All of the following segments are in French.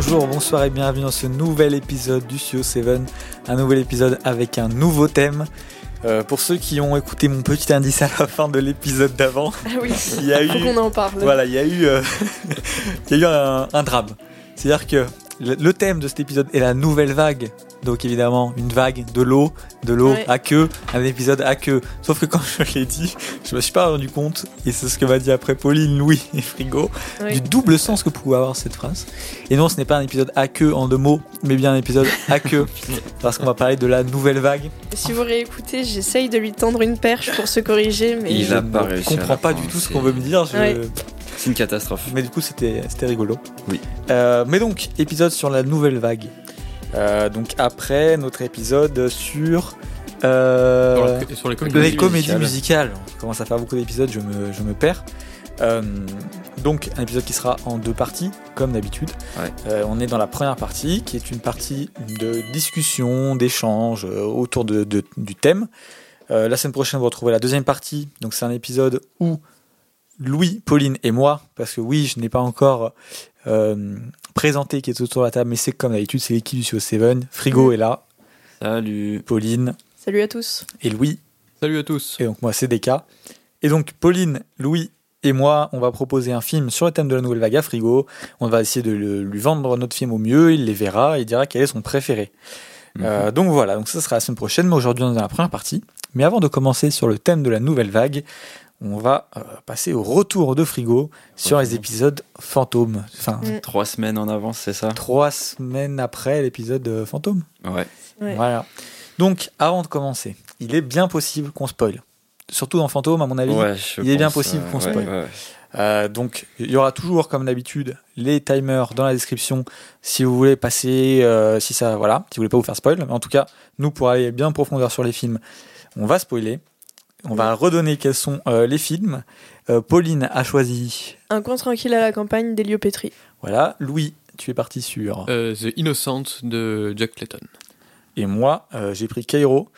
Bonjour, bonsoir et bienvenue dans ce nouvel épisode du CEO 7, un nouvel épisode avec un nouveau thème. Euh, pour ceux qui ont écouté mon petit indice à la fin de l'épisode d'avant, Ah oui, il y a eu, qu'on en parle. voilà, il y a eu, euh, il y a eu un, un drame. C'est-à-dire que le thème de cet épisode est la nouvelle vague. Donc évidemment, une vague de l'eau, de l'eau Ouais. à queue, un épisode à queue. Sauf que quand je l'ai dit, je me suis pas rendu compte, et c'est ce que m'a dit après Pauline, Louis et Frigo, du double sens que pouvait avoir cette phrase. Et non, ce n'est pas un épisode à queue en deux mots, mais bien un épisode à queue, parce qu'on va parler de la nouvelle vague. Si vous réécoutez, j'essaye de lui tendre une perche pour se corriger, mais Il je ne comprends pas du tout ce c'est- qu'on veut me dire. je- Ouais. C'est une catastrophe. Mais du coup, c'était c'était rigolo. Oui. Euh, mais donc, épisode sur la nouvelle vague. Euh, donc après notre épisode sur euh, sur les comédies les comédies musicales. musicales. On commence à faire beaucoup d'épisodes, je me, je me perds. Euh, donc un épisode qui sera en deux parties, comme d'habitude. Ouais. Euh, on est dans la première partie, qui est une partie de discussion, d'échange autour de, de- du thème. La semaine prochaine, vous retrouvez la deuxième partie. Donc c'est un épisode où Louis, Pauline et moi, parce que oui, je n'ai pas encore euh, présenté qui est autour de la table, mais c'est comme d'habitude, c'est l'équipe du CO7. Frigo Mm. est là, Salut. Pauline salut à tous. et Louis. Salut à tous. Et donc moi, c'est DK. Et donc Pauline, Louis et moi, on va proposer un film sur le thème de la nouvelle vague à Frigo. On va essayer de le- lui vendre notre film au mieux. Il les verra et il dira quel est son préféré. Mhm. Euh, donc voilà, donc ça sera la semaine prochaine. Mais aujourd'hui, on est dans la première partie. Mais avant de commencer sur le thème de la nouvelle vague, on va euh, passer au retour de Frigo sur les épisodes fantômes. Enfin, Mm. Trois semaines en avance, c'est ça? trois semaines après l'épisode euh, fantôme. Ouais. Ouais. Voilà. Donc, avant de commencer, il est bien possible qu'on spoil. Surtout dans Fantôme, à mon avis. Ouais, je il est bien possible euh, qu'on spoil. ouais. Euh, donc, il y aura toujours, comme d'habitude, les timers dans la description si vous voulez passer, euh, si ça, voilà, si vous voulez pas vous faire spoil. Mais en tout cas, nous, pour aller bien en profondeur sur les films, on va spoiler. On va redonner quels sont euh, les films. Euh, Pauline a choisi, Un coin tranquille à la campagne d'Elio Petri. voilà. Louis, tu es parti sur. Euh, The Innocent de Jack Clayton. Et moi, euh, j'ai pris Kairo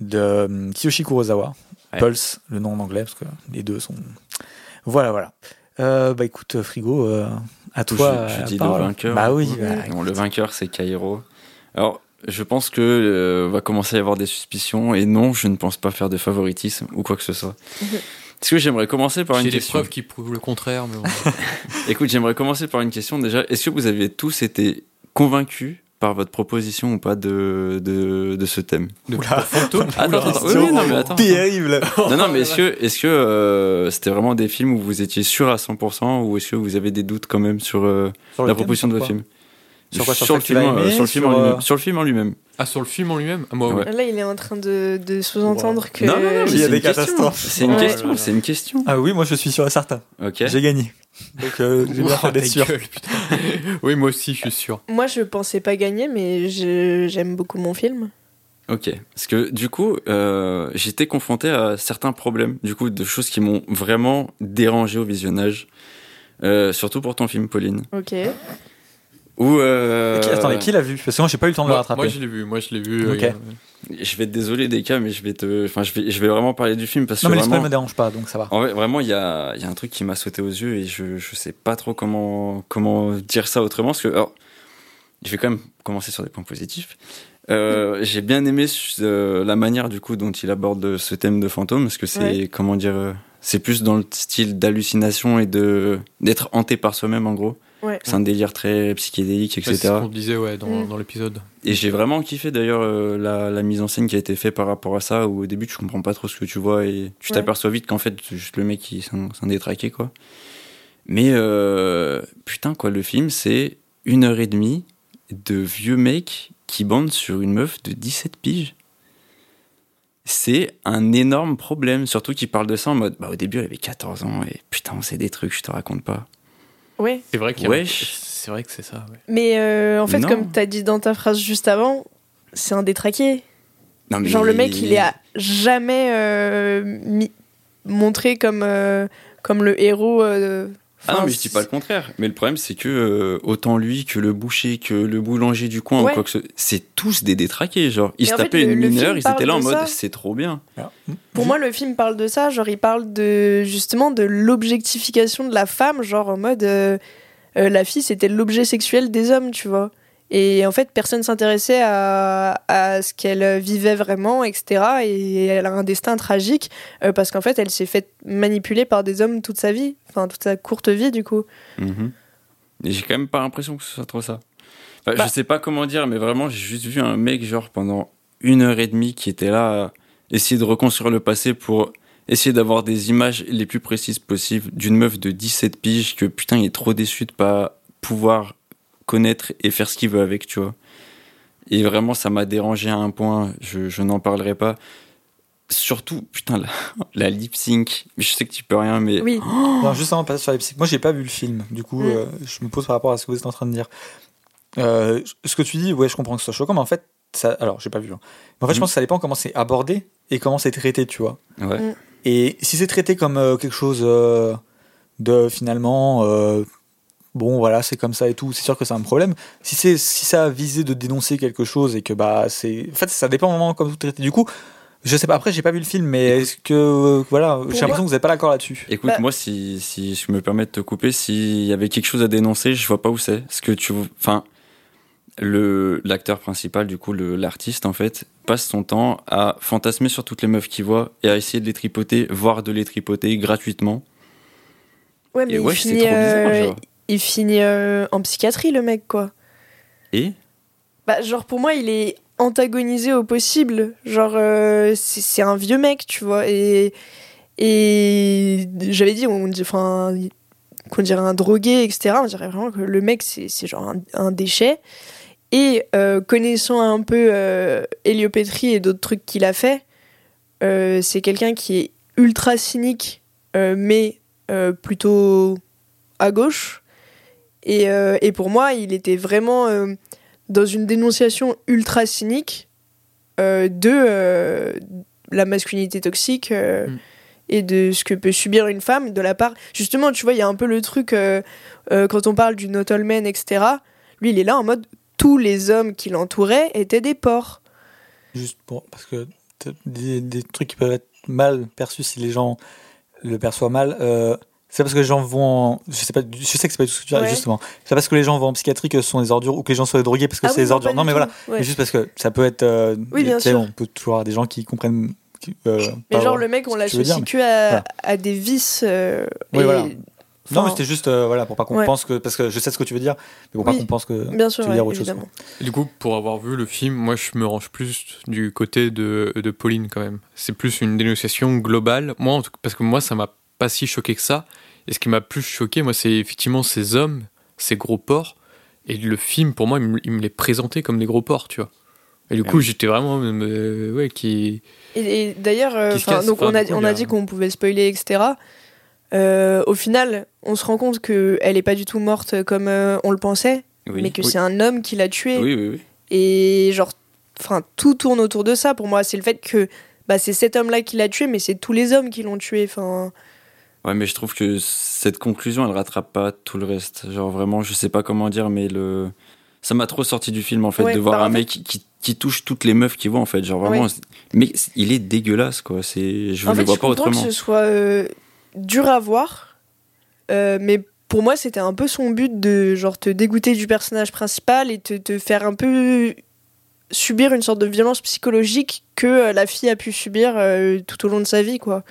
de Kiyoshi Kurosawa. Ouais. Pulse, le nom en anglais, parce que les deux sont. Voilà, voilà. Euh, bah écoute, Frigo, euh, à toi. je, je dis le vainqueur. Bah oui. Bah, Bon, le vainqueur, c'est Cairo. Alors, je pense que euh, va commencer à y avoir des suspicions. Et non, je ne pense pas faire de favoritisme ou quoi que ce soit. Mhm. Est-ce que j'aimerais commencer par une J'ai des question preuves qui prouvent le contraire, mais bon. Écoute, j'aimerais commencer par une question déjà. Est-ce que vous avez tous été convaincus par votre proposition ou pas de, de, de ce thème? De fantôme. Attends, attends, oui, oui, non, mais attends. Terrible. Non, non, mais est-ce que, est-ce que euh, c'était vraiment des films où vous étiez sûr à 100% ou est-ce que vous avez des doutes quand même sur euh, Sur la thème, proposition de votre film? Sur quoi, sur le film, euh, aimé, sur le film sur, en euh, lui-même. Sur le film en lui-même. Ah, sur le film en lui-même Ah, Moi, Ouais. oui. Là, il est en train de, de sous-entendre que. Non, non, non, mais Il y a c'est des une question. catastrophes. C'est une Ouais. question, c'est une question. Ah oui, moi je suis sûr et certain. Ok. J'ai gagné. Donc euh, j'ai bien d'être sûr. gueule, oui, moi aussi, je suis sûr. Moi, je pensais pas gagner, mais je- j'aime beaucoup mon film. Ok. Parce que du coup, euh, j'étais confronté à certains problèmes, du coup, de choses qui m'ont vraiment dérangé au visionnage. Euh, surtout pour ton film, Pauline. Ok. Ou euh, Ok, attendez, qui l'a vu? Parce que moi j'ai pas eu le temps de le rattraper. moi, je l'ai vu. Moi, je l'ai vu. Ok. euh, Je vais être désolé des cas, mais je vais te, enfin, je vais, je vais vraiment parler du film parce non que mais les spoils vraiment, me dérangent pas, donc ça va. en vrai, vraiment, il y a, il y a un truc qui m'a sauté aux yeux et je, je sais pas trop comment, comment dire ça autrement parce que, alors, je vais quand même commencer sur des points positifs. Euh, j'ai bien aimé euh, la manière du coup dont il aborde ce thème de fantôme parce que c'est Ouais. comment dire, euh, c'est plus dans le style d'hallucination et de d'être hanté par soi-même en gros. Ouais. C'est un délire très psychédélique, C'est etc. ce qu'on disait ouais, dans, Mm. dans l'épisode. Et j'ai vraiment kiffé d'ailleurs euh, la, la mise en scène qui a été faite par rapport à ça, où au début tu comprends pas trop ce que tu vois et tu Ouais. t'aperçois vite qu'en fait c'est juste le mec qui s'en s'en détraqué quoi. Mais euh, putain quoi, le film c'est une heure et demie de vieux mecs qui bandent sur une meuf de 17 piges. C'est un énorme problème, surtout qu'ils parlent de ça en mode bah au début elle avait 14 ans et putain c'est des trucs je te raconte pas. Ouais. C'est vrai qu'il y a- Wesh. C'est vrai que c'est ça. ouais. Mais euh, en fait, Non. comme t'as dit dans ta phrase juste avant, c'est un détraqué. Non, mais Genre, le mec, il est à jamais euh, montré comme, euh, comme le héros. Ah non, mais je dis pas le contraire. Mais le problème, c'est que euh, autant lui que le boucher, que le boulanger du coin Ouais. ou quoi que ce c'est tous des détraqués. Genre, ils Et se fait, tapaient le- une le mineure, film ils étaient là en mode c'est trop bien. Pour moi, le film parle de ça. Genre, il parle de justement de l'objectification de la femme, genre en mode. euh, euh, la fille c'était l'objet sexuel des hommes, tu vois. Et en fait, personne s'intéressait à, à ce qu'elle vivait vraiment, etc. Et elle a un destin tragique euh, parce qu'en fait, elle s'est faite manipuler par des hommes toute sa vie, enfin toute sa courte vie du coup. Et j'ai quand même pas l'impression que ce soit trop ça. Enfin, Bah. Je sais pas comment dire, mais vraiment, j'ai juste vu un mec, genre, pendant une heure et demie qui était là à essayer de reconstruire le passé pour essayer d'avoir des images les plus précises possibles d'une meuf de 17 piges que putain, il est trop déçu de pas pouvoir connaître et faire ce qu'il veut avec, tu vois. Et vraiment, ça m'a dérangé à un point, je, je n'en parlerai pas. Surtout, putain, la, la lip sync. Je sais que tu peux rien, mais Oui. Non, juste avant de passer sur les psych, moi j'ai pas vu le film, du coup Mm. euh, je me pose par rapport à ce que vous êtes en train de dire. Euh, ce que tu dis, ouais, je comprends que ce soit choquant, mais en fait, ça, alors j'ai pas vu. hein. Mais en fait, je Mm. pense que ça dépend comment c'est abordé et comment c'est traité, tu vois. ouais. Et si c'est traité comme euh, quelque chose euh, de finalement, euh, bon voilà, c'est comme ça et tout, c'est sûr que c'est un problème. Si c'est si ça a visé de dénoncer quelque chose et que bah c'est, en fait, ça dépend vraiment comme vous traitez. Du coup, je sais pas. Après, j'ai pas vu le film, mais est-ce que euh, voilà, j'ai l'impression que vous êtes pas d'accord là-dessus. Écoute, Bah- moi, si, si je me permets de te couper, s'il y avait quelque chose à dénoncer, je vois pas où c'est. Parce que tu, enfin, le, l'acteur principal, du coup, le, l'artiste, en fait, passe son temps à fantasmer sur toutes les meufs qu'il voit et à essayer de les tripoter, voire de les tripoter gratuitement. Ouais, mais Et il ouais, c'est finit, trop bizarre, euh, il finit euh, en psychiatrie, le mec, quoi. Et? Bah, genre, pour moi, il est antagonisé au possible. Genre, euh, c'est un vieux mec, tu vois. Et, et j'avais dit, on, enfin, qu'on dirait un drogué, etc. On dirait vraiment que le mec, c'est genre un, un déchet. Et euh, connaissant un peu euh, Héliopétrie et d'autres trucs qu'il a fait, euh, c'est quelqu'un qui est ultra cynique, mais plutôt à gauche. Et, et pour moi, il était vraiment dans une dénonciation ultra cynique euh, de euh, la masculinité toxique euh, Mm. et de ce que peut subir une femme de la part. Justement, tu vois, il y a un peu le truc quand on parle du not all men, etc. Lui, il est là en mode tous les hommes qui l'entouraient étaient des porcs. Juste pour parce que des trucs qui peuvent être mal perçus si les gens le perçoivent mal. C'est parce que les gens vont, en- je sais pas, je sais que c'est pas tout ce que tu dis Ouais. justement. C'est parce que les gens vont en psychiatrie que ce sont des ordures ou que les gens sont des drogués parce que Ah c'est oui, des ordures. Non mais tout. voilà, Ouais. mais juste parce que ça peut être. euh, Oui, bien sûr. On peut toujours avoir des gens qui comprennent. qui, euh, Mais genre, le mec, on que l'associe que à, voilà. à des vices. euh, Oui, et- voilà. Non, mais c'était juste euh, voilà pour pas qu'on Ouais. pense que parce que je sais ce que tu veux dire, mais pour Oui. pas qu'on pense que Bien sûr, tu veux ouais, dire autre chose. Du coup, pour avoir vu le film, moi je me range plus du côté de, de Pauline quand même. C'est plus une dénonciation globale. Moi, en tout cas, parce que moi, ça m'a pas si choqué que ça. Et ce qui m'a plus choqué, moi, c'est effectivement ces hommes, ces gros porcs. Et le film, pour moi, il me, il me les présentait comme des gros porcs, tu vois. Et du coup, oui. j'étais vraiment, euh, ouais, qui. Et, et d'ailleurs, euh, donc on a, coup, on dit qu'on pouvait spoiler, etc. Euh, au final, on se rend compte que elle est pas du tout morte comme euh, on le pensait, oui. mais que oui. c'est un homme qui l'a tuée. Oui, oui, oui. Et genre, enfin, tout tourne autour de ça. Pour moi, c'est le fait que bah, c'est cet homme-là qui l'a tué, mais c'est tous les hommes qui l'ont tué. Enfin, Ouais, mais je trouve que cette conclusion, elle rattrape pas tout le reste. Genre vraiment, je sais pas comment dire, mais le ça m'a trop sorti du film en fait Ouais, de voir bah, un fait- mec qui, qui, qui touche toutes les meufs qu'il voit en fait. Genre vraiment, Ouais. mais il est dégueulasse quoi. C'est, je en le fait, vois je pas autrement. que ce soit euh, dur à voir, euh, mais pour moi, c'était un peu son but de genre te dégoûter du personnage principal et te, te faire un peu subir une sorte de violence psychologique que euh, la fille a pu subir tout au long de sa vie, quoi.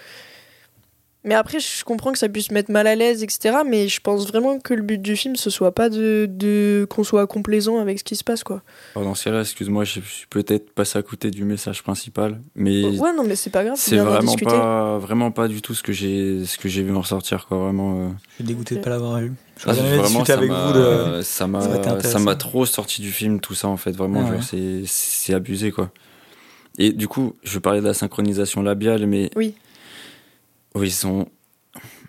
Mais après, je comprends que ça puisse mettre mal à l'aise, etc. Mais je pense vraiment que le but du film, ce soit pas de, de qu'on soit complaisant avec ce qui se passe, quoi. Alors, dans ce cas-là, excuse-moi, je suis peut-être passé à côté du message principal, mais Ouais, non, mais c'est pas grave. c'est vraiment pas, vraiment pas du tout ce que j'ai, ce que j'ai vu en ressortir quoi. Vraiment. euh. je suis dégoûté de pas l'avoir vu. Ah, bien aimé vraiment, discuter ça avec m'a- vous de. ça m'a ça m'a trop sorti du film tout ça en fait vraiment Ah ouais. c'est abusé quoi et du coup je parlais de la synchronisation labiale mais Oui. Oui ils sont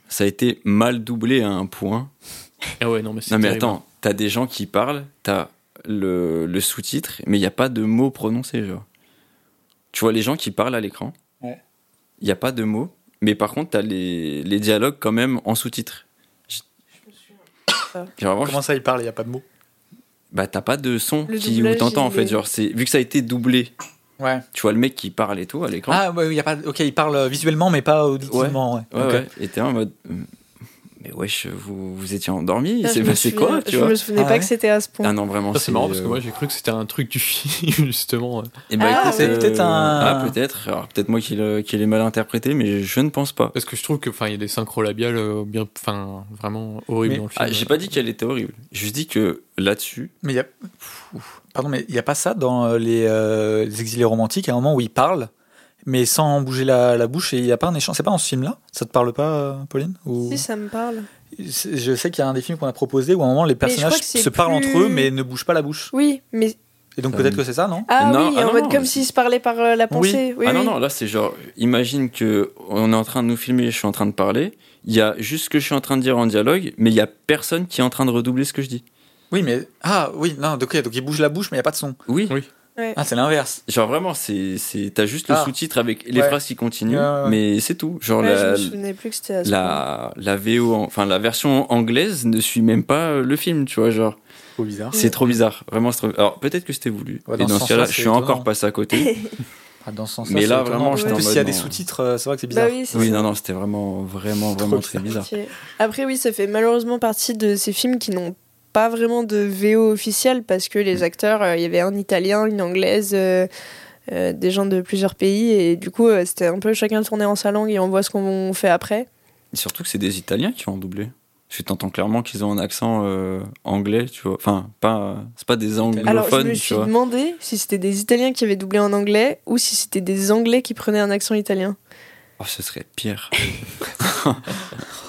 ça a été mal doublé à un point Ah ouais, non, mais c'est non mais terrible. attends t'as des gens qui parlent t'as le, le sous-titre mais il n'y a pas de mots prononcés genre tu vois les gens qui parlent à l'écran? Il Ouais. n'y a pas de mots mais par contre t'as les, les dialogues quand même en sous-titre. Genre, vraiment, Comment ça, il parle Il y a pas de mots? bah t'as pas de son Le qui où t'entends en fait est- genre c'est vu que ça a été doublé Ouais. tu vois le mec qui parle et tout à l'écran Ah ouais, il y a pas. Ok, il parle visuellement, mais pas auditivement. Ouais. ouais, et t'es en mode euh, mais wesh, vous, vous étiez endormi, Ah, c'est je me passé quoi, tu Je vois me souvenais Ah pas ouais que c'était à ce point. Ah non, vraiment, Ça, c'est marrant parce euh, que moi j'ai cru que c'était un truc du film justement. Eh ben, Ah, ouais. euh, Peut-être un- Ah, peut-être. Alors, peut-être moi qui l'ai qui l'ai mal interprété, mais je ne pense pas. Parce que je trouve que enfin il y a des synchros labiales euh, bien enfin vraiment horribles Mais- dans le film. Ah, j'ai pas dit qu'elle était horrible. Je juste dit que là-dessus, Mais il y a. Pardon, mais il n'y a pas ça dans euh, les, euh, les exilés romantiques, à un moment où ils parlent, mais sans bouger la, la bouche, et il n'y a pas un échange. C'est pas dans ce film-là? Ça te parle pas, euh, Pauline? Ou... Si, ça me parle. Je sais qu'il y a un des films qu'on a proposé où à un moment les personnages se parlent entre eux, mais ne bougent pas la bouche. Oui, mais. Et donc Euh, peut-être que c'est ça, non? Ah Non, oui, ah en non, mode non, comme s'ils se parlaient par euh, la pensée. Oui, ah non, oui. non, là c'est genre, imagine que on est en train de nous filmer, je suis en train de parler, il y a juste ce que je suis en train de dire en dialogue, mais il y a personne qui est en train de redoubler ce que je dis. Oui, mais. Ah oui, non, ok, donc ils bougent la bouche, mais il n'y a pas de son. Oui. Oui. Ah, c'est l'inverse. Genre vraiment, c'est, c'est, t'as juste le Ah. sous-titre avec les Ouais. phrases qui continuent, Ouais, ouais, ouais. mais c'est tout. Genre Ouais, je la, me souvenais plus que c'était la, la VO, en- enfin la version anglaise ne suit même pas euh, le film, tu vois, genre. Trop bizarre. C'est trop bizarre, vraiment trop... Alors peut-être que c'était voulu. Ouais, Et dans ce cas-là, je suis encore passé à côté. Ah, dans ce sens Mais là, vraiment, En plus, s'il y a des sous-titres, euh, c'est vrai que c'est bizarre. Bah oui, c'est oui, ça. non, non, c'était vraiment, vraiment, vraiment très bizarre. Après, oui, ça fait malheureusement partie de ces films qui n'ont pas vraiment de VO officielle parce que les acteurs, euh, il y avait un italien, une anglaise, euh, euh, des gens de plusieurs pays et du coup, euh, c'était un peu chacun tourner en sa langue et on voit ce qu'on fait après. Et surtout que c'est des Italiens qui ont doublé. Je t'entends clairement qu'ils ont un accent euh, anglais, tu vois. Enfin, pas, c'est pas des anglophones, Alors, je me suis demandé si c'était des Italiens qui avaient doublé en anglais ou si c'était des Anglais qui prenaient un accent italien. Oh, ce serait pire.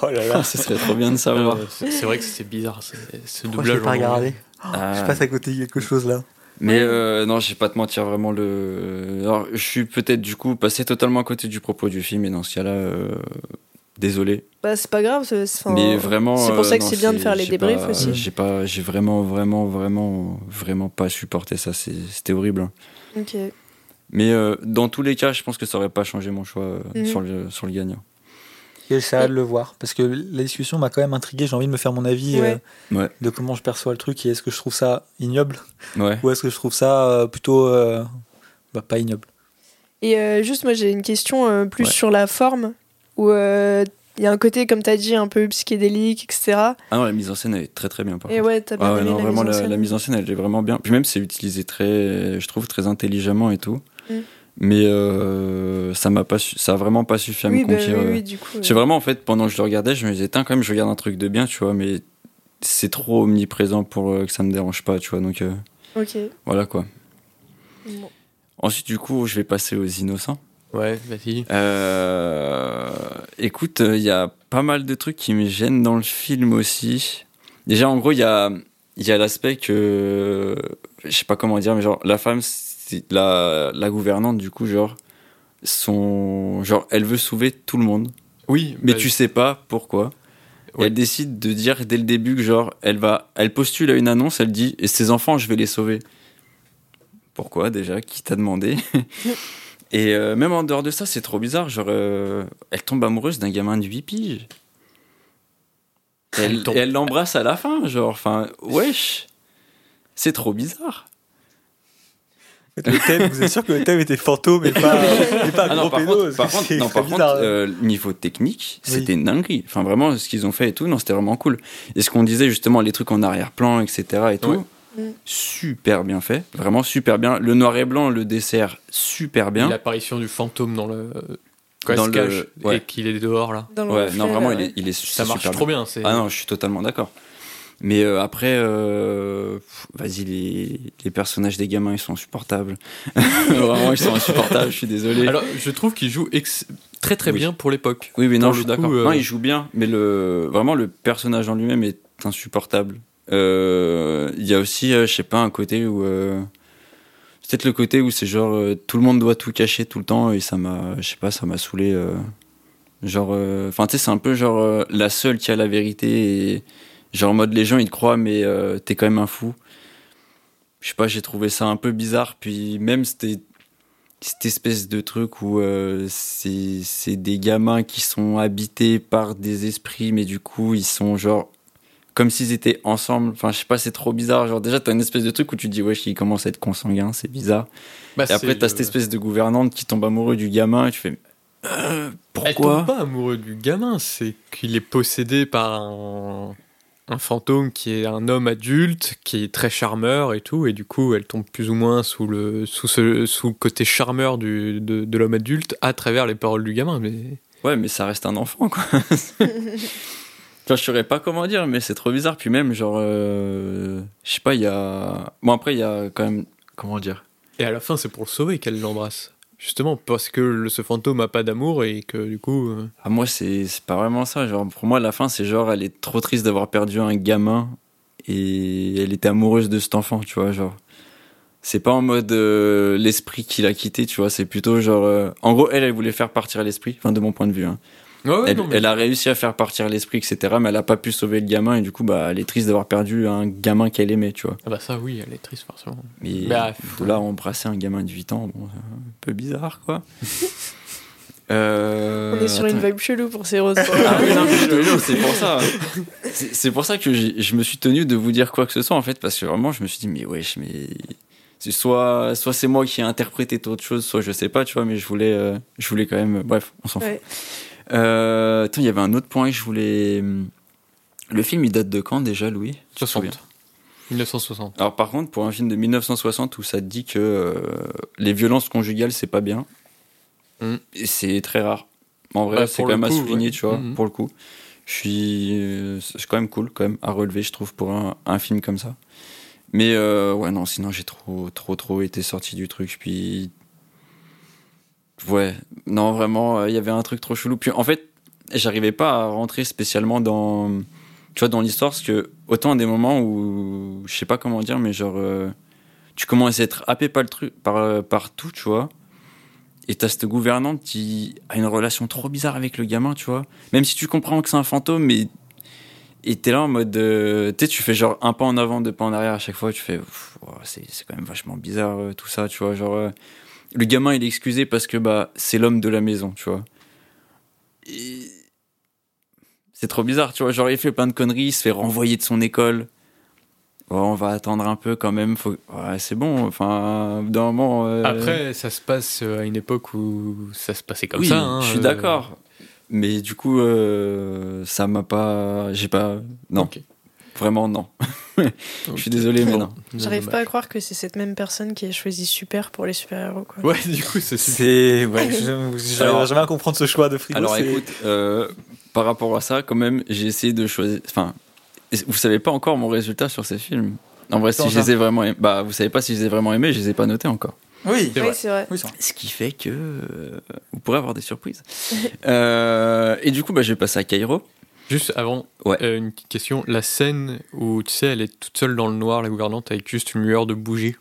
Oh là là. ce serait trop bien de savoir. Euh, c'est vrai que c'est bizarre c'est- ce Pourquoi je l'ai doublage. pas regardé Ah. Je passe à côté de quelque chose là. Mais euh, non, je vais pas te mentir, vraiment le. Alors, je suis peut-être du coup passé totalement à côté du propos du film, et dans ce cas-là, euh, désolé. Bah, c'est pas grave. c'est- enfin, Mais vraiment. C'est pour ça que c'est bien de faire les débriefs pas- aussi. J'ai pas, j'ai vraiment, vraiment, vraiment, vraiment pas supporté ça. c'est- C'était horrible. hein. Ok. Mais euh, dans tous les cas, je pense que ça aurait pas changé mon choix euh, Mhm. sur, le, sur le gagnant. Et j'essaierai de le voir? Parce que la discussion m'a quand même intrigué. J'ai envie de me faire mon avis Ouais. euh, Ouais. de comment je perçois le truc et est-ce que je trouve ça ignoble? Ouais. ou est-ce que je trouve ça euh, plutôt euh, bah, pas ignoble? Et euh, juste, moi, j'ai une question euh, plus Ouais. sur la forme, où euh, il y a un côté, comme tu as dit, un peu psychédélique, etc. Ah non, la mise en scène elle est très très bien. Par Et contre. ouais, t'as bien Ah ouais, non, la vraiment, mise en la, scène. la mise en scène, elle est vraiment bien. Puis même, c'est utilisé très, je trouve, très intelligemment et tout. Mais euh, ça m'a pas, su- ça a vraiment pas suffi à oui, me bah, conquérir. oui, euh. oui, coup. C'est euh, vraiment, en fait, pendant que je le regardais, je me disais, tiens, quand même, je regarde un truc de bien, tu vois, mais c'est trop omniprésent pour euh, que ça me dérange pas, tu vois. Donc euh, Ok. voilà quoi. Bon. Ensuite, du coup, je vais passer aux innocents. Ouais, vas-y. Euh, écoute, il y a pas mal de trucs qui me gênent dans le film aussi. Déjà, en gros, il y a, il y a l'aspect que. Je sais pas comment dire, mais genre, la femme, c'est la, la gouvernante, du coup, genre, son, genre, elle veut sauver tout le monde. Oui, Mais bah, tu sais pas pourquoi. Ouais. Elle décide de dire dès le début que, genre, elle va. Elle postule à une annonce, elle dit, et ses enfants, je vais les sauver. Pourquoi, déjà? Qui t'a demandé? Et euh, même en dehors de ça, c'est trop bizarre. Genre, euh, elle tombe amoureuse d'un gamin de 8 piges. Elle elle l'embrasse à la fin, genre, enfin, wesh. C'est trop bizarre. Le thème, vous êtes sûr que le thème était fantôme et pas, et pas Ah non, gros par pédo contre, par contre, c'est non, par contre bizarre. euh, niveau technique, Oui. c'était une dinguerie. Enfin, vraiment, ce qu'ils ont fait et tout, non, c'était vraiment cool. Et ce qu'on disait justement, les trucs en arrière-plan, etc. et tout, Ouais. Super bien fait. Vraiment super bien. Le noir et blanc, le dessert, super bien. L'apparition du fantôme dans le. Quand Dans elle se le- cache ouais. et qu'il est dehors là. Dans Ouais, non, vraiment, il ouais. est, il est Ça marche trop bien. bien. c'est- Ah non, je suis totalement d'accord. Mais euh, après, euh, vas-y, les, les personnages des gamins, ils sont insupportables. Vraiment, ils sont insupportables, je suis désolé. Alors, je trouve qu'il joue ex- très très Oui. bien pour l'époque. oui, oui, non, je suis d'accord. euh, Non, il joue bien, mais le, vraiment, le personnage en lui-même est insupportable. Euh, Il y a aussi, je sais pas, un côté où. Peut-être le côté où c'est genre tout le monde doit tout cacher tout le temps et ça m'a, je sais pas, ça m'a saoulé. genre, enfin, tu sais, c'est un peu genre la seule qui a la vérité et genre en mode les gens ils te croient mais euh, t'es quand même un fou. Je sais pas, j'ai trouvé ça un peu bizarre. Puis même c'était cette espèce de truc où euh, c'est c'est des gamins qui sont habités par des esprits mais du coup ils sont genre comme s'ils étaient ensemble. Enfin, je sais pas, c'est trop bizarre. Genre, déjà, t'as une espèce de truc où tu te dis, wesh, ils commencent à être consanguins, c'est bizarre. bah, Et après, t'as le- cette espèce de gouvernante qui tombe amoureux du gamin et tu fais, Euh, Elle pourquoi? tombe pas amoureux du gamin, c'est qu'il est possédé par un, un fantôme qui est un homme adulte, qui est très charmeur et tout, et du coup elle tombe plus ou moins sous le, sous ce, sous le côté charmeur du, de, de l'homme adulte à travers les paroles du gamin. Mais Ouais, mais ça reste un enfant, quoi. Enfin, je saurais pas comment dire, mais c'est trop bizarre. Puis même, genre, euh, je sais pas, il y a. Bon, après, il y a quand même. Comment dire? Et à la fin, c'est pour le sauver qu'elle l'embrasse. Justement, parce que ce fantôme a pas d'amour et que du coup. euh, Ah, moi, c'est pas vraiment ça. Genre, pour moi, la fin, c'est genre, elle est trop triste d'avoir perdu un gamin et elle était amoureuse de cet enfant, tu vois, genre. C'est pas en mode euh, l'esprit qui l'a quitté, tu vois, c'est plutôt genre. euh, En gros, elle, elle voulait faire partir l'esprit, de mon point de vue. hein. Ouais, ouais, elle, non, mais- elle a réussi à faire partir l'esprit, etc., mais elle a pas pu sauver le gamin et du coup, bah, elle est triste d'avoir perdu un gamin qu'elle aimait, tu vois. Ah bah ça, oui, elle est triste forcément. Mais Bah, de là, embrasser un gamin de 8 ans, bon, c'est un peu bizarre, quoi. Euh, On est sur une vibe chelou pour ces roses. Ah oui, non, mais c'est pour ça. C'est c'est pour ça que je me suis tenu de vous dire quoi que ce soit, en fait, parce que vraiment, je me suis dit, mais wesh, mais. c'est Soit, soit c'est moi qui ai interprété autre chose, soit je sais pas, tu vois, mais je voulais, euh, je voulais quand même. Bref, on s'en fout. Euh, attends, il y avait un autre point que je voulais. Le film, il date de quand déjà, Louis? Tu te souviens 60. 1960. Alors par contre, pour un film de 1960 où ça te dit que euh, les violences conjugales c'est pas bien, Mm. c'est très rare. En vrai, Bah, c'est quand même à souligner, ouais. tu vois, Mhm. pour le coup. Je suis, euh, c'est quand même cool, quand même à relever, je trouve, pour un, un film comme ça. Mais euh, ouais, non, sinon j'ai trop, trop, trop été sorti du truc. Puis ouais, non, vraiment, euh, il y avait un truc trop chelou. Puis en fait, j'arrivais pas à rentrer spécialement dans, tu vois, dans l'histoire, parce que autant des moments où, je sais pas comment dire, mais genre, euh, tu commences à être happé par le truc, par, euh, par tout, tu vois. Et t'as cette gouvernante qui a une relation trop bizarre avec le gamin, tu vois. Même si tu comprends que c'est un fantôme, mais. Et t'es là en mode. euh, tu sais, tu fais genre un pas en avant, deux pas en arrière à chaque fois. Tu fais. C'est quand même vachement bizarre tout ça, tu vois. Genre. Euh, le gamin, il est excusé parce que bah, c'est l'homme de la maison, tu vois. Et. C'est trop bizarre, tu vois. Genre, il fait plein de conneries, il se fait renvoyer de son école. Oh, on va attendre un peu quand même. Faut... Ouais, c'est bon. Enfin, d'un moment. euh, Après, ça se passe à une époque où ça se passait comme oui, ça. hein, je suis euh, d'accord. Mais du coup, euh, ça m'a pas. J'ai pas. Non, ok. Vraiment non. Je suis désolé, mais non. J'arrive pas à croire que c'est cette même personne qui a choisi Super pour les super-héros. quoi. Ouais, du coup, c'est. C'est. Ouais, j'arrive jamais à comprendre ce choix de frigo. Alors c'est- écoute, euh, par rapport à ça, quand même, j'ai essayé de choisir. Enfin, vous savez pas encore mon résultat sur ces films. En vrai, si je les ai vraiment aimés, bah, vous savez pas si je les ai vraiment aimés, je les ai pas notés encore. Oui, C'est Oui, vrai. c'est vrai. Oui, ça. Ce qui fait que euh, vous pourrez avoir des surprises. Euh, et du coup, bah, je vais passer à Cairo. Juste avant, Ouais. euh, une petite question. La scène où, tu sais, elle est toute seule dans le noir, la gouvernante, avec juste une lueur de bougie,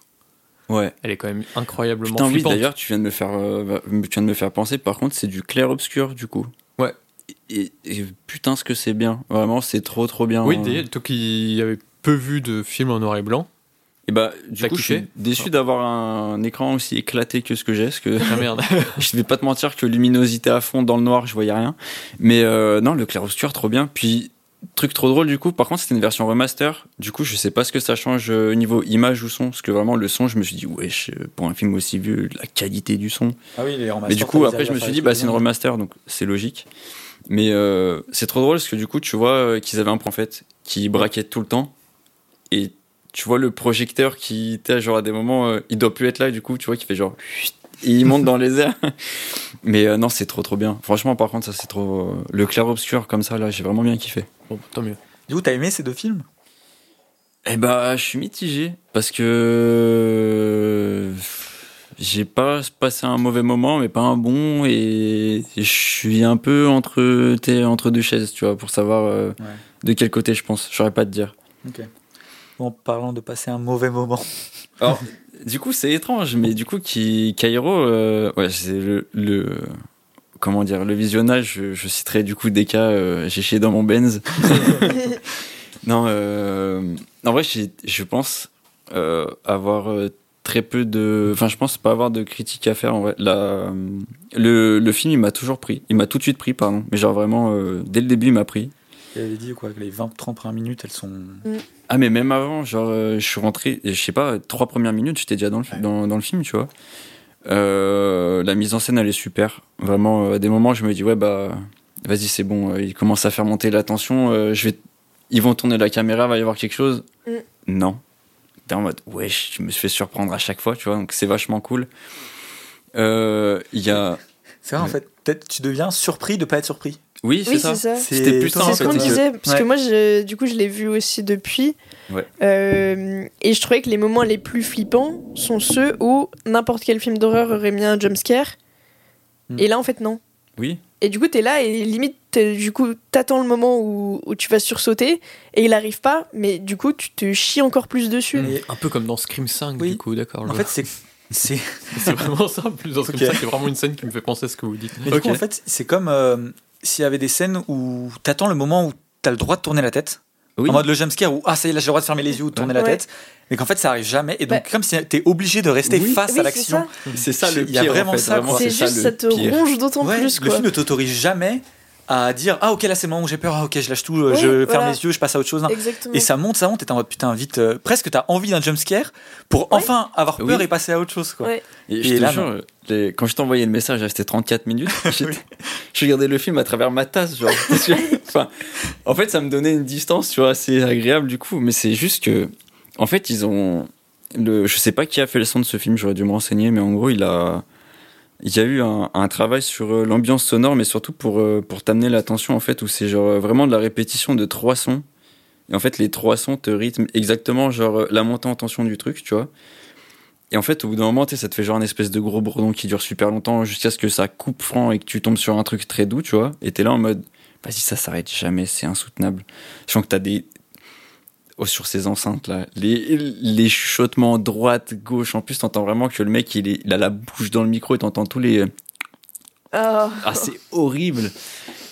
Ouais. elle est quand même incroyablement Putain, oui, flippante. d'ailleurs, tu viens de me faire, euh, tu viens de me faire penser. Par contre, c'est du clair obscur, du coup. Ouais. Et, et putain, ce que c'est bien. Vraiment, c'est trop, trop bien. Oui, d'ailleurs, toi qui avais peu vu de films en noir et blanc, Et bah, du coup, je suis déçu d'avoir un écran aussi éclaté que ce que j'ai, parce que ah merde. je vais pas te mentir que luminosité à fond dans le noir, je voyais rien. Mais euh, non, le clair obscur, trop bien. Puis truc trop drôle du coup. Par contre, c'était une version remaster. Du coup, je sais pas ce que ça change euh, au niveau image ou son, parce que vraiment le son, je me suis dit wesh, euh, pour un film aussi vieux, la qualité du son. Ah oui, les Mais du coup, après, je me suis dit, bah, c'est une remaster, donc c'est logique. Mais euh, c'est trop drôle parce que du coup, tu vois qu'ils avaient un prophète qui braquait tout le temps. Et tu vois le projecteur qui était genre à des moments, euh, il doit plus être là, du coup, tu vois, qui fait genre. Et il monte dans les airs. Mais euh, non, c'est trop trop bien. Franchement, par contre, ça c'est trop. euh, le clair-obscur comme ça, là, j'ai vraiment bien kiffé. Bon, tant mieux. Du coup, t'as aimé ces deux films? Eh bah, je suis mitigé parce que j'ai pas passé un mauvais moment, mais pas un bon, et je suis un peu entre t'es entre deux chaises, tu vois, pour savoir euh, Ouais. de quel côté je pense. Je saurais pas te dire. Ok. En parlant de passer un mauvais moment. Alors, du coup, c'est étrange, mais du coup, qui Cairo, euh, ouais, c'est le, le comment dire, le visionnage. Je, je citerai du coup des cas. euh, j'ai chié dans mon Benz. non, euh, en vrai, j'ai- je pense euh, avoir très peu de. Enfin, je pense pas avoir de critiques à faire. En vrai, la, le, le film, il m'a toujours pris. Il m'a tout de suite pris, pardon. Mais genre vraiment, euh, dès le début, il m'a pris. Il avait dit quoi que les 20-30 premières minutes, elles sont. Ah mais même avant, genre euh, je suis rentré, je sais pas, trois premières minutes, j'étais déjà dans le, Ouais. dans, dans le film, tu vois. Euh, la mise en scène, elle est super. Vraiment, euh, à des moments, je me dis, ouais, bah, vas-y, c'est bon. Ils commencent à faire monter la tension. je vais... Ils vont tourner la caméra, va y avoir quelque chose. Mm. Non. T'es en mode, ouais, je me fais surprendre à chaque fois, tu vois. Donc, c'est vachement cool. Euh, Il y a. C'est vrai, en fait, peut-être tu deviens surpris de pas être surpris. Oui, c'est Oui, ça. C'était plus C'est ce qu'on disait, parce Ouais. que moi, je- du coup, je l'ai vu aussi depuis. Ouais. Euh, et je trouvais que les moments les plus flippants sont ceux où n'importe quel film d'horreur aurait mis un jumpscare. Hmm. Et là, en fait, non. Oui. Et du coup, t'es là et limite, du coup, t'attends le moment où, où tu vas sursauter et il arrive pas, mais du coup, tu te chies encore plus dessus. Un peu comme dans Scream 5, Oui. du coup, d'accord. en fait, c'est. c'est... c'est vraiment ça. Plus dans Ok. 5, c'est vraiment une scène qui me fait penser à ce que vous dites. Mais du Ok. coup, en fait, c'est comme euh, s'il y avait des scènes où t'attends le moment où t'as le droit de tourner la tête. Oui. En mode le jumpscare où, ah, ça y est, là, j'ai le droit de fermer les yeux ou de tourner la tête. Mais qu'en fait, ça arrive jamais. Et donc, Bah. comme si t'es obligé de rester Oui. face Oui, à l'action. ça. C'est ça le Il y a pire. vraiment en fait. ça. C'est ça, juste, le ça te pire. ronge d'autant Ouais, plus, le film ne t'autorise jamais à dire ah ok là c'est le moment où j'ai peur ah ok je lâche tout euh, Oui, je ferme les yeux je passe à autre chose. Exactement. et ça monte ça monte et t'es en mode putain vite euh, presque t'as envie d'un jumpscare pour enfin avoir peur Oui. et passer à autre chose quoi. Et, Et je te là, jure, les- quand je t'ai envoyé le message, il restait 34 minutes. je regardais le film à travers ma tasse, genre. enfin, en fait, ça me donnait une distance, tu vois, assez agréable du coup. Mais c'est juste que, en fait, ils ont. Le, je sais pas qui a fait le son de ce film, j'aurais dû me renseigner, mais en gros, il a. Il y a eu un, travail sur euh, l'ambiance sonore, mais surtout pour, euh, pour t'amener l'attention, en fait, où c'est genre euh, vraiment de la répétition de trois sons. Et en fait, les trois sons te rythment exactement, genre, la montée en tension du truc, tu vois. Et en fait, au bout d'un moment, ça te fait genre un espèce de gros bourdon qui dure super longtemps jusqu'à ce que ça coupe franc et que tu tombes sur un truc très doux, tu vois. Et t'es là en mode, vas-y, ça s'arrête jamais, c'est insoutenable. Sachant que t'as des. Oh, sur ces enceintes là, les, les chuchotements droite, gauche, en plus t'entends vraiment que le mec il, est, il a la bouche dans le micro et t'entends tous les. Ah. Ah, c'est horrible.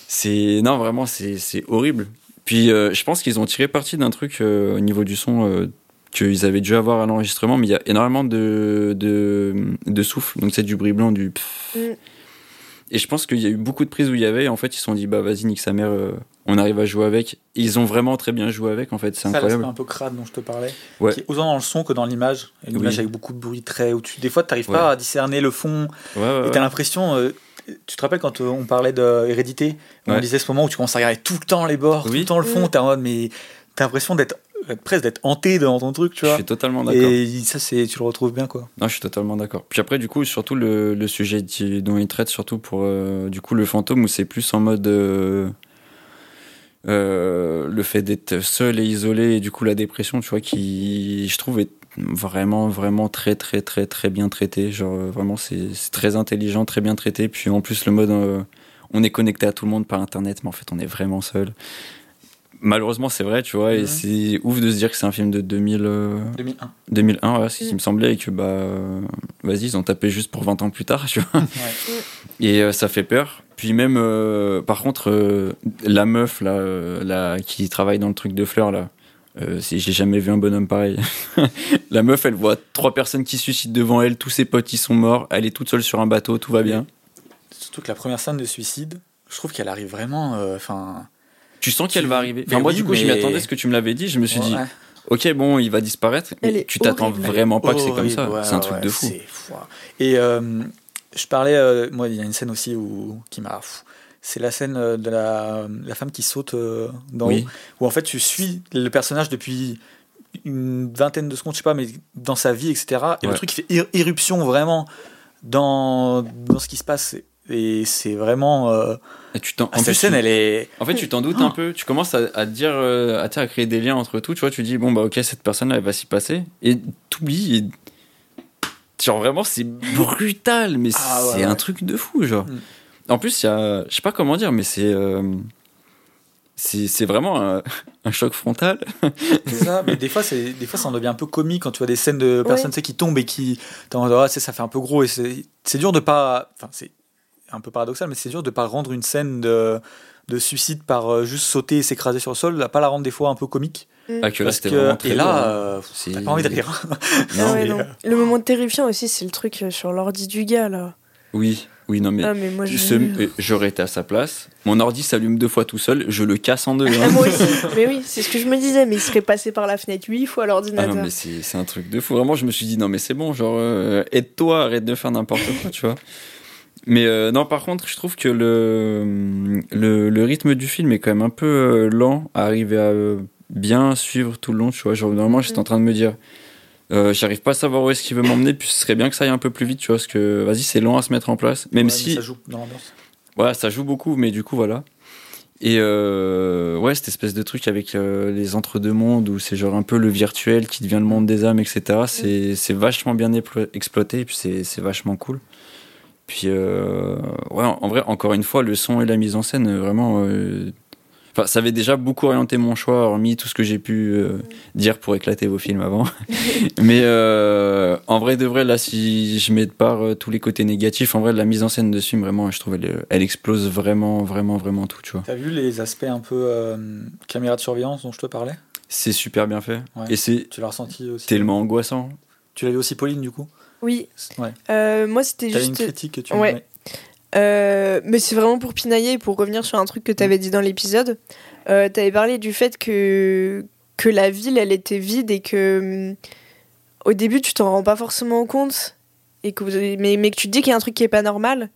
C'est non, vraiment, c'est c'est horrible. Puis euh, je pense qu'ils ont tiré parti d'un truc euh, au niveau du son euh, qu'ils avaient dû avoir à l'enregistrement, mais il y a énormément de de, de souffle, donc c'est du bruit blanc, du. pff. Mm. Et je pense qu'il y a eu beaucoup de prises où il y avait, et en fait ils se sont dit bah vas-y nique sa mère, euh, on arrive à jouer avec. Et ils ont vraiment très bien joué avec, en fait, c'est incroyable. un peu crade dont je te parlais Ouais. qui est autant dans le son que dans l'image une Oui. image avec beaucoup de bruit très où tu des fois t'arrives Ouais. pas à discerner le fond Ouais, ouais, et ouais. t'as l'impression euh, tu te rappelles quand euh, on parlait d'hérédité on Ouais. disait ce moment où tu commences à regarder tout le temps les bords tout le temps le fond en mode mais t'as l'impression d'être presque d'être hanté dans ton truc tu Je vois suis totalement d'accord. et ça c'est tu le retrouves bien quoi Non, je suis totalement d'accord. Puis après, du coup, surtout le, le sujet qui- dont il traite, surtout pour euh, du coup le fantôme, où c'est plus en mode euh, euh, le fait d'être seul et isolé, et du coup la dépression, tu vois, qui je trouve est vraiment, vraiment très, très, très, très bien traité. Genre euh, vraiment, c'est très intelligent, très bien traité. Puis en plus, le mode, euh, on est connecté à tout le monde par Internet, mais en fait, on est vraiment seul. Malheureusement, c'est vrai, tu vois, et c'est ouf de se dire que c'est un film de 2000. euh, 2001 2001, ouais, c'est ce qui me semblait, et que bah, vas-y, ils ont tapé juste pour 20 ans plus tard, tu vois. Ouais. Et euh, ça fait peur. Puis même, euh, par contre, euh, la meuf là, euh, là, qui travaille dans le truc de fleurs là, euh, c'est- j'ai jamais vu un bonhomme pareil. la meuf, elle voit trois personnes qui se suicident devant elle, tous ses potes ils sont morts, elle est toute seule sur un bateau, tout va bien. surtout que la première scène de suicide je trouve qu'elle arrive vraiment euh, enfin Tu sens qu'elle Tu- va arriver. Mais Enfin, moi, oui, du coup, je m'y attendais, ce que tu me l'avais dit, je me suis dit, ok, bon, il va disparaître, mais tu t'attends horrible. vraiment pas que c'est comme ça. ouais, c'est un truc ouais, de fou. c'est fou. Et euh, je parlais, euh, moi, il y a une scène aussi où, qui m'a. pff, C'est la scène euh, de la, la femme qui saute euh, d'en Oui. où en fait tu suis le personnage depuis une vingtaine de secondes, je sais pas, mais dans sa vie, etc. Et le truc qui fait ir- irruption vraiment dans, dans ce qui se passe. Et c'est vraiment. Euh, Et tu t'en- en cette plus, scène, tu- elle est. En fait, tu t'en doutes Oh. un peu. Tu commences à, à te dire, euh, à, créer des liens entre tout. Tu vois, tu dis bon bah ok, cette personne-là, elle va s'y passer, et t'oublies. Et... Genre vraiment, c'est brutal, mais Ah c'est ouais. un truc de fou, genre. Mm. En plus, il y a, je sais pas comment dire, mais c'est, euh, c'est, c'est vraiment un, un choc frontal. C'est ça, mais des fois, c'est, des fois, ça en devient un peu comique quand tu vois des scènes de personnes Ouais. tu sais, qui tombent et qui. mode, Ah, ça fait un peu gros et c'est, c'est dur de pas. Enfin, c'est un peu paradoxal, mais c'est dur de pas rendre une scène de, de suicide par euh, juste sauter et s'écraser sur le sol, à pas la rendre des fois un peu comique. Ah, que là, Parce c'était que- vraiment très et là, euh, t'as pas envie de rire. Ah ouais, non. euh, Le moment terrifiant aussi, c'est le truc euh, sur l'ordi du gars là. Oui. Oui, non, mais, Ah, mais moi, je... ce- j'aurais été à sa place. Mon ordi s'allume deux fois tout seul, je le casse en deux. Ah, hein. moi aussi. mais oui, c'est ce que je me disais, mais il serait passé par la fenêtre huit fois Ah l'ordinateur. non, mais c'est c'est un truc de fou. Vraiment, je me suis dit, non, mais c'est bon, genre, euh, aide-toi, arrête de faire n'importe quoi, tu vois. Mais euh, non, par contre, je trouve que le, le, le rythme du film est quand même un peu euh, lent à arriver à euh, bien suivre tout le long, tu vois. Genre, normalement, j'étais en train de me dire, euh, j'arrive pas à savoir où est-ce qu'il veut m'emmener, puis ce serait bien que ça aille un peu plus vite, tu vois, parce que, vas-y, c'est lent à se mettre en place. Même Ouais, si. ça joue dans l'ambiance. Voilà, ça joue beaucoup, mais du coup, voilà. Et euh, ouais, cette espèce de truc avec euh, les entre-deux-mondes où c'est genre un peu le virtuel qui devient le monde des âmes, etc. C'est c'est vachement bien exploité et puis c'est c'est vachement cool. Puis euh, ouais, en, vrai, encore une fois, le son et la mise en scène, euh, vraiment. euh, Enfin, ça avait déjà beaucoup orienté mon choix, hormis tout ce que j'ai pu euh, dire pour éclater vos films avant. Mais euh, en vrai de vrai, là, si je mets de part euh, tous les côtés négatifs, en vrai, la mise en scène de ce film, vraiment, je trouve, elle, elle explose vraiment, vraiment, vraiment tout, tu vois. T'as vu les aspects un peu euh, caméra de surveillance dont je te parlais? C'est super bien fait. Ouais. Et c'est Tu l'as ressenti aussi? tellement angoissant. Tu l'as vu aussi, Pauline, du coup? Oui. Ouais. Euh, moi, c'était T'as une juste. critique que tu Ouais. Euh, mais c'est vraiment pour pinailler et pour revenir sur un truc que tu avais dit dans l'épisode. Euh, tu avais parlé du fait que, que la ville, elle était vide et que hum, au début, tu t'en rends pas forcément compte. Et que vous- mais, mais que tu te dis qu'il y a un truc qui est pas normal.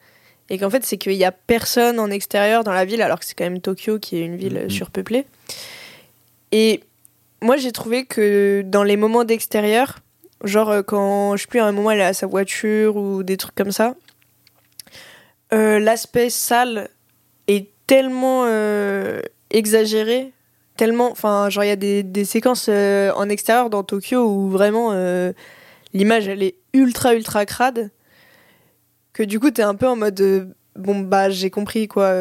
Et qu'en fait, c'est qu'il y a personne en extérieur dans la ville, alors que c'est quand même Tokyo qui est une ville Mhm. surpeuplée. Et moi, j'ai trouvé que dans les moments d'extérieur, genre euh, quand, je sais plus, à un moment, elle à sa voiture ou des trucs comme ça, euh, l'aspect sale est tellement euh, exagéré, tellement, enfin, genre il y a des, des séquences en extérieur dans Tokyo où vraiment l'image elle est ultra ultra crade, que du coup t'es un peu en mode bon bah j'ai compris quoi.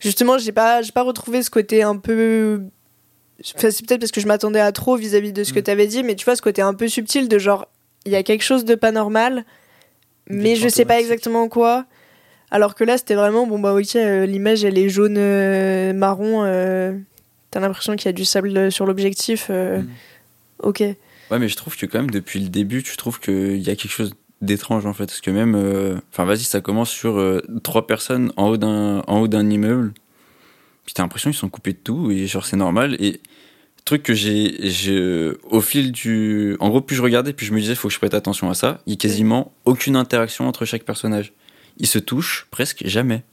justement j'ai pas j'ai pas retrouvé ce côté un peu Enfin, c'est peut-être parce que je m'attendais à trop vis-à-vis de ce que Mm. tu avais dit, mais tu vois, ce côté un peu subtil de genre, il y a quelque chose de pas normal, mais je sais pas exactement quoi. Alors que là, c'était vraiment, bon bah ok, euh, l'image elle est jaune, euh, marron, euh, t'as l'impression qu'il y a du sable sur l'objectif. Mm. Ok. Ouais, mais je trouve que quand même, depuis le début, tu trouves qu'il y a quelque chose d'étrange en fait. Parce que même. Enfin, vas-y, ça commence sur trois personnes en haut d'un en haut d'un immeuble. Puis t'as l'impression qu'ils sont coupés de tout et genre c'est normal. Et truc que j'ai. Au fil du. En gros, plus je regardais, plus je me disais, faut que je prête attention à ça. Il y a quasiment aucune interaction entre chaque personnage. Ils se touchent presque jamais.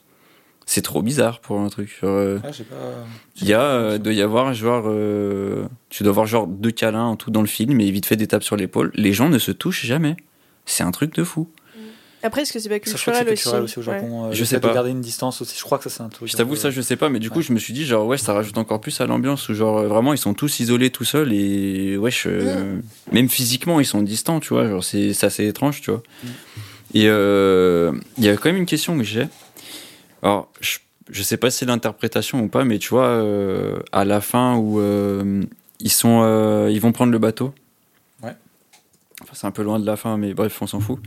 C'est trop bizarre pour un truc. Euh, Ah, pas. il y a, euh, doit y avoir genre, euh, tu dois avoir genre deux câlins en tout dans le film et vite fait des tapes sur l'épaule. Les gens ne se touchent jamais. C'est un truc de fou. Après, est-ce que c'est pas Ça, je crois que culturel, culturel aussi, aussi, au Ouais. Japon. euh, Je sais pas. De garder une distance aussi. Je crois que ça, c'est un truc. Je t'avoue, ça, je sais pas, mais du coup, Ouais. je me suis dit, genre, ouais, ça rajoute encore plus à l'ambiance où, genre, vraiment, ils sont tous isolés tout seuls et, wesh, euh, même physiquement, ils sont distants, tu vois. Genre, c'est c'est assez étrange, tu vois. Mm. Et euh, il y a quand même une question que j'ai. Alors, je, je sais pas si c'est l'interprétation ou pas, mais tu vois, euh, à la fin où euh, ils sont, euh, ils vont prendre le bateau. Enfin, c'est un peu loin de la fin, mais bref, on s'en fout.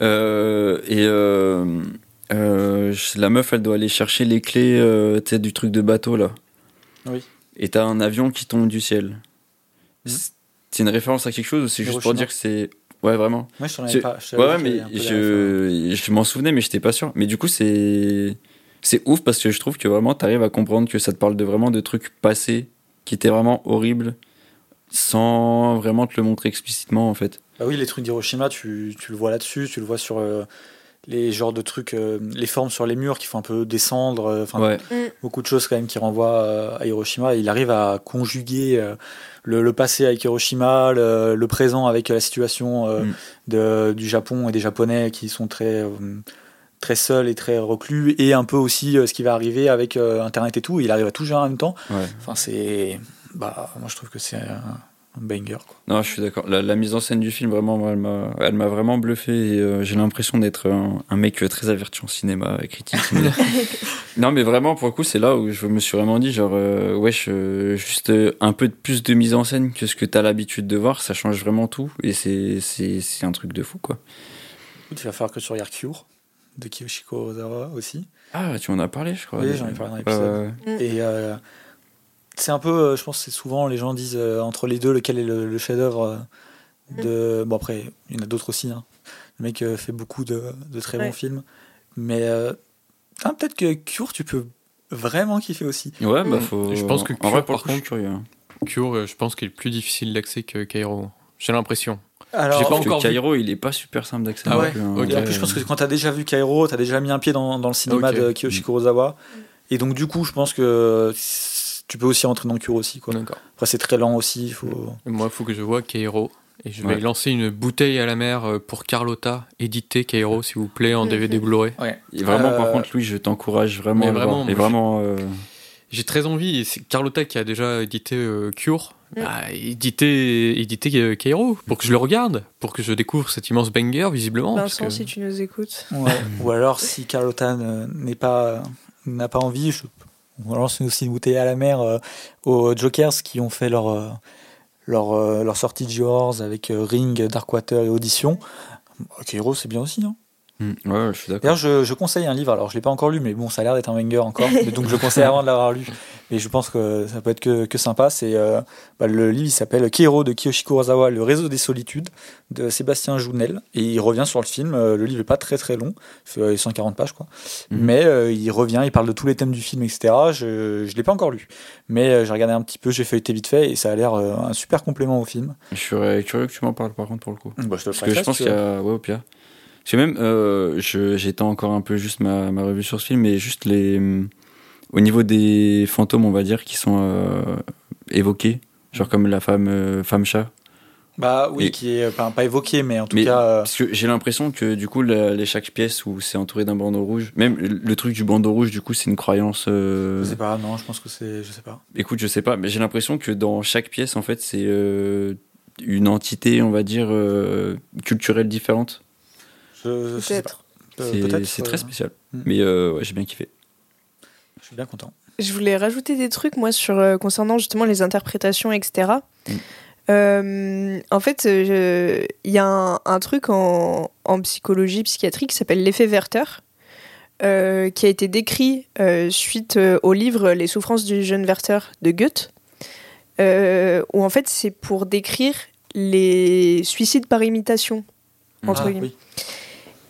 Euh, et euh, euh, la meuf, elle doit aller chercher les clés du truc de bateau là. Oui. Et t'as un avion qui tombe du ciel. Mhm. C'est- une référence à quelque chose ou c'est juste pour dire que c'est. Ouais, vraiment. Moi, je avais pas. je Ouais, mais je m'en souvenais, mais j'étais pas sûr. Mais du coup, c'est. C'est ouf parce que je trouve que vraiment, t'arrives à comprendre que ça te parle de vraiment de trucs passés qui étaient vraiment horribles sans vraiment te le montrer explicitement en fait. Bah oui, les trucs d'Hiroshima, tu, tu le vois là-dessus, tu le vois sur euh, les genres de trucs, euh, les formes sur les murs qui font un peu descendre, euh, enfin Ouais, beaucoup de choses quand même qui renvoient euh, à Hiroshima. Et il arrive à conjuguer euh, le, le passé avec Hiroshima, le, le présent avec la situation euh, Mm. de, du Japon et des Japonais qui sont très euh, très seuls et très reclus, et un peu aussi euh, ce qui va arriver avec euh, Internet et tout. Il arrive à tout gérer en même temps. ouais. Enfin, c'est, bah, moi je trouve que c'est un, un banger. Quoi. Non, je suis d'accord. La, la mise en scène du film, vraiment, elle m'a, elle m'a vraiment bluffé. et, euh, j'ai l'impression d'être un, un mec euh, très averti en cinéma, et critique. mais- non, mais vraiment, pour le coup, c'est là où je me suis vraiment dit, genre, euh, wesh, euh, juste un peu de plus de mise en scène que ce que t'as l'habitude de voir, ça change vraiment tout. Et c'est, c'est, c'est un truc de fou, quoi. Il va falloir que tu regardes Cure de Kiyoshiko Ozawa aussi. Ah, tu en as parlé, je crois. Oui, j'en ai parlé dans l'épisode. ouais. Et euh, c'est un peu, euh, je pense que c'est souvent les gens disent euh, entre les deux lequel est le, le chef-d'œuvre euh, de. Bon, après, il y en a d'autres aussi. hein. Le mec euh, fait beaucoup de, de très Ouais. bons films. Mais euh, ah, peut-être que Cure, tu peux vraiment kiffer aussi. Ouais, bah Mm. faut. Je pense que en vrai, Cure, pour le par coup, je suis contre- curieux. Cure, je pense qu'il est plus difficile d'accès que Cairo. J'ai l'impression. Alors, J'ai pas encore vu. Cairo, il est pas super simple d'accès. Ah ouais, plus, hein. ok. Et en plus, je pense que quand t'as déjà vu Kairo, t'as déjà mis un pied dans, dans le cinéma de Kiyoshi Kurosawa. Et donc, du coup, je pense que tu peux aussi rentrer dans Cure aussi. Quoi. D'accord. Après, c'est très lent aussi. Faut... Moi, il faut que je vois Cairo. Et je vais Ouais. lancer une bouteille à la mer euh, pour Carlotta. Éditez Cairo, s'il vous plaît, en DVD Blu-ray. Et vraiment, par Euh, contre, Louis, je t'encourage vraiment. Mais vraiment, voir. Et vraiment. euh, J'ai très envie. C'est Carlotta qui a déjà édité euh, Cure. Mm. Bah, euh, Cairo pour que je le regarde, pour que je découvre cet immense banger, visiblement. parce Vincent, que- si tu nous écoutes. Ouais. Ou alors, si Carlotta ne- n'est pas, n'a pas envie, je... on lance aussi une bouteille à la mer euh, aux Jokers qui ont fait leur, euh, leur, euh, leur sortie de G-Wars avec Ring, Darkwater et Audition. Kairo, c'est bien aussi. Hein. Hmm, Ouais, je suis d'accord. D'ailleurs, je, je conseille un livre. Alors, je l'ai pas encore lu, mais bon, ça a l'air d'être un banger encore. Mais donc, je conseille avant de l'avoir lu. Mais je pense que ça peut être que, que sympa. C'est euh, bah, le livre, il s'appelle Keiro de Kiyoshi Kurosawa, Le réseau des solitudes de Sébastien Jounel. Et il revient sur le film. Euh, Le livre est pas très très long, il fait euh, 140 pages quoi. Mhm. Mais euh, il revient, il parle de tous les thèmes du film, etc. Je je l'ai pas encore lu, mais euh, j'ai regardé un petit peu, j'ai feuilleté vite fait et ça a l'air euh, un super complément au film. Je serais curieux que tu m'en parles, par contre, pour le coup. Bah, je te le Parce que je pense qu'il y a. Ouais, au pire. Parce que même, euh, j'étends encore un peu juste ma, ma revue sur ce film, mais juste les. hum, Au niveau des fantômes, on va dire, qui sont euh, évoqués, genre comme la femme, euh, femme chat. Bah oui, Et- qui est pas, pas évoqué, mais en tout Mais- cas. euh, Parce que j'ai l'impression que du coup, la- les chaque pièce où c'est entouré d'un bandeau rouge, même le, truc du bandeau rouge, du coup, c'est une croyance. euh, Je sais pas, non, je pense que c'est. Je sais pas. Écoute, je sais pas, mais j'ai l'impression que dans chaque pièce, en fait, c'est euh, une entité, on va dire, euh, culturelle différente. Peut-être. Euh, C'est peut-être, c'est euh, très spécial. Mm. Mais euh, ouais, j'ai bien kiffé. Je suis bien content. Je voulais rajouter des trucs, moi, sur, euh, concernant justement les interprétations, etc. Mm. Euh, en fait, euh, il y a un, un truc en, en psychologie psychiatrique qui s'appelle l'effet Werther, euh, qui a été décrit euh, suite euh, au livre Les souffrances du jeune Werther de Goethe, euh, où en fait c'est pour décrire les suicides par imitation. Entre Ah, guillemets. oui.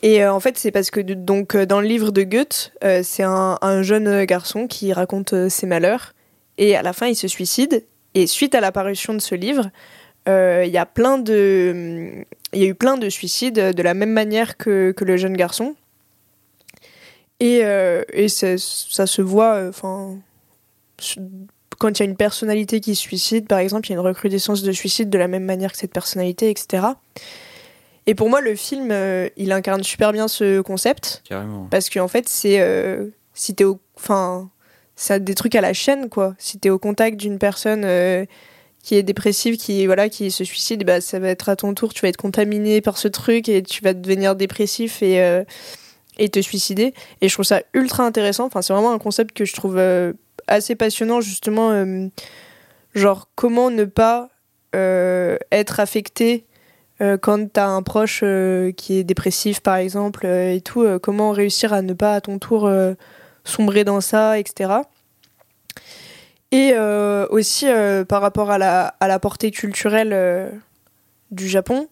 Et euh, en fait, c'est parce que donc euh, dans le livre de Goethe, euh, c'est un, un jeune garçon qui raconte ses malheurs et à la fin il se suicide. Et suite à l'apparition de ce livre, il y a plein de, il y a eu plein de suicides de la même manière que, que le jeune garçon. Et, et ça se voit, enfin, quand il y a une personnalité qui se suicide, par exemple, il y a une recrudescence de suicide de la même manière que cette personnalité, etc. Et pour moi, le film, euh, il incarne super bien ce concept Carrément. parce qu'en fait, c'est euh, si t'es au, enfin, c'est des trucs à la chaîne, quoi. Si t'es au contact d'une personne euh, qui est dépressive, qui voilà, qui se suicide, bah ça va être à ton tour, tu vas être contaminé par ce truc et tu vas devenir dépressif et et te suicider. Et je trouve ça ultra intéressant. Enfin, c'est vraiment un concept que je trouve assez passionnant, justement. genre, comment ne pas euh, être affecté euh, quand t'as un proche euh, qui est dépressif, par exemple, euh, et tout. euh, comment réussir à ne pas, à ton tour, euh, sombrer dans ça, etc. Et euh, aussi, euh, par rapport à la, à la portée culturelle euh, du Japon,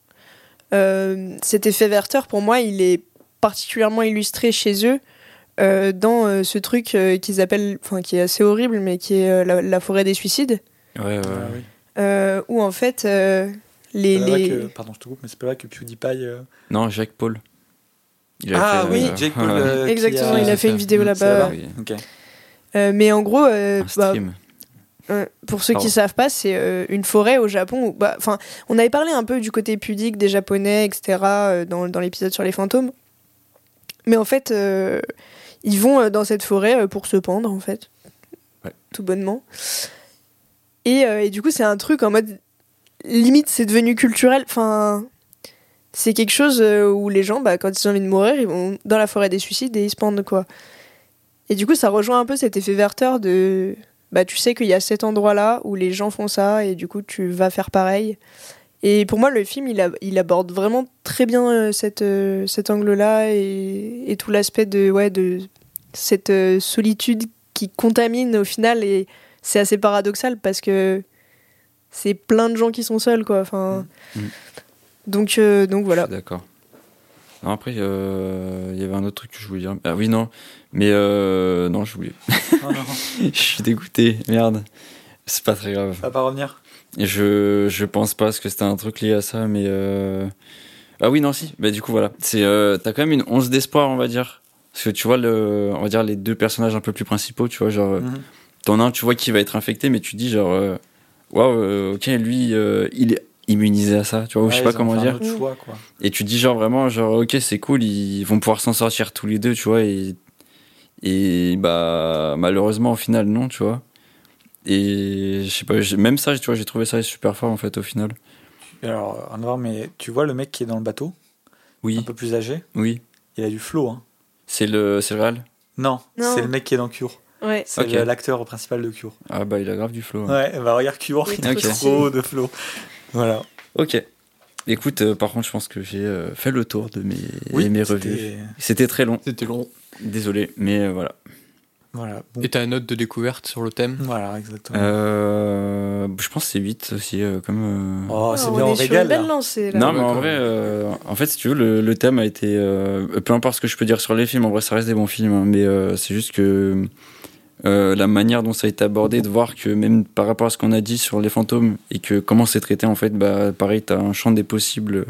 euh, cet effet Werther, pour moi, il est particulièrement illustré chez eux euh, dans euh, ce truc euh, qu'ils appellent, enfin qui est assez horrible, mais qui est euh, la, la forêt des suicides, Ouais, ouais. Ah, oui. euh, où en fait euh, les, que- pardon, je te coupe, mais c'est pas vrai que PewDiePie. euh, Non, Jacques Paul. Ah fait, oui, euh, Jake Paul. euh, Exactement, a- il a fait une vidéo là-bas. oui. Euh, mais en gros, euh, un bah, stream. pour ceux Pardon. qui savent pas, c'est euh, une forêt au Japon. Où, bah, on avait parlé un peu du côté pudique des Japonais, etc. euh, dans, dans l'épisode sur les fantômes. Mais en fait, euh, ils vont euh, dans cette forêt euh, pour se pendre, en fait. Ouais. Tout bonnement. Et, euh, et du coup, c'est un truc en mode. Limite, c'est devenu culturel. Enfin. C'est quelque chose euh, où les gens, bah, quand ils ont envie de mourir, ils vont dans la forêt des suicides et ils se pendent, quoi. Et du coup, ça rejoint un peu cet effet Werther de. Bah, tu sais qu'il y a cet endroit-là où les gens font ça et du coup, tu vas faire pareil. Et pour moi, le film, il, aborde vraiment très bien euh, cette, euh, cet angle-là et, et tout l'aspect de, ouais, de cette solitude qui contamine au final. Et c'est assez paradoxal parce que c'est plein de gens qui sont seuls, quoi. Enfin, Mm. donc, euh, donc voilà. Je D'accord. Non, après, euh, il y avait un autre truc que je voulais dire. Ah oui, non. Mais euh, non, oublié. Oh non, je suis dégoûté. Merde. C'est pas très grave. ça va pas revenir. Je, je pense pas parce que c'était un truc lié à ça, mais. Euh... Ah oui, non, si. Bah, du coup, voilà. C'est, euh, t'as quand même une once d'espoir, on va dire. Parce que tu vois, le, on va dire les deux personnages un peu plus principaux, tu vois, genre. Mhm. T'en as un, tu vois, qui va être infecté, mais tu dis, genre. Waouh, euh, ok, lui, euh, il est immunisé à ça, tu vois, ou je sais Ouais, pas comment un dire. choix, quoi. Et tu dis, genre, vraiment, genre, ok, c'est cool, ils vont pouvoir s'en sortir tous les deux, tu vois, et. Et bah, malheureusement, au final, non, tu vois. Et je sais pas, même ça, tu vois, j'ai trouvé ça super fort, en fait, au final. Alors, à voir, mais tu vois le mec qui est dans le bateau, un Oui, peu plus âgé, oui. il a du flow. Hein. C'est le, c'est le réel Non, Non. c'est le mec qui est dans Cure. Ouais. C'est Ok. le- l'acteur principal de Cure. Ah bah il a grave du flow. hein. Ouais, bah regarde Cure, Oui, il a trop trop de flow. Voilà. Ok. Écoute, euh, par contre, je pense que j'ai euh, fait le tour de mes, Oui, mes c'était- revues. C'était très long, C'était long. désolé, mais euh, voilà. Voilà. Bon. Et ta note de découverte sur le thème Voilà, exactement. Euh, je pense que c'est 8 aussi, euh, comme... euh, Oh, Ah, c'est on bien, on est sur régale. une belle là. lancée là. Non, mais en vrai, euh, en fait, si tu veux, le, le thème a été... euh, peu importe ce que je peux dire sur les films, en vrai, ça reste des bons films, hein, mais euh, c'est juste que euh, la manière dont ça a été abordé, de voir que même par rapport à ce qu'on a dit sur les fantômes, et que comment c'est traité, en fait, bah, pareil, t'as un champ des possibles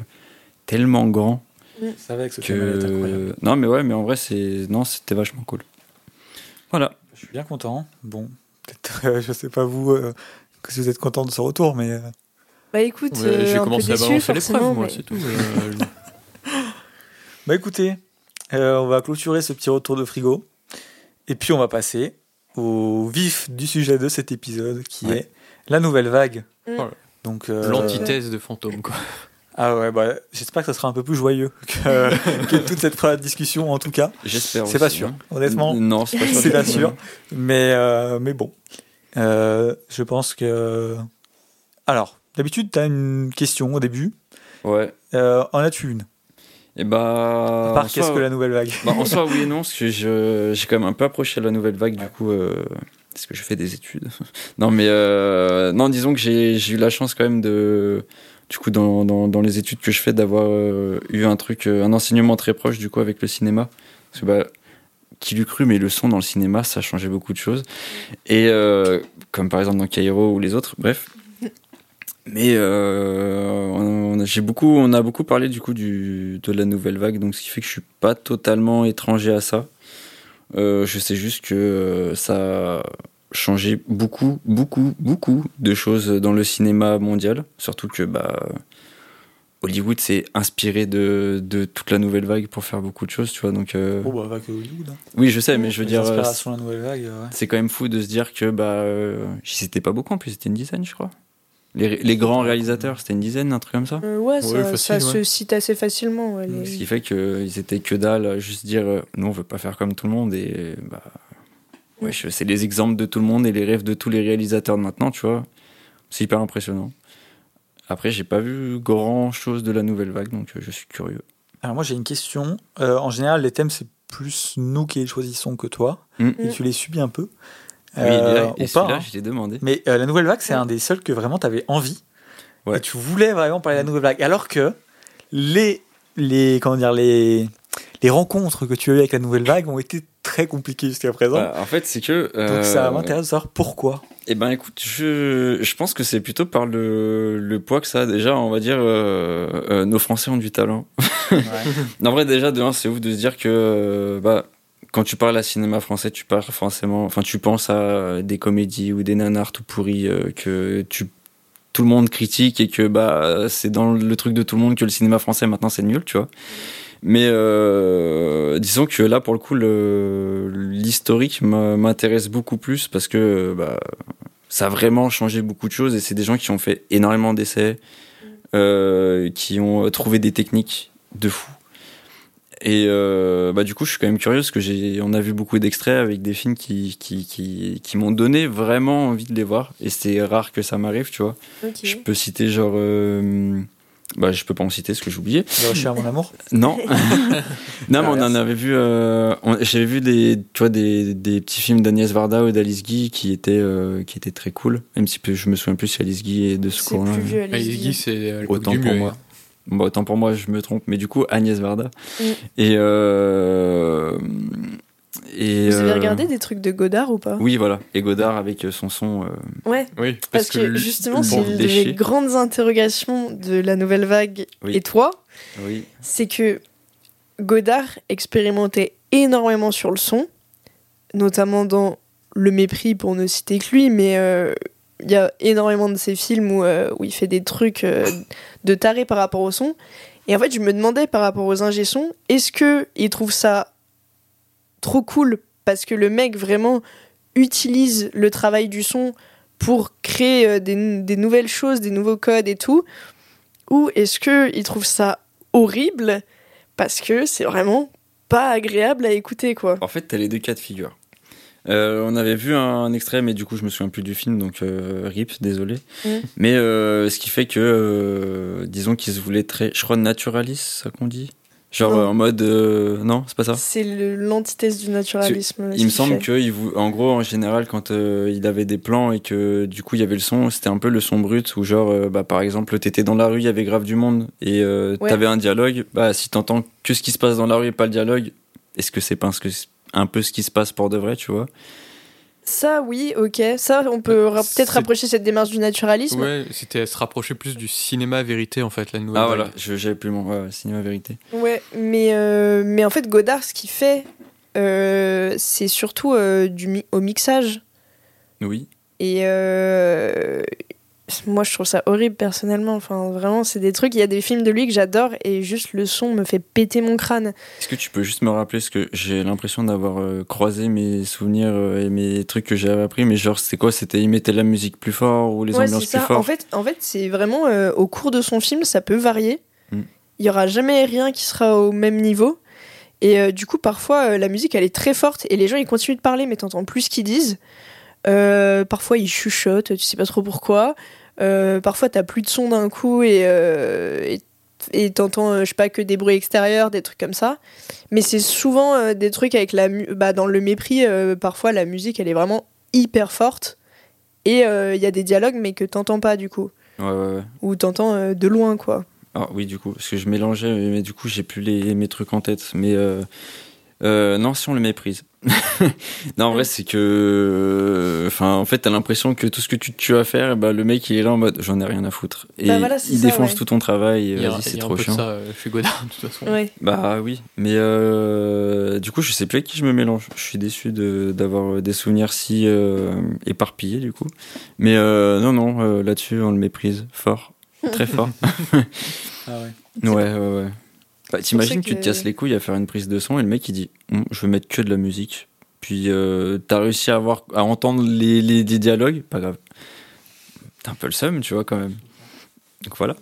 tellement grand Je savais que ce film incroyable. que... Non, mais ouais, mais en vrai, c'est... Non, c'était vachement cool. Voilà. Je suis bien content. Bon, peut-être, euh, je sais pas vous, euh, que si vous êtes content de ce retour, mais euh, Bah écoute, Ouais, euh, J'ai peu commencé à balancer l'épreuve, moi, mais- c'est tout. Euh, Bah écoutez, euh, on va clôturer ce petit retour de frigo. Et puis on va passer au vif du sujet de cet épisode qui Ouais. est la nouvelle vague. Mm. Voilà. Donc, euh, L'antithèse de fantôme, quoi. Ah ouais, bah, j'espère que ça sera un peu plus joyeux que, que toute cette discussion en tout cas. J'espère C'est pas sûr, hein. honnêtement. Non, c'est pas sûr. C'est pas sûr. Mais, euh, mais bon. Euh, je pense que. Alors, d'habitude, tu as une question au début. Ouais. Euh, en as-tu une? Et bah. À part en qu'est-ce que la nouvelle vague? bah, en soi, oui et non, parce que j'ai quand même un peu approché de la nouvelle vague, du coup, euh, parce que je fais des études. non, mais euh, non, disons que j'ai eu la chance quand même de, du coup, dans, dans, les études que je fais, d'avoir euh, eu un truc, euh, un enseignement très proche, du coup, avec le cinéma. Parce que, bah, qui l'eût cru, mais le son dans le cinéma, ça changeait beaucoup de choses. Et euh, comme par exemple dans Cairo ou les autres, bref. Mais on, a- j'ai beaucoup, on a beaucoup parlé du coup du, de la nouvelle vague, donc ce qui fait que je suis pas totalement étranger à ça. Je sais juste que ça changé beaucoup, beaucoup, beaucoup de choses dans le cinéma mondial. Surtout que bah, Hollywood s'est inspiré de, de toute la nouvelle vague pour faire beaucoup de choses, tu vois. Donc, euh, Oh, bah, vague Hollywood. hein. oui, je sais, mais je veux Les dire, euh, inspirations de la nouvelle vague, ouais. c'est quand même fou de se dire que bah, euh, c'était pas beaucoup en plus, c'était une dizaine, je crois. Les, les grands réalisateurs, c'était une dizaine, un truc comme ça. Euh, ouais, ça, Ouais, facile, ça se cite assez facilement. ouais, les- Ce qui fait qu'ils étaient que dalle à juste dire euh, nous on veut pas faire comme tout le monde et bah ouais, je- c'est les exemples de tout le monde et les rêves de tous les réalisateurs de maintenant, tu vois. C'est hyper impressionnant. Après, j'ai pas vu grand chose de la nouvelle vague donc euh, je suis curieux. Alors, moi, j'ai une question. Euh, en général, les thèmes, c'est plus nous qui les choisissons que toi. Mm. Et tu les subis un peu. oui, et là, Euh, et ou pas, celui-là, hein. je l'ai demandé. Mais euh, la nouvelle vague, c'est Ouais. un des seuls que vraiment tu avais envie. Ouais. Et tu voulais vraiment parler de la nouvelle vague. Alors que les, les, comment dire, les, les rencontres que tu as eues avec la nouvelle vague ont été très compliquées jusqu'à présent. Bah, en fait, c'est que Donc ça euh, m'intéresse de savoir pourquoi. Eh ben écoute, je, je pense que c'est plutôt par le, le poids que ça a. Déjà, on va dire, euh, euh, nos Français ont du talent. En vrai, déjà, de c'est ouf de se dire que bah, quand tu parles à cinéma français, tu parles forcément. Enfin, tu penses à des comédies ou des nanars tout pourris que tu, tout le monde critique et que bah, c'est dans le truc de tout le monde que le cinéma français maintenant c'est nul, tu vois. Mais euh, disons que là, pour le coup, l'historique m'intéresse beaucoup plus parce que bah, ça a vraiment changé beaucoup de choses et c'est des gens qui ont fait énormément d'essais, euh, qui ont trouvé des techniques de fou. Et euh, bah, du coup, je suis quand même curieux parce que j'ai, on a vu beaucoup d'extraits avec des films qui, qui, qui, qui m'ont donné vraiment envie de les voir. Et c'est rare que ça m'arrive, tu vois. Je peux citer genre. euh, bah, je peux pas en citer ce que j'ai oublié. À mon amour? Non. non, mais on en avait vu. euh, J'avais vu des, tu vois, des, des petits films d'Agnès Varda ou d'Alice Guy qui étaient, euh, qui étaient très cool. Même si je me souviens plus si Alice Guy est de ce vieux, Alice allez-y. Guy, c'est euh, Autant du pour mieux. moi. Bon, autant pour moi, je me trompe, mais du coup, Agnès Varda. Mm. Et. Euh, et Vous avez euh, regardé des trucs de Godard ou pas? Oui, voilà. Et Godard avec son son. euh, Ouais. Oui, Parce, que, justement, c'est une de déchet. mes grandes interrogations de la nouvelle vague Oui. et toi, Oui. c'est que Godard expérimentait énormément sur le son, notamment dans Le Mépris pour ne citer que lui, mais euh, il y a énormément de ces films où, euh, où il fait des trucs euh, de taré par rapport au son. Et en fait, je me demandais par rapport aux ingé sons, est-ce que il trouve ça trop cool parce que le mec vraiment utilise le travail du son pour créer euh, des, des nouvelles choses, des nouveaux codes et tout Ou est-ce que il trouve ça horrible parce que c'est vraiment pas agréable à écouter quoi? En fait, t'as les deux cas de figure. Euh, on avait vu un, extrait, mais du coup, je me souviens plus du film, donc euh, rip, désolé. Mm. Mais euh, ce qui fait que, disons qu'ils se voulaient très, je crois, naturaliste, ça qu'on dit? Genre Non. euh, en mode, euh, non, c'est pas ça. C'est l'antithèse du naturalisme. Il me semble que, il vou- en gros, en général, quand euh, il avait des plans et que du coup il y avait le son, c'était un peu le son brut où genre, euh, bah, par exemple, t'étais dans la rue, il y avait grave du monde et Ouais. t'avais un dialogue. Bah, si t'entends que ce qui se passe dans la rue et pas le dialogue, est-ce que c'est pas un peu ce qui se passe pour de vrai, tu vois? Ça, oui, ok. Ça, on peut ra- peut-être rapprocher cette démarche du naturalisme. Ouais, c'était se rapprocher plus du cinéma vérité en fait, la nouvelle. Ah voilà, j'avais plus mon ouais, cinéma vérité. Ouais, mais, euh, mais en fait, Godard, ce qu'il fait, euh, c'est surtout euh, du mi- au mixage. Oui. Et euh, moi, je trouve ça horrible personnellement. Enfin, vraiment, c'est des trucs. Il y a des films de lui que j'adore et juste le son me fait péter mon crâne. Est-ce que tu peux juste me rappeler ce que j'ai l'impression d'avoir euh, croisé mes souvenirs euh, et mes trucs que j'avais appris, mais genre c'était quoi? C'était il mettait la musique plus fort ou les Ouais, ambiances c'est plus ça. fort En fait, en fait c'est vraiment euh, au cours de son film, ça peut varier. Mm. Il y aura jamais rien qui sera au même niveau. Et du coup, parfois, la musique, elle est très forte et les gens, ils continuent de parler, mais t'entends plus ce qu'ils disent. Euh, parfois, ils chuchotent, tu sais pas trop pourquoi. Euh, parfois, t'as plus de son d'un coup et euh, t'entends, je sais pas, que des bruits extérieurs, des trucs comme ça. Mais c'est souvent des trucs avec la... Bah, dans le mépris, parfois, la musique, elle est vraiment hyper forte. Et il y a des dialogues, mais que t'entends pas, du coup. Ouais, ouais, ouais. Ou t'entends de loin, quoi. Ah oui, du coup, parce que je mélangeais, mais du coup, j'ai plus les, mes trucs en tête. Mais non, si on le méprise. non, en vrai, c'est que. Enfin, en fait, t'as l'impression que tout ce que tu tu as à faire, bah, le mec, il est là en mode j'en ai rien à foutre. Et Bah voilà, il ça, défonce ouais. tout ton travail. a, Vas-y, c'est a un trop peu chiant. ça euh, chez Godard de toute façon. Ouais. Bah oui, mais euh, du coup, je sais plus avec qui je me mélange. Je suis déçu de- d'avoir des souvenirs si euh, éparpillés, du coup. Mais euh, non, non, euh, là-dessus, on le méprise fort. Très fort. Ah ouais. Ouais, ouais, ouais. Bah, T'imagines que tu te casses les couilles à faire une prise de son et le mec il dit Hum, Je veux mettre que de la musique. Puis euh, t'as réussi à, avoir, à entendre les, les, dialogues, pas grave. T'as un peu le seum, tu vois, quand même. Donc voilà.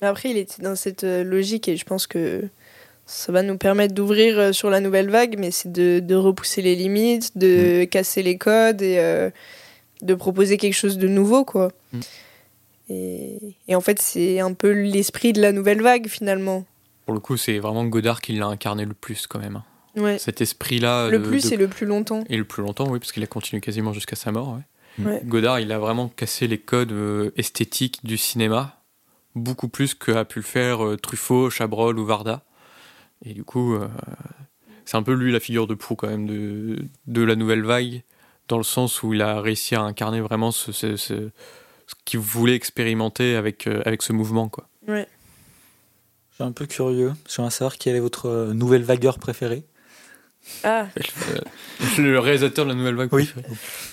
Après, il était dans cette euh, logique et je pense que ça va nous permettre d'ouvrir euh, sur la nouvelle vague, mais c'est de, de repousser les limites, de casser les codes et euh, de proposer quelque chose de nouveau, quoi. Mm. Et, et en fait, c'est un peu l'esprit de la nouvelle vague, finalement. Pour le coup, c'est vraiment Godard qui l'a incarné le plus quand même. hein. Ouais. Cet esprit-là. Le de- plus de- et le plus longtemps. Et le plus longtemps, oui, parce qu'il a continué quasiment jusqu'à sa mort. ouais. Ouais. Godard, il a vraiment cassé les codes euh, esthétiques du cinéma, beaucoup plus que a pu le faire euh, Truffaut, Chabrol ou Varda. Et du coup, euh, c'est un peu lui la figure de proue quand même de, de la nouvelle vague, dans le sens où il a réussi à incarner vraiment ce, ce, ce- ce qu'il voulait expérimenter avec, euh, avec ce mouvement. Quoi. Ouais. Je suis un peu curieux. J'aimerais savoir quelle est votre euh, nouvelle vagueur préférée. Ah, le réalisateur de la nouvelle vague, Oui.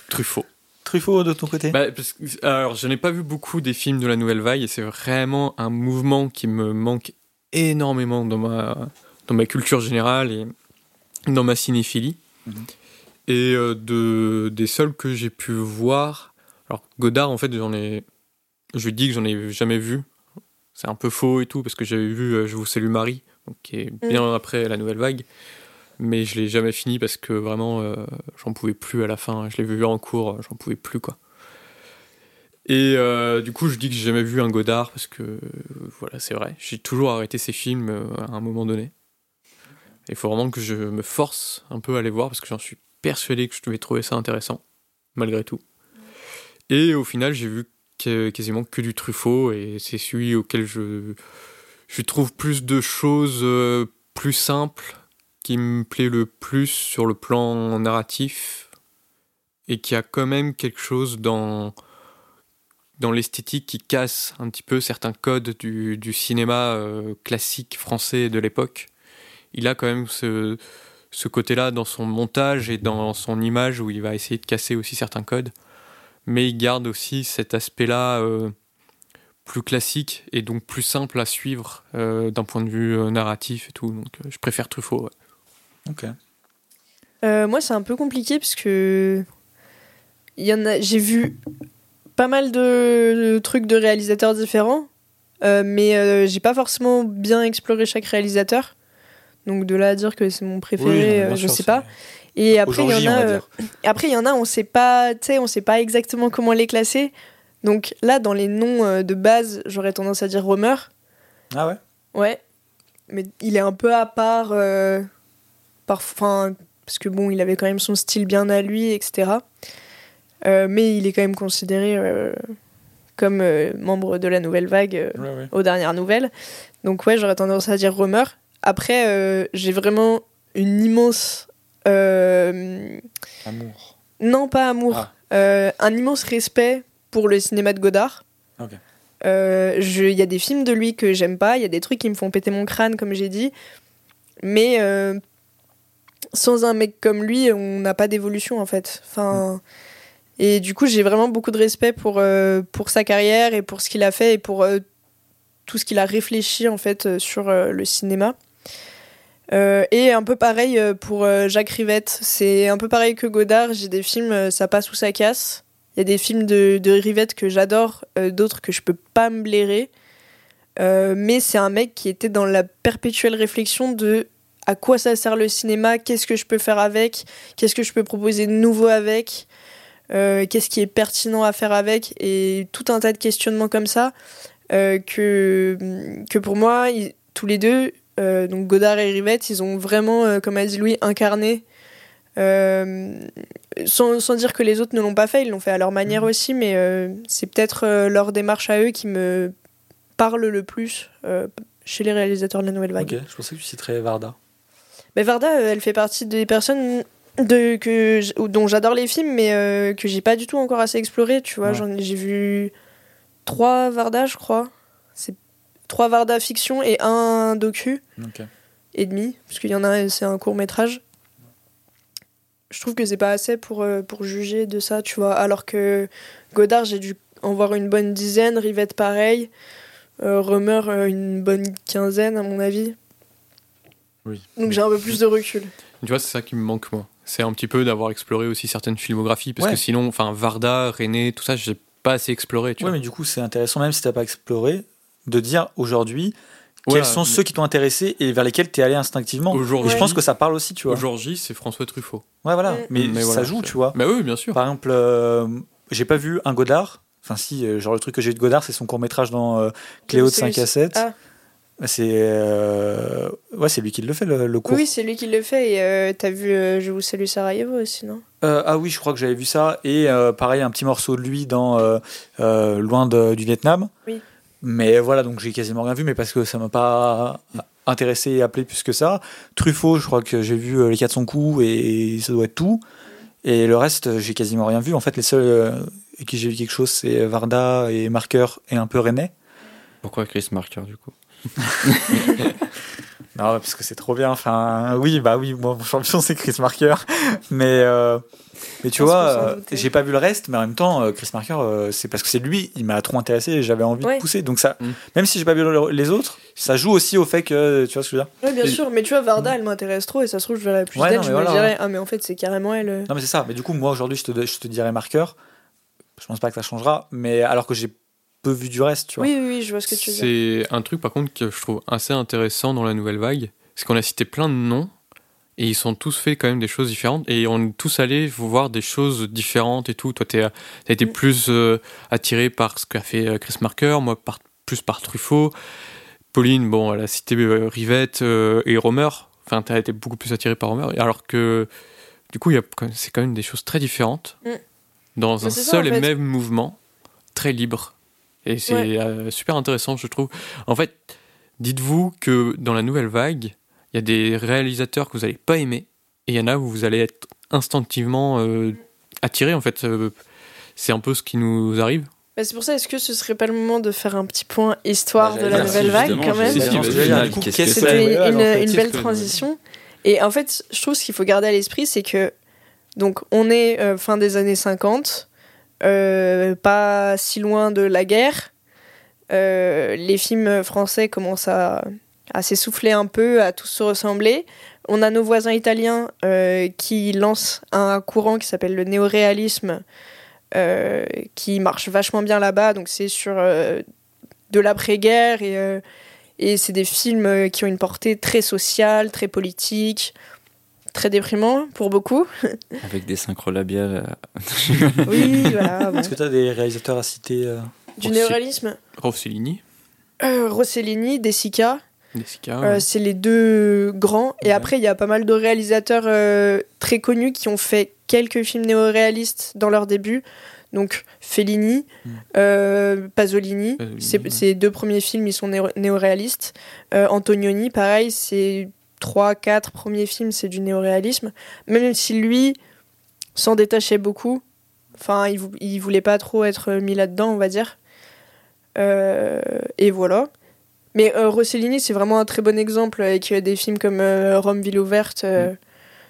Truffaut. Truffaut de ton côté? Bah, parce que- alors, je n'ai pas vu beaucoup des films de la Nouvelle Vague et c'est vraiment un mouvement qui me manque énormément dans ma, dans ma culture générale et dans ma cinéphilie. Mhm. Et euh, de, des seuls que j'ai pu voir, alors Godard, en fait, j'en ai, je dis que j'en ai jamais vu. C'est un peu faux et tout parce que j'avais vu euh, Je vous salue Marie, donc, qui est bien après la Nouvelle Vague. Mais je l'ai jamais fini parce que vraiment, euh, j'en pouvais plus à la fin. Je l'ai vu en cours, euh, j'en pouvais plus quoi. Et euh, du coup, je dis que j'ai jamais vu un Godard parce que euh, voilà, c'est vrai. J'ai toujours arrêté ces films à un moment donné. Il faut vraiment que je me force un peu à les voir parce que j'en suis persuadé que je devais trouver ça intéressant, malgré tout. Et au final, j'ai vu quasiment que du Truffaut et c'est celui auquel je trouve plus de choses euh, plus simples qui me plaît le plus sur le plan narratif et qui a quand même quelque chose dans l'esthétique qui casse un petit peu certains codes du, du cinéma euh, classique français de l'époque. Il a quand même ce, ce côté-là dans son montage et dans son image où il va essayer de casser aussi certains codes. Mais il garde aussi cet aspect-là euh, plus classique et donc plus simple à suivre euh, d'un point de vue euh, narratif et tout. Donc euh, je préfère Truffaut. ouais. Ok. Euh, moi, c'est un peu compliqué parce que il y en a. J'ai vu pas mal de, de trucs de réalisateurs différents, euh, mais euh, j'ai pas forcément bien exploré chaque réalisateur. Donc de là à dire que c'est mon préféré, Oui, euh, je sûr, sais pas. Et après il y en a. euh, après il y en a, on sait pas, tu sais, on sait pas exactement comment les classer. Donc là, dans les noms euh, de base, j'aurais tendance à dire Romer. Ah ouais? Ouais, mais il est un peu à part, euh, parce que bon, il avait quand même son style bien à lui, etc. Euh, mais il est quand même considéré comme membre de la nouvelle vague Ouais, ouais. aux dernières nouvelles. Donc ouais, j'aurais tendance à dire Romer. Après, j'ai vraiment une immense... euh, Amour. non, pas amour. Ah. Euh, un immense respect pour le cinéma de Godard. Ok. Euh, Il y a des films de lui que j'aime pas, il y a des trucs qui me font péter mon crâne, comme j'ai dit. Mais euh, sans un mec comme lui, on n'a pas d'évolution en fait. Enfin, Et du coup, j'ai vraiment beaucoup de respect pour, euh, pour sa carrière et pour ce qu'il a fait et pour tout ce qu'il a réfléchi en fait sur le cinéma. Euh, et un peu pareil euh, pour euh, Jacques Rivette. C'est un peu pareil que Godard. J'ai des films, ça passe ou ça casse. Il y a des films de, Rivette que j'adore, d'autres que je peux pas me blairer. Mais c'est un mec qui était dans la perpétuelle réflexion de à quoi ça sert le cinéma, qu'est-ce que je peux faire avec, qu'est-ce que je peux proposer de nouveau avec, qu'est-ce qui est pertinent à faire avec, et tout un tas de questionnements comme ça que, que pour moi, tous les deux, euh, donc Godard et Rivette, ils ont vraiment, euh, comme a dit Louis, incarné. euh, sans, sans dire que les autres ne l'ont pas fait, ils l'ont fait à leur manière Mhm. aussi, mais c'est peut-être leur démarche à eux qui me parle le plus chez les réalisateurs de la nouvelle vague. Ok, je pensais que tu citerais Varda. Mais Varda, elle fait partie des personnes de, que, dont j'adore les films, mais que j'ai pas du tout encore assez exploré. Tu vois, Ouais. J'ai vu trois Varda, je crois. Trois Varda fiction et un docu Ok. et demi, parce qu'il y en a un, c'est un court métrage. Je trouve que c'est pas assez pour, euh, pour juger de ça, tu vois. Alors que Godard, j'ai dû en voir une bonne dizaine, Rivette pareil, euh, Romer euh, une bonne quinzaine à mon avis. Oui. Donc j'ai un peu plus de recul. Tu vois, c'est ça qui me manque, moi. C'est un petit peu d'avoir exploré aussi certaines filmographies. Parce Ouais. que sinon, enfin, Varda, René, tout ça, j'ai pas assez exploré. Tu Ouais, vois. mais du coup, c'est intéressant, même si t'as pas exploré, de dire aujourd'hui quels sont mais- ceux qui t'ont intéressé et vers lesquels t'es allé instinctivement. Et Aujourd'hui, je pense que ça parle aussi, tu vois. aujourd'hui, c'est François Truffaut. Ouais, voilà. Mais, Mais ça voilà, joue, tu vois. Bah oui, bien sûr. Par exemple, euh, j'ai pas vu un Godard. Enfin, si, euh, genre le truc que j'ai vu de Godard, c'est son court métrage dans euh, Cléo de C'est 5 à 7. Ah. C'est euh, ouais, c'est lui qui le fait, le, le court. Oui, c'est lui qui le fait. Et euh, t'as vu euh, Je vous salue Sarajevo aussi, non? Euh, ah oui, je crois que j'avais vu ça. Et euh, pareil, un petit morceau de lui dans euh, euh, Loin de- du Vietnam. Oui. Mais voilà, donc j'ai quasiment rien vu, mais parce que ça m'a pas intéressé et appelé plus que ça. Truffaut, je crois que j'ai vu euh, les 400 coups et ça doit être tout. Et le reste, euh, j'ai quasiment rien vu. En fait, les seuls euh, avec qui j'ai vu quelque chose, c'est Varda et Marker et un peu René. Pourquoi Chris Marker du coup? Non, parce que c'est trop bien. Enfin, oui, bah oui, moi, mon champion, c'est Chris Marker. Mais, euh, mais tu vois, euh, j'ai pas vu le reste, mais en même temps, euh, Chris Marker, c'est parce que c'est lui, il m'a trop intéressé et j'avais envie Ouais. de pousser. Donc, ça, Mm. même si j'ai pas vu le- les autres, ça joue aussi au fait que, tu vois ce que je veux dire? Oui, bien Et- sûr. Mais tu vois, Varda, elle m'intéresse trop. Et ça se trouve, je verrai plus Ouais, d'elle. Je mais me voilà. dirais, ah, mais en fait, c'est carrément elle. Non, mais c'est ça. Mais du coup, moi, aujourd'hui, je te, je te dirais Marker. Je pense pas que ça changera, mais alors que j'ai peu vu du reste, tu vois. Oui, oui, oui, je vois ce que tu veux dire. C'est un truc, par contre, que je trouve assez intéressant dans la nouvelle vague. C'est qu'on a cité plein de noms. Et ils sont tous fait quand même des choses différentes. Et on est tous allés voir des choses différentes et tout. Toi, t'es- t'as été Mm. plus euh, attiré par ce qu'a fait euh, Chris Marker, moi par, plus par Truffaut. Pauline, bon, elle a cité euh, Rivette euh, et Romer. Enfin, t'as été beaucoup plus attiré par Romer. Alors que, du coup, il y a quand même- c'est quand même des choses très différentes. Mm. Dans Mais un ça, seul et fait. même mouvement, très libre. Et c'est Ouais. euh, super intéressant, je trouve. En fait, dites-vous que dans la nouvelle vague, il y a des réalisateurs que vous n'allez pas aimer, et il y en a où vous allez être instinctivement euh, attiré, en fait. Euh, c'est un peu ce qui nous arrive. Bah, c'est pour ça, est-ce que ce serait pas le moment de faire un petit point histoire Bah, de la nouvelle vague quand même C'était une, une belle transition. Et en fait, je trouve ce qu'il faut garder à l'esprit, c'est que donc on est euh, fin des années 50, euh, pas si loin de la guerre. Euh, les films français commencent à, s'essouffler un peu, à tous se ressembler. On a nos voisins italiens euh, qui lancent un courant qui s'appelle le néoréalisme, euh, qui marche vachement bien là-bas. Donc c'est sur euh, de l'après-guerre et, euh, c'est des films euh, qui ont une portée très sociale, très politique, très déprimant pour beaucoup. Avec des synchro labiales. euh, Oui, voilà. bon. Est-ce que tu as des réalisateurs à citer euh, Du néoréalisme. Rossellini, Euh, Rossellini, De Sica, Jessica. euh, c'est les deux grands. Et Ouais. après, il y a pas mal de réalisateurs euh, très connus qui ont fait quelques films néoréalistes dans leur début. Donc Fellini, Mm. euh, Pasolini, Pasolini, ces, ouais. deux premiers films, ils sont néo- néoréalistes. Euh, Antonioni, pareil, ses trois, quatre premiers films, c'est du néoréalisme. Même si lui s'en détachait beaucoup. Enfin, il, vou- il voulait pas trop être mis là-dedans, on va dire. Euh, et voilà. Mais euh, Rossellini, c'est vraiment un très bon exemple avec euh, des films comme euh, Rome, ville ouverte. euh,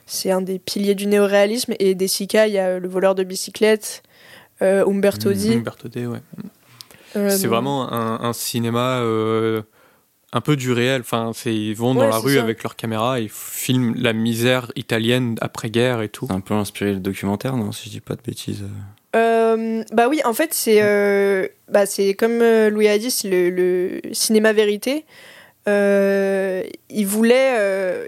C'est un des piliers du néoréalisme. Et des Sica, il y a Le voleur de bicyclette, Umberto Di. Umberto D, ouais. C'est vraiment un, un cinéma un peu du réel. Enfin, c'est- ils vont dans la rue ça. avec leur caméra et filment la misère italienne après-guerre et tout. C'est un peu inspiré le documentaire, non Si je dis pas de bêtises. Euh, bah oui, en fait, c'est euh, bah, c'est comme euh, Louis a dit, c'est le, le cinéma vérité. Euh, il voulait euh,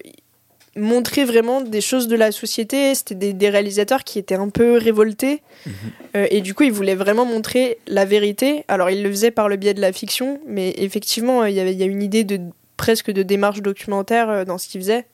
montrer vraiment des choses de la société. C'était des, des réalisateurs qui étaient un peu révoltés. Mhm. Euh, et du coup, il voulait vraiment montrer la vérité. Alors, il le faisait par le biais de la fiction, mais effectivement, il y avait il y a une idée de presque de démarche documentaire euh, dans ce qu'il faisait.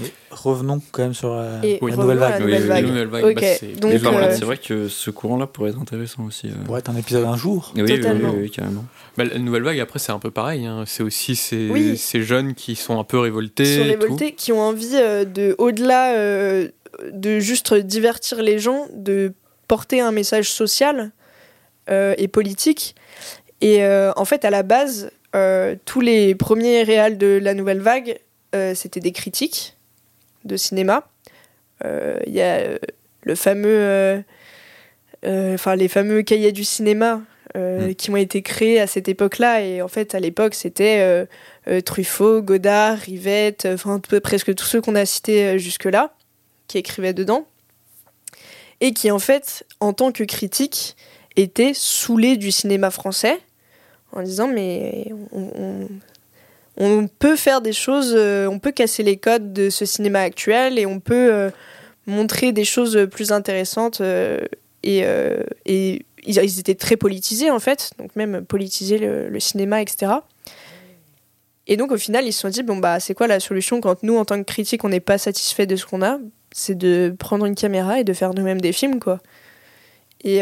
Mais Revenons quand même sur euh, la nouvelle vague. la nouvelle Oui, vague. Nouvelle bah, c'est- donc, euh, vrai que ce courant-là pourrait être intéressant aussi. euh. Pour être un épisode un jour. Oui, oui, oui, Totalement. oui, oui, carrément. Bah, la nouvelle vague, après, c'est un peu pareil. hein. C'est aussi ces, Oui. ces jeunes qui sont un peu révoltés. qui sont et tout. révoltés, qui ont envie euh, de, au-delà euh, de juste divertir les gens, de porter un message social euh, et politique. Et euh, en fait, à la base, euh, tous les premiers réals de la nouvelle vague, euh, c'était des critiques de cinéma. Euh, Il y a euh, le fameux, euh, euh, enfin les fameux cahiers du cinéma euh, Mm. qui ont été créés à cette époque-là. Et en fait, à l'époque, c'était euh, euh, Truffaut, Godard, Rivette, enfin peu- presque tous ceux qu'on a cités euh, jusque-là, qui écrivaient dedans, et qui en fait, en tant que critique, étaient saoulés du cinéma français, en disant mais on, on- on peut faire des choses, euh, on peut casser les codes de ce cinéma actuel et on peut euh, montrer des choses plus intéressantes euh, et, ils, étaient très politisés en fait, donc même politiser le, cinéma, etc. Et donc au final, ils se sont dit bon bah c'est quoi la solution quand nous en tant que critique on n'est pas satisfait de ce qu'on a, c'est de prendre une caméra et de faire nous-mêmes des films quoi. Et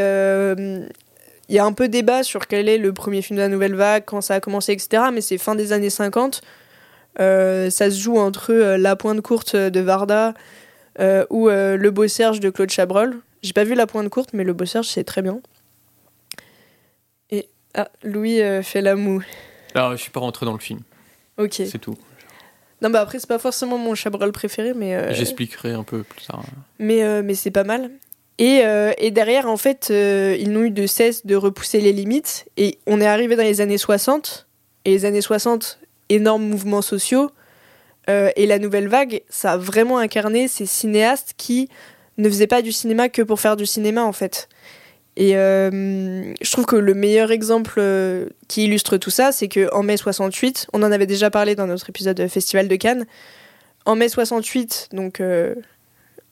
il y a un peu débat sur quel est le premier film de la nouvelle vague, quand ça a commencé, etc. Mais c'est fin des années 50. Euh, ça se joue entre euh, La Pointe Courte de Varda euh, ou Le Beau Serge de Claude Chabrol. J'ai pas vu La Pointe Courte, mais Le Beau Serge, c'est très bien. Et ah, Louis fait la moue. Alors, je suis pas rentré dans le film, Ok. c'est tout. Non, bah après, c'est pas forcément mon Chabrol préféré, mais. J'expliquerai un peu plus tard. mais, mais c'est pas mal. Et, euh, et derrière, en fait, euh, ils n'ont eu de cesse de repousser les limites. Et on est arrivé dans les années 60. Et les années 60, énormes mouvements sociaux. Euh, et la nouvelle vague, ça a vraiment incarné ces cinéastes qui ne faisaient pas du cinéma que pour faire du cinéma, en fait. Et je trouve que le meilleur exemple qui illustre tout ça, c'est qu'en mai 68, on en avait déjà parlé dans notre épisode de Festival de Cannes, en mai 68, donc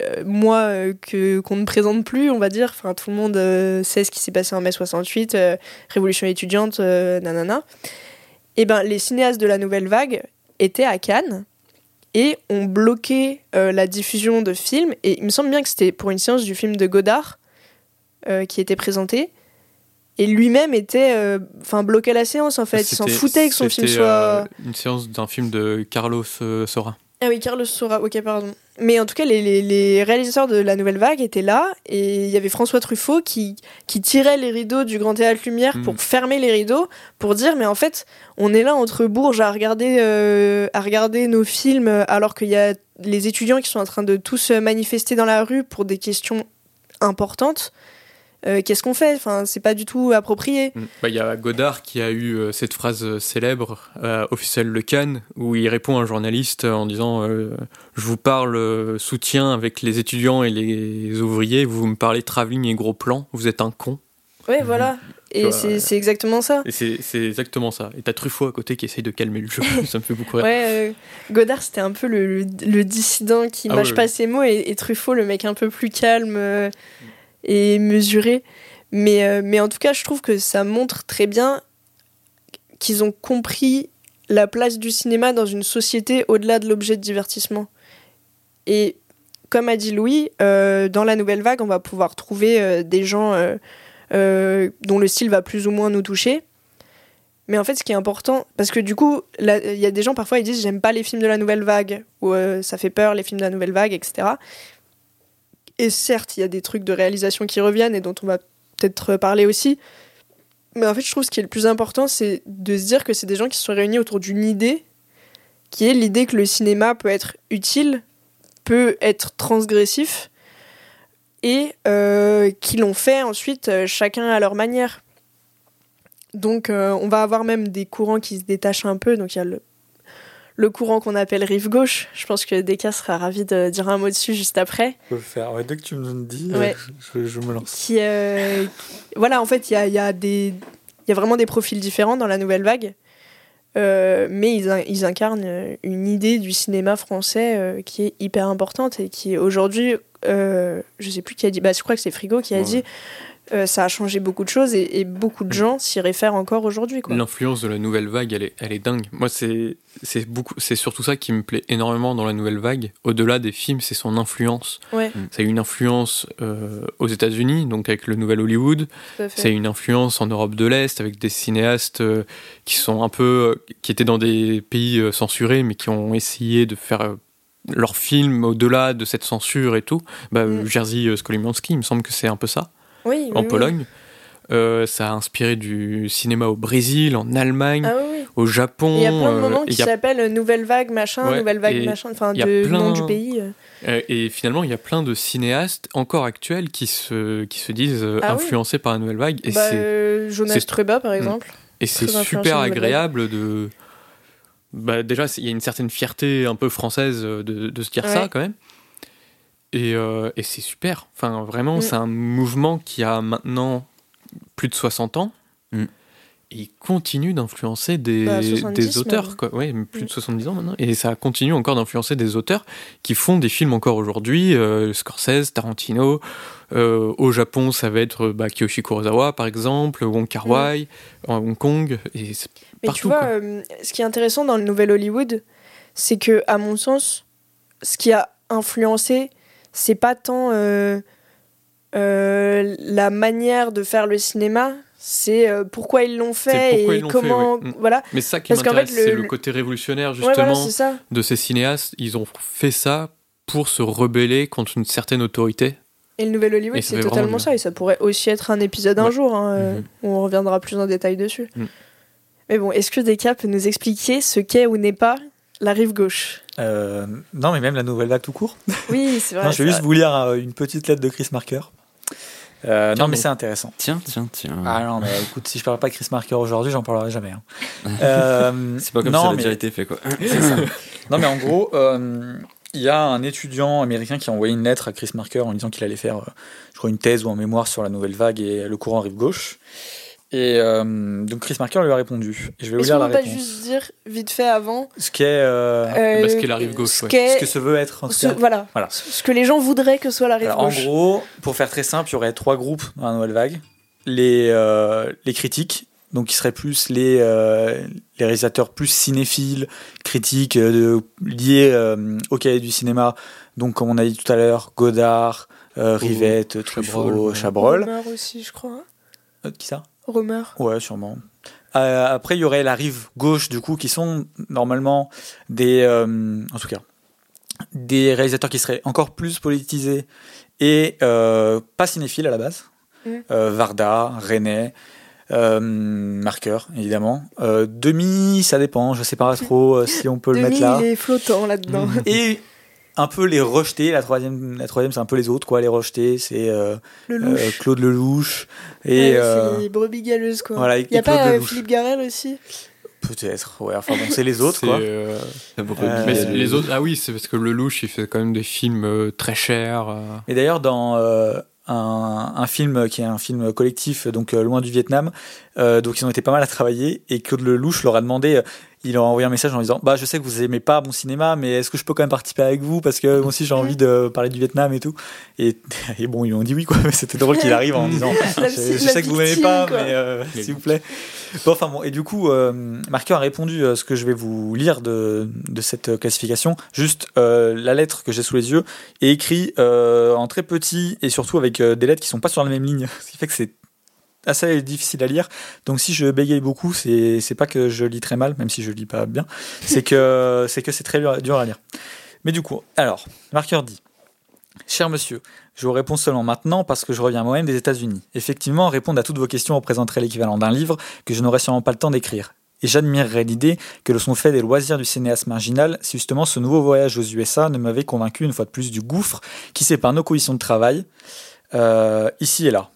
euh, euh, mois euh, que qu'on ne présente plus, on va dire. Enfin, tout le monde euh, sait ce qui s'est passé en mai 68, euh, révolution étudiante, euh, nanana. Et ben, les cinéastes de la nouvelle vague étaient à Cannes et ont bloqué euh, la diffusion de films. Et il me semble bien que c'était pour une séance du film de Godard euh, qui était présenté. et lui-même était, euh, enfin, bloqué la séance en fait. Il s'en foutait que son film soit. euh, une séance d'un film de Carlos euh, Sora. Ah oui, Carlos Sora, ok, pardon. Mais en tout cas, les, les- les réalisateurs de la Nouvelle Vague étaient là, et il y avait François Truffaut qui, qui tirait les rideaux du Grand Théâtre Lumière Mm. pour fermer les rideaux, pour dire, mais en fait, on est là entre Bourges à regarder, euh, à regarder nos films, alors qu'il y a les étudiants qui sont en train de tous se manifester dans la rue pour des questions importantes. Euh, Qu'est-ce qu'on fait? Enfin, c'est pas du tout approprié. Mm. Bah, Il y a Godard qui a eu euh, cette phrase euh, célèbre euh, officielle Le Cannes où il répond à un journaliste en disant Je vous parle soutien avec les étudiants et les ouvriers, vous me parlez travelling et gros plan, vous êtes un con. Ouais, voilà. Et vois, c'est exactement ça. Et c'est c'est exactement ça. Et t'as Truffaut à côté qui essaye de calmer le jeu, ça me fait beaucoup rire. Ouais, euh, Godard c'était un peu le, le, le dissident qui Ah mâche ouais, pas ouais. ses mots et, et Truffaut le mec un peu plus calme euh, et mesuré. Mais, euh, mais en tout cas, je trouve que ça montre très bien qu'ils ont compris la place du cinéma dans une société au-delà de l'objet de divertissement. Et comme a dit Louis, euh, dans la nouvelle vague, on va pouvoir trouver euh, des gens dont le style va plus ou moins nous toucher. Mais en fait, ce qui est important, parce que du coup, il y a des gens parfois ils disent j'aime pas les films de la nouvelle vague ou ça fait peur les films de la nouvelle vague, etc. Et certes, il y a des trucs de réalisation qui reviennent et dont on va peut-être parler aussi. Mais en fait, je trouve ce qui est le plus important, c'est de se dire que c'est des gens qui se sont réunis autour d'une idée, qui est l'idée que le cinéma peut être utile, peut être transgressif, et euh, qui l'ont fait ensuite euh, chacun à leur manière. Donc euh, on va avoir même des courants qui se détachent un peu. Donc il y a le, le courant qu'on appelle rive gauche. Je pense que Deka sera ravi de dire un mot dessus juste après. Je peux le faire. Ouais, dès que tu me le dis, Ouais. euh, je, je me lance. Qui, euh, voilà, en fait, il y a, y, a des- y a vraiment des profils différents dans la nouvelle vague. Euh, mais ils, in- ils incarnent une idée du cinéma français euh, qui est hyper importante et qui aujourd'hui, je sais plus qui a dit, bah, je crois que c'est Frigo qui a Ouais. dit, euh, ça a changé beaucoup de choses et, et beaucoup de gens s'y réfèrent encore aujourd'hui. L'influence de la nouvelle vague, elle est, elle est dingue. Moi, c'est c'est beaucoup, c'est surtout ça qui me plaît énormément dans la nouvelle vague. Au-delà des films, c'est son influence. Ouais, Ça a une influence euh, aux États-Unis, donc avec le nouvel Hollywood. à fait. C'est une influence en Europe de l'Est avec des cinéastes euh, qui sont un peu, euh, qui étaient dans des pays euh, censurés, mais qui ont essayé de faire euh, leurs films au-delà de cette censure et tout. Bah, Mm. Jerzy Skolimowski, il me semble que c'est un peu ça Oui, en oui. Pologne. Euh, ça a inspiré du cinéma au Brésil, en Allemagne, Ah oui, oui. au Japon. Il y a plein de euh, moments qui a- s'appellent Nouvelle Vague, machin, Ouais, Nouvelle Vague, machin, enfin, de plein- nom du pays. euh. euh, et finalement, il y a plein de cinéastes encore actuels qui se, qui se disent euh, Ah influencés par la nouvelle vague. Et Bah, c'est euh, Jonas Trueba, par Mm. exemple. Et c'est super agréable de. Bah, déjà, il y a une certaine fierté un peu française euh, de, de se dire ça Ouais. quand même. Et, euh, et c'est super. Enfin, vraiment, Mm. c'est un mouvement qui a maintenant plus de 60 ans. Mm. Et il continue d'influencer des, Bah, 70 des auteurs. même. Quoi. Ouais, plus Mm. de 70 ans maintenant. Et ça continue encore d'influencer des auteurs qui font des films encore aujourd'hui. euh, Scorsese, Tarantino. Euh, au Japon, ça va être bah, Kiyoshi Kurosawa, par exemple, Wong Kar Wai, en Hong Kong. Et Mais partout. tu vois, quoi. euh, ce qui est intéressant dans le nouvel Hollywood, c'est que, à mon sens, ce qui a influencé, c'est pas tant euh, euh, la manière de faire le cinéma, c'est euh, pourquoi ils l'ont fait et ils l'ont fait, comment. Mm. Voilà. Mais ça qui m'intéresse, fait, c'est le côté révolutionnaire, Ouais, justement, voilà, de ces cinéastes. Ils ont fait ça pour se rebeller contre une certaine autorité. Et le nouvel Hollywood, c'est totalement ça. Et ça pourrait aussi être un épisode un jour, hein, où on reviendra plus en détail dessus. Mm. Mais bon, est-ce que Deka peut nous expliquer ce qu'est ou n'est pas la rive gauche? Euh, non, mais même la nouvelle vague tout court. Oui, c'est vrai. non, je vais juste vrai. vous lire euh, une petite lettre de Chris Marker. Euh, Tiens non, mais c'est intéressant. Tiens, tiens, tiens. Ah non, mais écoute, si je parle pas de Chris Marker aujourd'hui, j'en parlerai jamais. hein. Euh, c'est pas comme non, si ça avait mais- déjà été fait, quoi. Ça. Non, mais en gros, euh, il y a un étudiant américain qui a envoyé une lettre à Chris Marker en disant qu'il allait faire, euh, je crois, une thèse ou un mémoire sur la nouvelle vague et le courant rive gauche. Et euh, donc Chris Marker lui a répondu. Et je vais vous lire la peut pas réponse. juste dire vite fait avant Ce qu'est, euh, euh, bah, ce qu'est la rive gauche, ce ouais. ce que ce veut être. En ce- voilà. Voilà. Ce que les gens voudraient que soit la rive Alors, en gauche. gros, pour faire très simple, il y aurait trois groupes dans la nouvelle vague. Les, euh, les critiques, donc qui seraient plus les, euh, les réalisateurs plus cinéphiles, critiques euh, de- liés euh, au cahier du cinéma. Donc, comme on a dit tout à l'heure, Godard, euh, Rivette, Truffaut, Chabrol. Chabrol. Aussi, je crois. Euh, qui ça? Romer. Ouais, sûrement. Euh, après, il y aurait la rive gauche, du coup, qui sont normalement des. euh, en tout cas, des réalisateurs qui seraient encore plus politisés et euh, pas cinéphiles à la base. Mm. Varda, René, Marqueur, évidemment. Demi, ça dépend, je sais pas trop si on peut le mettre là. il est flottant là-dedans. Et un peu les rejetés, la troisième, la troisième c'est un peu les autres, quoi. Les rejetés, c'est euh, Le louche. euh, Claude Lelouch. Et Ouais, euh, les brebis galeuses, quoi. voilà, Il y a pas Lelouch. Philippe Garel aussi Peut-être, ouais, enfin bon, c'est les autres, C'est, quoi. euh, Euh, mais les autres, ah oui, c'est parce que Lelouch, il fait quand même des films euh, très chers. euh. Et d'ailleurs, dans euh, un, un film qui est un film collectif, donc euh, loin du Vietnam, euh, donc ils ont été pas mal à travailler, et Claude Lelouch leur a demandé, euh, il leur a envoyé un message en disant, bah je sais que vous aimez pas mon cinéma, mais est-ce que je peux quand même participer avec vous? Parce que moi aussi j'ai envie de parler du Vietnam et tout. Et, et bon, ils lui ont dit oui quoi. Mais c'était drôle qu'il arrive en disant, je, sais que vous m'aimez pas, quoi. mais euh, Mais s'il vous plaît. Bon, enfin bon, et du coup, euh, Marqueur a répondu euh, ce que je vais vous lire de, de cette classification. Juste euh, la lettre que j'ai sous les yeux est écrit euh, en très petit et surtout avec euh, des lettres qui sont pas sur la même ligne, ce qui fait que c'est assez difficile à lire. Donc si je bégaye beaucoup, c'est pas que je lis très mal, même si je lis pas bien, c'est que c'est très dur à lire. Mais du coup, alors, Marqueur dit Cher monsieur, je vous réponds seulement maintenant parce que je reviens moi-même des États-Unis. Effectivement, répondre à toutes vos questions représenterait l'équivalent d'un livre que je n'aurais sûrement pas le temps d'écrire. Et j'admirerais l'idée que le son fait des loisirs du cinéaste marginal si justement ce nouveau voyage aux USA ne m'avait convaincu une fois de plus du gouffre qui sépare nos conditions de travail, euh, ici et là.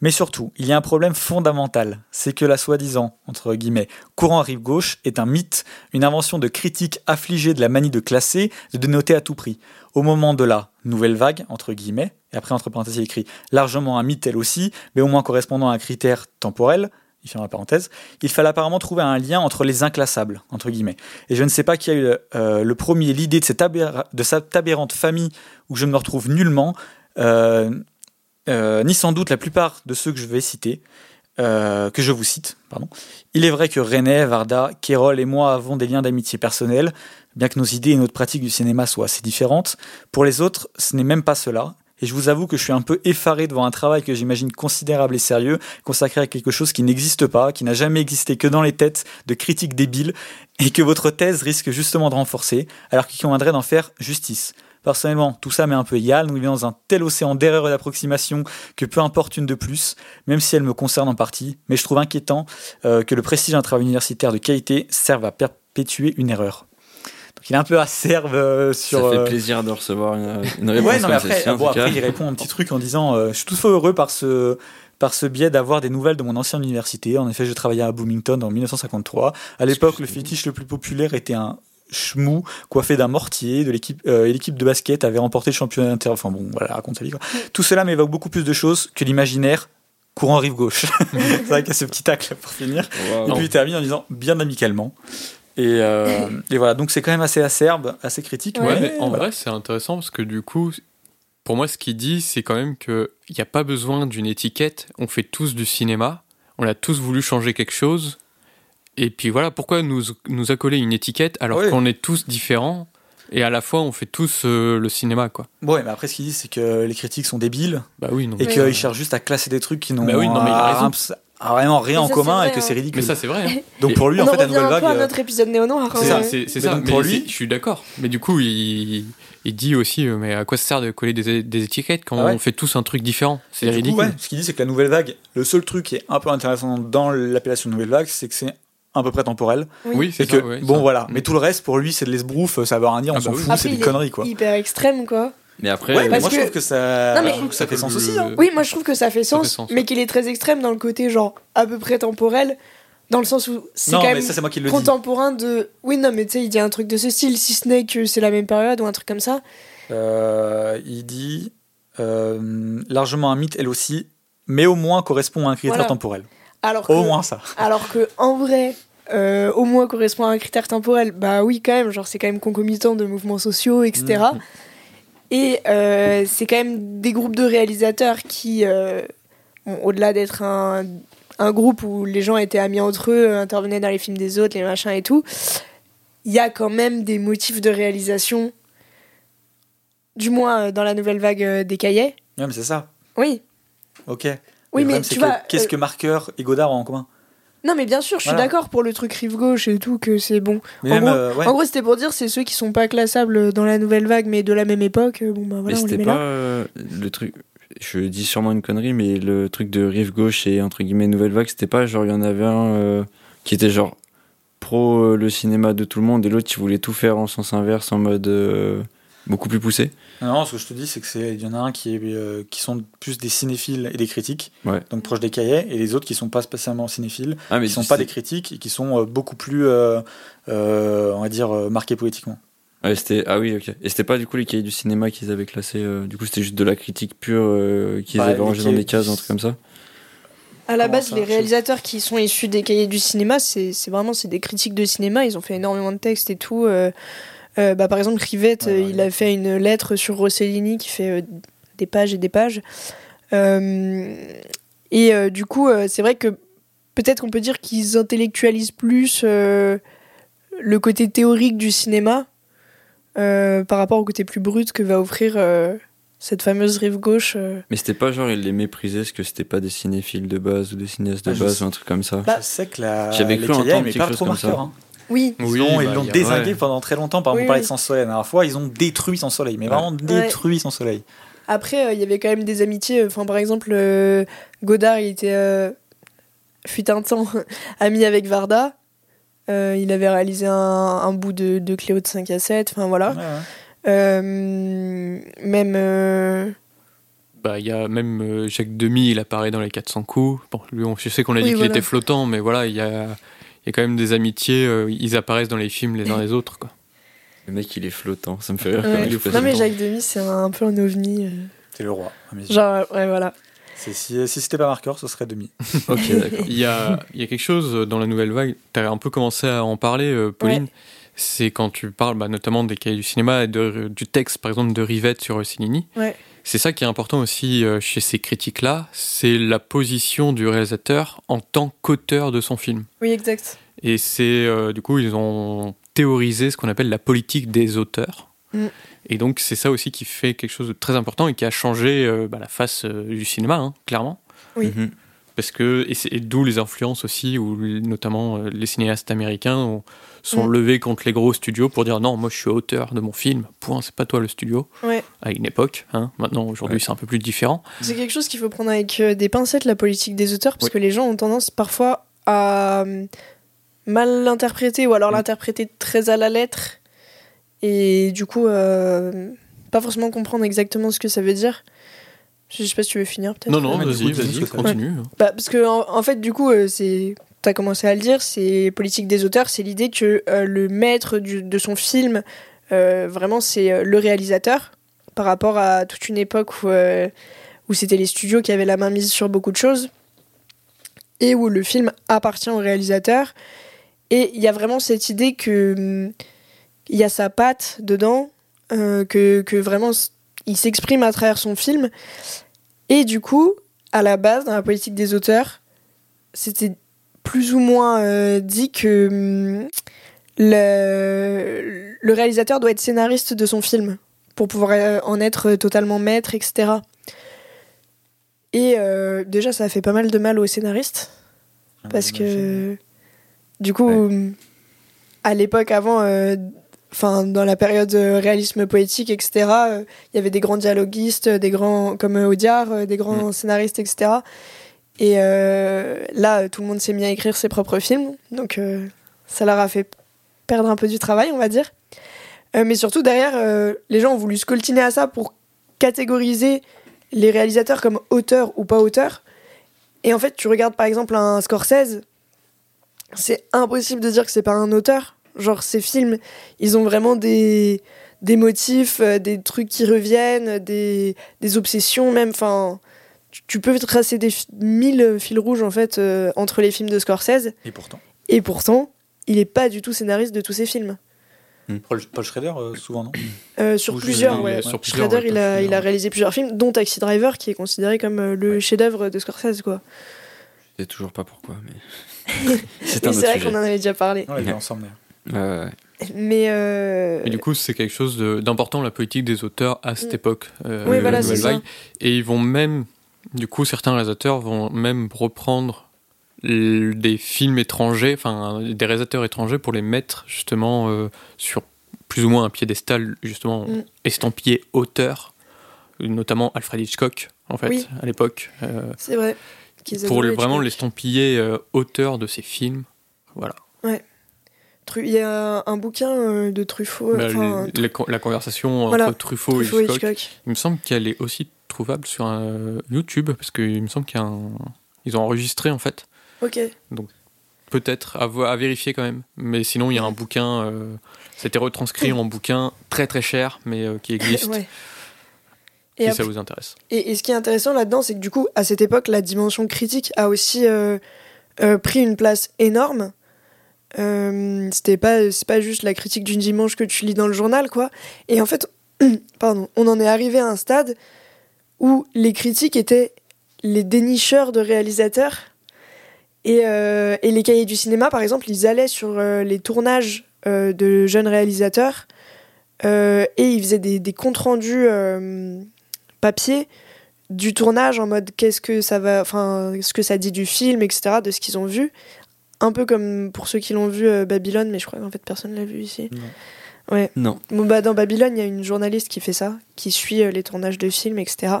Mais surtout, il y a un problème fondamental, c'est que la soi-disant, courant rive gauche est un mythe, une invention de critiques affligés de la manie de classer, de dénoter à tout prix. Au moment de la nouvelle vague, entre guillemets, et après entre parenthèses il écrit largement un mythe elle aussi, mais au moins correspondant à un critère temporel, il ferme la parenthèse, il fallait apparemment trouver un lien entre les inclassables. Et je ne sais pas qui a eu euh, le premier l'idée de cette, aberrante famille où je ne me retrouve nullement, euh, euh, ni sans doute la plupart de ceux que je vais citer, euh, que je vous cite, pardon. Il est vrai que René, Varda, Kerol et moi avons des liens d'amitié personnels, bien que nos idées et notre pratique du cinéma soient assez différentes. Pour les autres, ce n'est même pas cela. Et je vous avoue que je suis un peu effaré devant un travail que j'imagine considérable et sérieux, consacré à quelque chose qui n'existe pas, qui n'a jamais existé que dans les têtes de critiques débiles, et que votre thèse risque justement de renforcer, alors qu'il conviendrait d'en faire justice. Personnellement, tout ça m'est un peu égal, nous vivons dans un tel océan d'erreurs et d'approximations que peu importe une de plus, même si elle me concerne en partie, mais je trouve inquiétant euh, que le prestige d'un travail universitaire de qualité serve à perpétuer une erreur. Donc il est un peu acerbe euh, sur... Ça fait euh, plaisir de recevoir une, une réponse Ouais, non, mais après, bon, tout il répond un petit truc en disant euh, Je suis toutefois heureux par ce, par ce biais d'avoir des nouvelles de mon ancienne université. En effet, je travaillais à Bloomington en 1953. À l'époque, le fétiche le plus populaire était un chmou coiffé d'un mortier de l'équipe euh, et l'équipe de basket avait remporté le championnat inter enfin bon voilà raconte sa vie quoi. tout cela m'évoque beaucoup plus de choses que l'imaginaire courant rive gauche c'est vrai qu'il y a ce petit tacle pour finir et puis il termine en disant bien amicalement et, euh, et voilà donc c'est quand même assez acerbe assez critique Ouais, mais en voilà. vrai, c'est intéressant parce que du coup, pour moi, ce qu'il dit, c'est quand même qu'il n'y a pas besoin d'une étiquette. On fait tous du cinéma. On a tous voulu changer quelque chose. Et puis voilà, pourquoi nous, nous accoler une étiquette alors qu'on est tous différents et à la fois on fait tous euh, le cinéma, quoi. Ouais, mais après, ce qu'il dit, c'est que les critiques sont débiles Bah oui, non. et qu'ils cherchent juste à classer des trucs qui n'ont Bah oui, non, mais il a raison. un- a vraiment rien en commun c'est et que c'est hein. ridicule. Mais ça, c'est vrai. hein. Donc pour lui, On en en fait, la nouvelle vague. euh, notre épisode néo noir. C'est C'est ça. c'est c'est ça. donc Mais pour c'est- lui- je suis d'accord. Mais du coup, il, il dit aussi, euh, mais à quoi ça sert de coller des, des étiquettes quand Ah ouais. on fait tous un truc différent? C'est du coup, ridicule. ouais, ce qu'il dit, c'est que la nouvelle vague, le seul truc qui est un peu intéressant dans l'appellation nouvelle vague, c'est que c'est à peu près temporel. Oui, Et c'est que, ça. bon, ça. voilà. Mm. Mais tout le reste, pour lui, c'est de l'esbrouf, ça veut rien dire, on Ah s'en bah oui. fout, c'est il des conneries, quoi. Hyper extrême, quoi. Mais après, Ouais, mais Parce moi, je que- trouve que ça, Non, mais- je trouve que ça fait sens aussi. Hein. Oui, moi je trouve que ça fait Ça sens, fait sens, mais qu'il est très extrême dans le côté genre à peu près temporel, dans le sens où c'est quand même ça, c'est moi qui le dis. contemporain de. Oui, non, mais tu sais, il dit un truc de ce style, si ce n'est que c'est la même période ou un truc comme ça. Euh, il dit euh, largement un mythe, elle aussi, mais au moins correspond à un critère Voilà. temporel. Alors que, Au moins ça. alors que en vrai, euh, au moins correspond à un critère temporel, bah oui, quand même, genre c'est quand même concomitant de mouvements sociaux, etc. Mhm. Et euh, c'est quand même des groupes de réalisateurs qui, euh, bon, au-delà d'être un, un groupe où les gens étaient amis entre eux, intervenaient dans les films des autres, les machins et tout, il y a quand même des motifs de réalisation, du moins dans la nouvelle vague des cahiers. Ouais, mais c'est ça. Oui, Ok. Oui, mais tu c'est vois. que Qu'est-ce euh, que Marker et Godard ont en commun? Non, mais bien sûr, je suis Voilà. d'accord pour le truc rive gauche et tout, que c'est bon. Mais En même, gros- euh, ouais. En gros, c'était pour dire, c'est ceux qui sont pas classables dans la nouvelle vague, mais de la même époque. euh, Bon, bah Mais voilà, on les c'était met pas là. euh, le truc. Je dis sûrement une connerie, mais le truc de rive gauche et entre guillemets nouvelle vague, c'était pas genre il y en avait un euh, qui était genre pro euh, le cinéma de tout le monde et l'autre qui voulait tout faire en sens inverse en mode euh, beaucoup plus poussé. Non, ce que je te dis, c'est que c'est il y en a un qui est euh, qui sont plus des cinéphiles et des critiques, Ouais. donc proches des cahiers, et les autres qui sont pas spécialement cinéphiles, Ah mais qui sont pas des critiques et qui sont euh, beaucoup plus, euh, euh, on va dire, euh, marqués politiquement. Ouais, c'était ah oui ok. Et c'était pas du coup les cahiers du cinéma qu'ils avaient classé. euh, du coup c'était juste de la critique pure euh, qu'ils Bah, avaient les rangé dans des cases, du- un truc comme ça. À la Comment base, ça, les réalisateurs qui sont issus des cahiers du cinéma, c'est c'est vraiment c'est des critiques de cinéma. Ils ont fait énormément de textes et tout. euh, euh, bah, par exemple, Rivette, Ouais, euh, ouais. il a fait une lettre sur Rossellini qui fait euh, des pages et des pages. Euh, et euh, du coup, euh, c'est vrai que peut-être qu'on peut dire qu'ils intellectualisent plus euh, le côté théorique du cinéma euh, par rapport au côté plus brut que va offrir euh, cette fameuse rive gauche. euh. Mais c'était pas genre ils les méprisaient parce que c'était pas des cinéphiles de base ou des cinéastes de Ah, base sais. ou un truc comme ça. Bah, je sais que la, j'avais cru entendre mais quelque pas chose trop comme ça. Marker. hein. Oui, Ils Oui, l'ont ils bah, l'ont désingué ouais. pendant très longtemps. Par exemple, Oui, on parlait oui. de Sans Soleil la dernière fois, ils ont détruit Sans Soleil, mais vraiment détruit Sans Soleil. Après, euh, il y avait quand même des amitiés. Enfin, par exemple, euh, Godard, il était, euh, fut un temps, ami avec Varda. Euh, il avait réalisé un, un bout de, de Cléo de 5 à 7. Enfin, voilà. Ouais. Euh, même. euh, Bah, il y a même euh, Jacques Demy, il apparaît dans les 400 coups. Bon, lui, on- je sais qu'on a Oui, dit qu'il voilà. était flottant, mais voilà, il y a, il y a quand même des amitiés, euh, ils apparaissent dans les films les uns les autres. Quoi. Le mec il est flottant, ça me fait rire. ouais. expression. Non, mais Jacques Demy, c'est un, un peu un ovni. euh. C'est le roi. à mes yeux. Genre, ouais, voilà. C'est- Si, si c'était pas Marker, ce serait demi. Ok d'accord. Il y a, il y a quelque chose dans la nouvelle vague, tu as un peu commencé à en parler, euh, Pauline. C'est quand tu parles bah, notamment des cahiers du cinéma et de- du texte, par exemple, de Rivette sur Rossellini. Ouais. C'est ça qui est important aussi euh, chez ces critiques-là, c'est la position du réalisateur en tant qu'auteur de son film. Oui, exact. Et c'est euh, du coup, ils ont théorisé ce qu'on appelle la politique des auteurs. Mm. Et donc, c'est ça aussi qui fait quelque chose de très important et qui a changé euh, bah, la face euh, du cinéma, hein, clairement. Oui. Mhm. Parce que, et, c'est- d'où les influences aussi, où notamment euh, les cinéastes américains ont- sont Mm. levés contre les gros studios pour dire non, moi je suis auteur de mon film, point, c'est pas toi le studio. Ouais. À une époque, hein. maintenant aujourd'hui Ouais. c'est un peu plus différent. C'est quelque chose qu'il faut prendre avec euh, des pincettes, la politique des auteurs, parce Oui. que les gens ont tendance parfois à euh, mal l'interpréter ou alors Mm. l'interpréter très à la lettre et du coup euh, pas forcément comprendre exactement ce que ça veut dire. Je sais pas si tu veux finir peut-être. Non, non, vas-y, vas-y, continue. Bah, parce que en, en fait, du coup, euh, c'est. T'as commencé à le dire, c'est politique des auteurs, c'est l'idée que euh, le maître du- de son film, euh, vraiment, c'est euh, le réalisateur, par rapport à toute une époque où, euh, où c'était les studios qui avaient la main mise sur beaucoup de choses, et où le film appartient au réalisateur. Et il y a vraiment cette idée que hum, il y a sa patte dedans, euh, que, que vraiment il s'exprime à travers son film. Et du coup, à la base, dans la politique des auteurs, c'était plus ou moins euh, dit que hum, le, le réalisateur doit être scénariste de son film pour pouvoir euh, en être totalement maître, etc. Et euh, déjà, ça a fait pas mal de mal aux scénaristes parce que du coup, hum, à l'époque avant, euh, enfin dans la période euh, réalisme poétique, etc. euh, Il y avait des grands dialoguistes, des grands comme euh, Audiard, euh, des grands scénaristes, etc. Et euh, là, euh, tout le monde s'est mis à écrire ses propres films, donc euh, ça leur a fait perdre un peu du travail, on va dire. Euh, mais surtout derrière, euh, les gens ont voulu scoltiner à ça pour catégoriser les réalisateurs comme auteurs ou pas auteurs. Et en fait, tu regardes par exemple un Scorsese, c'est impossible de dire que c'est pas un auteur. Genre, ces films, ils ont vraiment des, des motifs, euh, des trucs qui reviennent, des, des obsessions même. Enfin, tu, tu peux tracer des mille fils rouges en fait euh, entre les films de Scorsese. Et pourtant, Et pourtant, il est pas du tout scénariste de tous ces films. Paul, Paul Schrader, euh, souvent, non? Euh, sur plusieurs, ouais. sur plusieurs, Schrader, ouais, il, a, Paul il a réalisé plusieurs films, dont Taxi Driver, qui est considéré comme le Ouais. chef-d'œuvre de Scorsese, quoi. Je sais toujours pas pourquoi, mais c'est vrai sujet. qu'on en avait déjà parlé. Étaient ensemble. Ouais, ouais, ouais. Mais, euh, Et du coup, c'est quelque chose d'important, la politique des auteurs à cette Mm. époque. euh, Oui, voilà, c'est ça. Et ils vont même Du coup, certains réalisateurs vont même reprendre des films étrangers, enfin des réalisateurs étrangers pour les mettre justement euh, sur plus ou moins un piédestal, justement Mm. estampillé auteur, notamment Alfred Hitchcock, en fait, Oui. à l'époque, euh, C'est vrai. pour le- vraiment l'estampiller euh, auteur de ses films. Voilà. Tru- Il y a un bouquin euh, de Truffaut. Bah, enfin, les- les- la conversation Voilà. entre Truffaut, Truffaut et et Hitchcock, il me semble qu'elle est aussi trouvable sur un YouTube, parce qu'il me semble qu'il y a un... Ils ont enregistré en fait. Ok. Peut-être, à, vérifier quand même. Mais sinon, il y a un bouquin, euh, c'était retranscrit en bouquin très très cher, mais euh, qui existe, Ouais. si Et, ça après- vous intéresse. et, et ce qui est intéressant là-dedans, c'est que du coup, à cette époque, la dimension critique a aussi euh, euh, pris une place énorme. Euh, c'était pas c'est pas juste la critique du dimanche que tu lis dans le journal quoi. Et en fait pardon on en est arrivé à un stade où les critiques étaient les dénicheurs de réalisateurs et, euh, et les cahiers du cinéma par exemple ils allaient sur euh, les tournages euh, de jeunes réalisateurs et ils faisaient des, des comptes rendus papier du tournage en mode qu'est-ce que ça va enfin ce que ça dit du film etc de ce qu'ils ont vu un peu comme pour ceux qui l'ont vu euh, Babylone mais je crois qu'en fait personne l'a vu ici Non. Bon, bah, dans Babylone, il y a une journaliste qui fait ça, qui suit euh, les tournages de films, etc.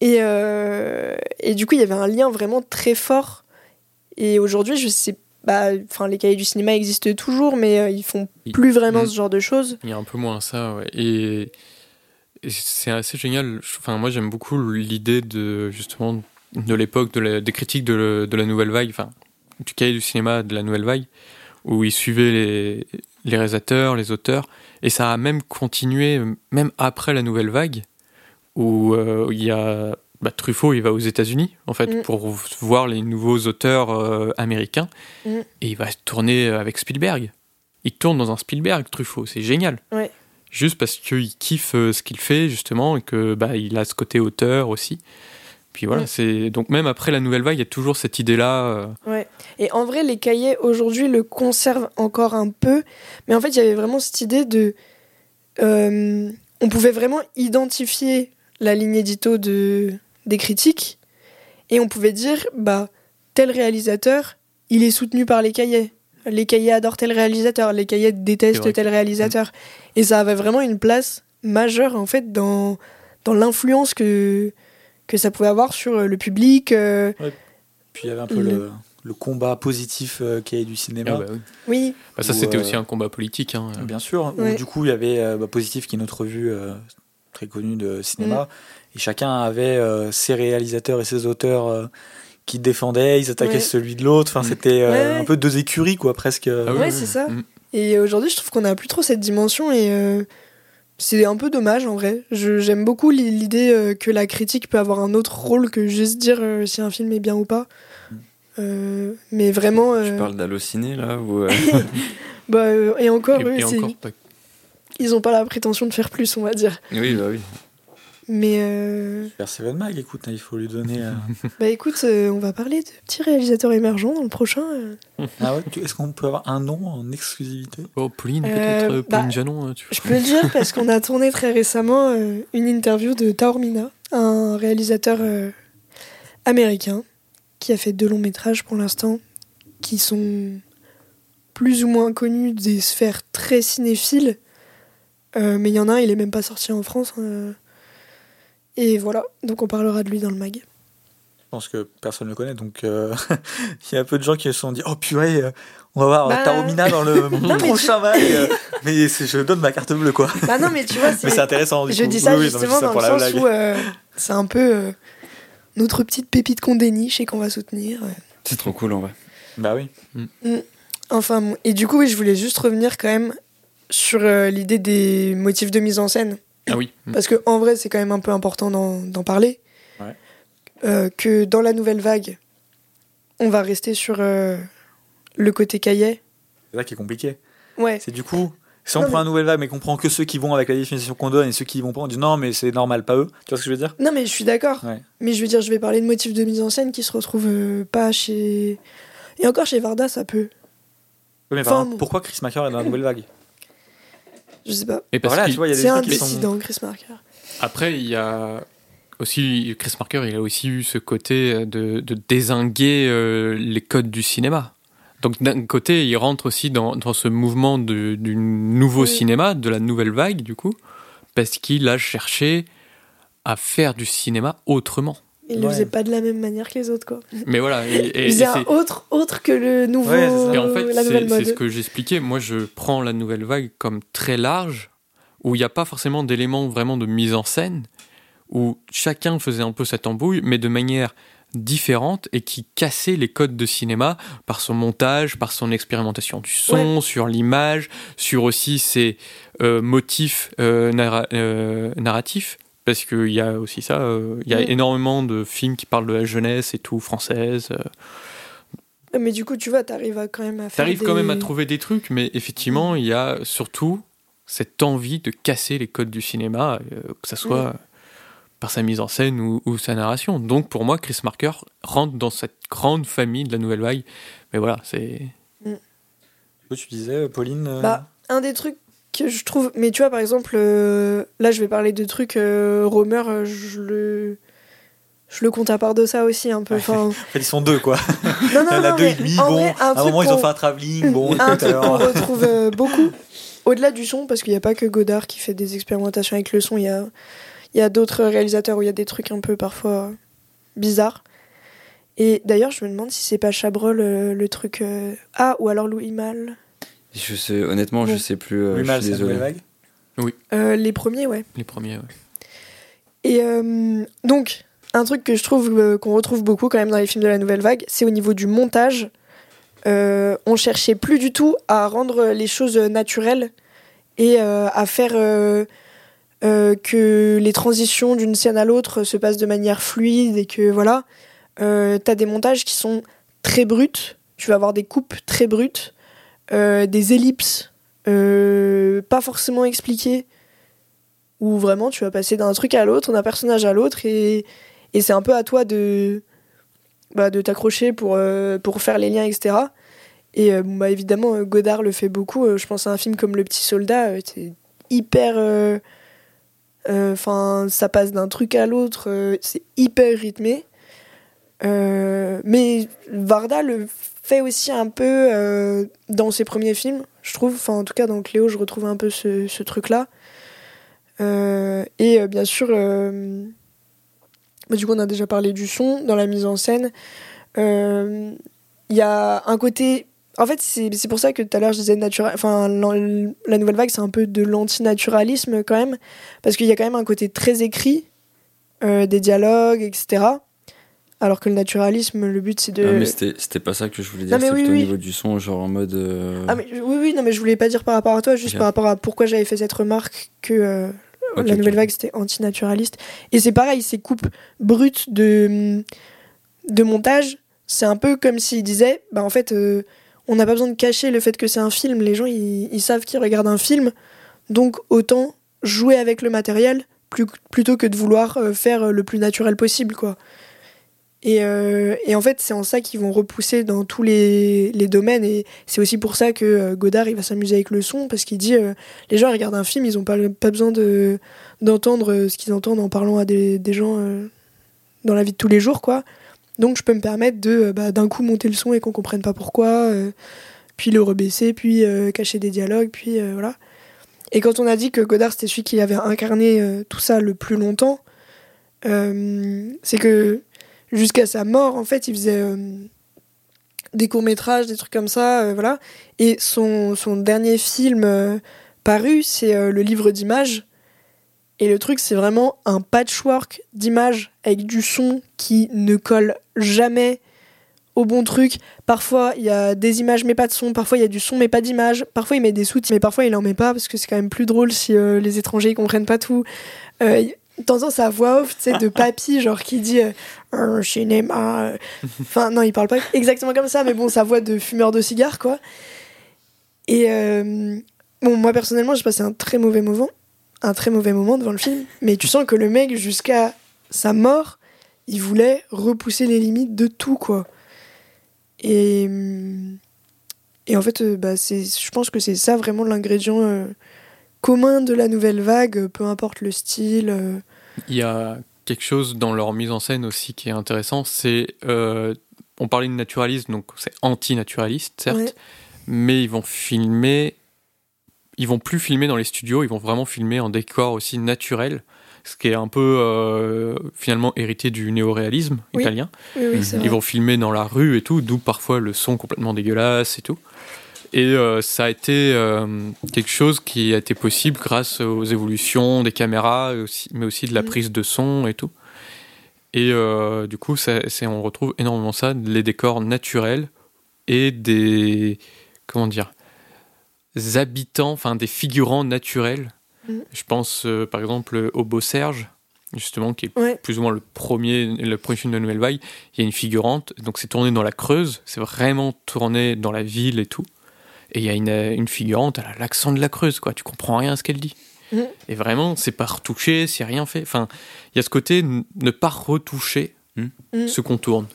Et, euh, et du coup, il y avait un lien vraiment très fort. Et aujourd'hui, je sais pas, enfin, les cahiers du cinéma existent toujours, mais euh, ils font Il- plus vraiment ce genre de choses. Il y a un peu moins ça, ouais. Et, et c'est assez génial. Enfin, moi, j'aime beaucoup l'idée de, justement, de l'époque, de la- des critiques de, le- de la nouvelle vague, enfin, du cahier du cinéma de la nouvelle vague, où ils suivaient les, les réalisateurs, les auteurs. Et ça a même continué, même après la nouvelle vague, où euh, il y a. Bah, Truffaut, il va aux États-Unis, en fait, Mm. pour voir les nouveaux auteurs euh, américains. Mm. Et il va tourner avec Spielberg. Il tourne dans un Spielberg, Truffaut. C'est génial. Ouais. Juste parce qu'il kiffe euh, ce qu'il fait, justement, et que bah, il a ce côté auteur aussi. Puis voilà, c'est donc même après la nouvelle vague, il y a toujours cette idée-là. euh, Ouais. Et en vrai, les cahiers aujourd'hui le conservent encore un peu, mais en fait, il y avait vraiment cette idée de. euh, on pouvait vraiment identifier la ligne édito de, des critiques et on pouvait dire bah tel réalisateur, il est soutenu par les cahiers. Les cahiers adorent tel réalisateur, les cahiers détestent tel réalisateur. Et ça avait vraiment une place majeure en fait dans, dans l'influence que, que ça pouvait avoir sur le public. euh, Puis il y avait un peu Le- le, le combat positif euh, qui est du cinéma. ah bah oui. Oui, Bah, ça, c'était euh, aussi un combat politique. hein. Bien sûr. Où, du coup, il y avait euh, bah, Positif, qui est notre revue euh, très connue de cinéma. Mm. Et chacun avait euh, ses réalisateurs et ses auteurs euh, qui défendaient, ils attaquaient Ouais. celui de l'autre. Enfin, Mm. c'était euh, Ouais, ouais. un peu deux écuries, quoi, presque. Ah oui, c'est ça. Mm. Et aujourd'hui, je trouve qu'on n'a plus trop cette dimension et euh, c'est un peu dommage en vrai. Je- J'aime beaucoup li- l'idée euh, que la critique peut avoir un autre rôle que juste dire euh, si un film est bien ou pas. Mm. Euh, mais vraiment. Tu euh, parles d'Allociné là ou euh, bah, euh, et encore, Et, eux, et encore, pas- ils ont pas la prétention de faire plus, on va dire. Oui, bah oui. Mais euh, Seven Mag, écoute, hein, il faut lui donner. euh, bah écoute, euh, on va parler de petits réalisateurs émergents dans le prochain. euh. Ah ouais, est-ce qu'on peut avoir un nom en exclusivité? Oh, Pauline, Euh, peut-être euh, Pauline bah, Janon. euh, tu- Je peux le dire parce qu'on a tourné très récemment euh, une interview de Taormina, un réalisateur euh, américain qui a fait deux longs métrages pour l'instant, qui sont plus ou moins connus des sphères très cinéphiles. Euh, mais il y en a un, il est même pas sorti en France. euh. Et voilà, donc on parlera de lui dans le mag. Je pense que personne ne le connaît, donc euh, il y a peu de gens qui se sont dit Oh purée, euh, on va voir Bah, Taromina dans le mais prochain mag. euh, mais je donne ma carte bleue, quoi. Bah non, mais tu vois, Mais c'est intéressant. Du Je coup. dis ça Oui, non, dis justement ça dans pour le la sens blague. où euh, c'est un peu euh, notre petite pépite qu'on déniche et qu'on va soutenir. C'est trop cool en vrai. Bah oui. Enfin, bon. et du coup, oui, je voulais juste revenir quand même sur euh, l'idée des motifs de mise en scène. Ah oui. Parce que en vrai, c'est quand même un peu important d'en parler. Ouais. Euh, que dans la nouvelle vague, on va rester sur euh, le côté cahier. C'est ça qui est compliqué. Ouais. C'est du coup, si on Non, prend mais- un nouvel vague, mais qu'on prend que ceux qui vont avec la définition qu'on donne et ceux qui vont pas, on dit non, mais c'est normal, pas eux. Tu vois ce que je veux dire? Non, mais je suis d'accord. Ouais. Mais je veux dire, je vais parler de motifs de mise en scène qui se retrouvent euh, pas chez. Et encore chez Varda, ça peut. Oui, mais Enfin, pourquoi Chris Macker est dans la nouvelle vague? Je sais pas. Et parce Voilà, qu'il- tu vois, il y a des C'est un qui sont. Chris Marker. Après, il y a aussi Chris Marker, il a aussi eu ce côté de, de désinguer euh, les codes du cinéma. Donc d'un côté, il rentre aussi dans, dans ce mouvement de- du nouveau Oui. cinéma, de la nouvelle vague, du coup, parce qu'il a cherché à faire du cinéma autrement. Il le faisait pas de la même manière que les autres, quoi. Mais voilà, et, et- Il faisait un autre, autre que le nouveau. Et en fait, la nouvelle c'est ce que j'expliquais. Moi, je prends la nouvelle vague comme très large, où il n'y a pas forcément d'éléments vraiment de mise en scène, où chacun faisait un peu sa tambouille, mais de manière différente et qui cassait les codes de cinéma par son montage, par son expérimentation du son, sur l'image, sur aussi ses euh, motifs euh, narra- euh, narratifs. Parce qu'il y a aussi ça, euh, il y a Ouais. énormément de films qui parlent de la jeunesse et tout, française. euh, Mais du coup, tu vois, t'arrives quand même à faire. T'arrives quand même à trouver des trucs, mais effectivement, il y a surtout cette envie de casser les codes du cinéma, euh, que ça soit par sa mise en scène ou, ou sa narration. Donc pour moi, Chris Marker rentre dans cette grande famille de la nouvelle vague. Mais voilà, c'est. Toi, tu disais, Pauline euh, Bah, un des trucs que je trouve. Mais tu vois, par exemple, euh, là, je vais parler de trucs. euh, Romer, euh, je le. Je le compte à part de ça aussi, un peu. Enfin, En fait, ils sont deux, quoi. non, non, Il y en a non, deux mais et demi. Bon, vrai, un à un moment, ils ont fait un travelling. Bon, un truc qu'on retrouve beaucoup, au-delà du son, parce qu'il n'y a pas que Godard qui fait des expérimentations avec le son, il y a, y a d'autres réalisateurs où il y a des trucs un peu parfois bizarres. Et d'ailleurs, je me demande si c'est pas Chabrol euh, le truc. Ah, ou alors Louis Mal. Je sais, honnêtement, je sais plus. euh, je mal, suis c'est la nouvelle désolé. vague. Euh, les premiers, ouais. Les premiers, ouais. Et euh, donc, un truc que je trouve euh, qu'on retrouve beaucoup quand même dans les films de la nouvelle vague, c'est au niveau du montage. Euh, on cherchait plus du tout à rendre les choses naturelles et euh, à faire euh, euh, que les transitions d'une scène à l'autre se passent de manière fluide et que voilà. Euh, T'as des montages qui sont très bruts. Tu vas avoir des coupes très brutes, des ellipses euh, pas forcément expliquées où vraiment tu vas passer d'un truc à l'autre, d'un personnage à l'autre, et, et c'est un peu à toi de, bah, de t'accrocher pour, euh, pour faire les liens, etc. Et euh, bah, évidemment, euh, Godard le fait beaucoup. Euh, je pense à un film comme Le Petit Soldat, euh, c'est hyper. euh, euh, Enfin, ça passe d'un truc à l'autre, euh, c'est hyper rythmé. Euh, mais Varda le fait aussi un peu euh, dans ses premiers films, je trouve. Enfin, en tout cas, dans Cléo, je retrouve un peu ce, truc-là. Euh, et euh, bien sûr, du coup, on a déjà parlé du son dans la mise en scène. Il y a un côté. En fait, c'est pour ça que tout à l'heure je disais naturel. Enfin, la nouvelle vague, c'est un peu de l'antinaturalisme quand même. Parce qu'il y a quand même un côté très écrit, des dialogues, etc. Alors que le naturalisme, le but c'est de. Ah, mais c'était c'était pas ça que je voulais dire. Non, mais C'est oui, oui. au niveau du son, genre en mode. euh, Ah, mais, oui, oui, non, mais je voulais pas dire par rapport à toi, juste par rapport à pourquoi j'avais fait cette remarque que euh, la nouvelle vague c'était antinaturaliste. Et c'est pareil, ces coupes brutes de, de montage, c'est un peu comme s'il disait bah en fait, euh, on n'a pas besoin de cacher le fait que c'est un film, les gens ils, ils savent qu'ils regardent un film, donc autant jouer avec le matériel plus, plutôt que de vouloir faire le plus naturel possible, quoi. Et, euh, et en fait, c'est en ça qu'ils vont repousser dans tous les, domaines. Et c'est aussi pour ça que euh, Godard, il va s'amuser avec le son, parce qu'il dit, euh, les gens regardent un film, ils n'ont pas, pas besoin de, d'entendre ce qu'ils entendent en parlant à des, des gens dans la vie de tous les jours, quoi. Donc je peux me permettre de bah, d'un coup monter le son et qu'on comprenne pas pourquoi, puis le rebaisser, puis cacher des dialogues, puis voilà. Et quand on a dit que Godard c'était celui qui avait incarné tout ça le plus longtemps, c'est que jusqu'à sa mort, en fait, il faisait euh, des courts-métrages, des trucs comme ça, euh, voilà. Et son, son dernier film euh, paru, c'est le livre d'images. Et le truc, c'est vraiment un patchwork d'images avec du son qui ne colle jamais au bon truc. Parfois, il y a des images mais pas de son. Parfois, il y a du son mais pas d'image. Parfois, il met des sous mais parfois, il en met pas parce que c'est quand même plus drôle si les étrangers ils comprennent pas tout. T'entends sa voix off, tu sais, de papy, genre qui dit euh, cinéma. euh. Enfin, non, il parle pas exactement comme ça, mais bon, sa voix de fumeur de cigare, quoi. Et euh, bon, moi personnellement, j'ai passé un très mauvais moment, un très mauvais moment devant le film, mais tu sens que le mec, jusqu'à sa mort, il voulait repousser les limites de tout, quoi. Et, et en fait, euh, bah, je pense que c'est ça vraiment l'ingrédient commun de la nouvelle vague, peu importe le style. Il y a quelque chose dans leur mise en scène aussi qui est intéressant. C'est. euh, on parlait de naturalisme, donc c'est anti-naturaliste, certes, Ouais. mais ils vont filmer. Ils vont plus filmer dans les studios, ils vont vraiment filmer en décor aussi naturel, ce qui est un peu euh, finalement hérité du néoréalisme Oui. italien. Oui, oui, c'est Ils vrai. vont filmer dans la rue et tout, d'où parfois le son complètement dégueulasse et tout. Et euh, ça a été euh, quelque chose qui a été possible grâce aux évolutions des caméras, mais aussi de la Mhm. prise de son et tout. Et euh, du coup, ça, on retrouve énormément ça, les décors naturels et des comment dire, des habitants, enfin des figurants naturels. Mhm. Je pense euh, par exemple au Beau Serge, justement, qui est Ouais. plus ou moins le premier, le premier film de Nouvelle Vague. Il y a une figurante, donc c'est tourné dans la Creuse, c'est vraiment tourné dans la ville et tout. Et il y a une, une figurante, elle a l'accent de la Creuse, quoi. Tu comprends rien à ce qu'elle dit. Mhm. Et vraiment, c'est pas retouché, c'est rien fait. Enfin, il y a ce côté ne pas retoucher Mhm. ce qu'on tourne.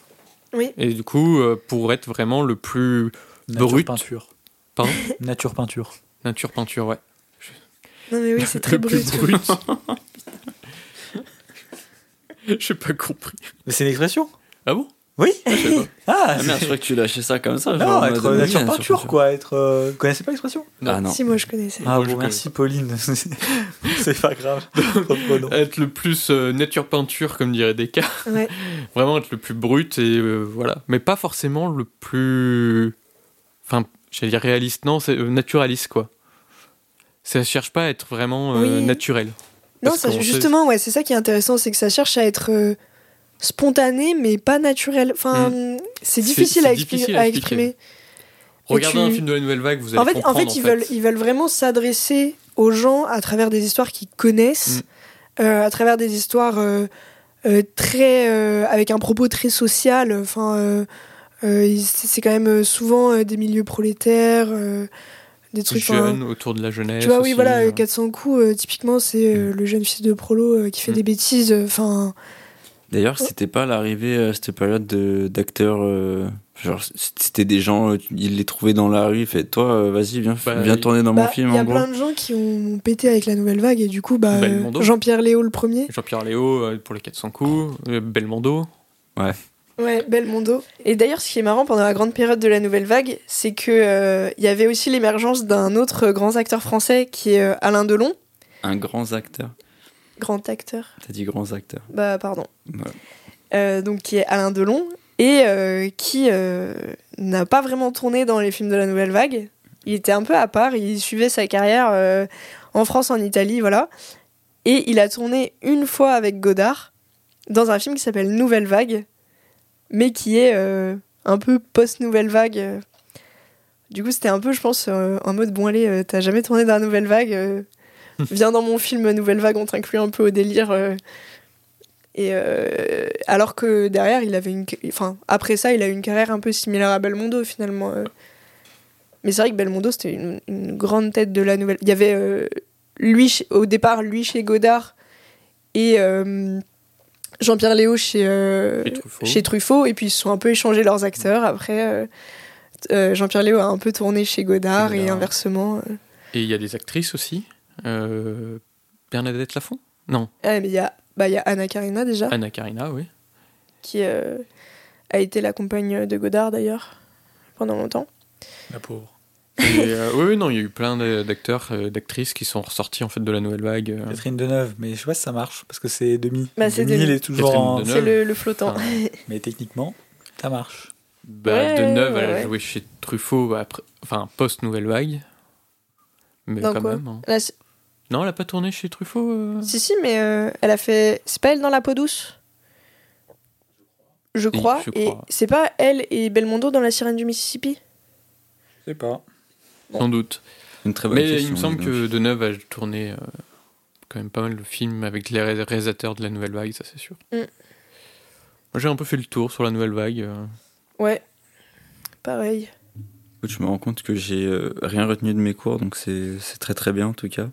Oui. Et du coup, euh, pour être vraiment le plus Nature brut. peinture. Pardon? Nature peinture. nature peinture, ouais. Non, mais oui, c'est très le plus brut. brut. J'ai pas compris. Mais c'est une expression Ah bon? Oui Je sais pas. Ah, Ah merde, je crois que tu lâchais ça comme ça. Non, être mode, nature peinture, peinture. quoi. Être, euh, Vous connaissez pas l'expression? Ah non. Si, moi je connaissais. Ah Moi, bon, merci Pauline. c'est pas grave. Être le plus euh, nature peinture, comme dirait Descartes. Ouais. Vraiment être le plus brut et euh, voilà. Mais pas forcément le plus. Enfin, j'allais dire réaliste, non, c'est euh, naturaliste quoi. Ça cherche pas à être vraiment euh, Oui. naturel. Non, ça, sait- justement, ouais, c'est ça qui est intéressant, c'est que ça cherche à être euh, spontané, mais pas naturel. Enfin, c'est difficile, à, difficile à exprimer. Regardez tu- un film de la nouvelle vague, vous allez En fait, en comprendre. fait, ils, Veulent, ils veulent vraiment s'adresser aux gens à travers des histoires qu'ils connaissent, Mm. euh, à travers des histoires euh, euh, très euh, avec un propos très social. Enfin, euh, euh, c'est quand même souvent des milieux prolétaires, des trucs. Jeunes autour de la jeunesse. Tu vois, oui, aussi, voilà, euh. 400 coups, typiquement, c'est euh, le jeune fils de prolo qui fait Mm. des bêtises. Enfin, D'ailleurs, c'était pas l'arrivée à cette période de- d'acteurs. euh, genre, c'était des gens, euh, il les trouvait dans la rue, il fait Toi, euh, vas-y, viens, Bah, viens tourner dans bah, mon film, il y a en gros. plein de gens qui ont pété avec la nouvelle vague et du coup, bah, euh, Jean-Pierre Léo le premier. Jean-Pierre Léo euh, pour les 400 coups, euh, Belmondo. Ouais, Belmondo. Et d'ailleurs, ce qui est marrant pendant la grande période de la nouvelle vague, c'est que euh, il y avait aussi l'émergence d'un autre grand acteur français qui est euh, Alain Delon. Un grand acteur. Grand acteur. T'as dit grands acteurs. Bah, pardon. Ouais. Euh, donc, qui est Alain Delon et euh, qui euh, n'a pas vraiment tourné dans les films de la nouvelle vague. Il était un peu à part, il suivait sa carrière en France, en Italie, voilà. Et il a tourné une fois avec Godard dans un film qui s'appelle Nouvelle Vague, mais qui est un peu post-Nouvelle Vague. Du coup, c'était un peu, je pense, en mode bon, allez, t'as jamais tourné dans la Nouvelle Vague, viens dans mon film Nouvelle Vague, on t'inclut un peu au délire. euh. Et euh, alors que derrière, il avait une, enfin après ça, il a eu une carrière un peu similaire à Belmondo finalement. euh. Mais c'est vrai que Belmondo c'était une, une grande tête de la nouvelle. Il y avait euh, lui au départ lui chez Godard et euh, Jean-Pierre Léo chez euh, Truffaut. chez Truffaut et puis ils se sont un peu échangés leurs acteurs. Après, euh, euh, Jean-Pierre Léo a un peu tourné chez Godard Chez et inversement. euh. Et il y a des actrices aussi? Euh, Bernadette Lafont? Non, Ah, mais il y a bah, y a Anna Karina déjà Anna Karina, oui. qui euh, a été la compagne de Godard d'ailleurs pendant longtemps. La pauvre. Et, euh, oui, oui, non, il y a eu plein d'acteurs, euh, d'actrices qui sont ressortis en fait de la nouvelle vague. Catherine Deneuve, mais je sais pas si ça marche parce que c'est demi. Bah, c'est demi, demi. il est toujours Catherine en. Deneuve. C'est le, le flottant. Enfin, Mais techniquement, ça marche. Bah, Ouais, Deneuve, elle ouais, a ouais. joué chez Truffaut, après, enfin post-nouvelle vague. Mais Dans quand quoi même. hein. Non, elle a pas tourné chez Truffaut euh si, si, mais euh, elle a fait. C'est pas elle dans la peau douce? Je Oui, crois. je Et crois. c'est pas elle et Belmondo dans La sirène du Mississippi? Je sais pas. Sans doute. Une très bonne Mais question. il me semble dis que. Deneuve a tourné euh, quand même pas mal de films avec les ré- réalisateurs de la nouvelle vague, ça c'est sûr. Mm. Moi j'ai un peu fait le tour sur la nouvelle vague. euh. Ouais. Pareil. Écoute, je me rends compte que j'ai euh, rien retenu de mes cours, donc c'est très très bien en tout cas.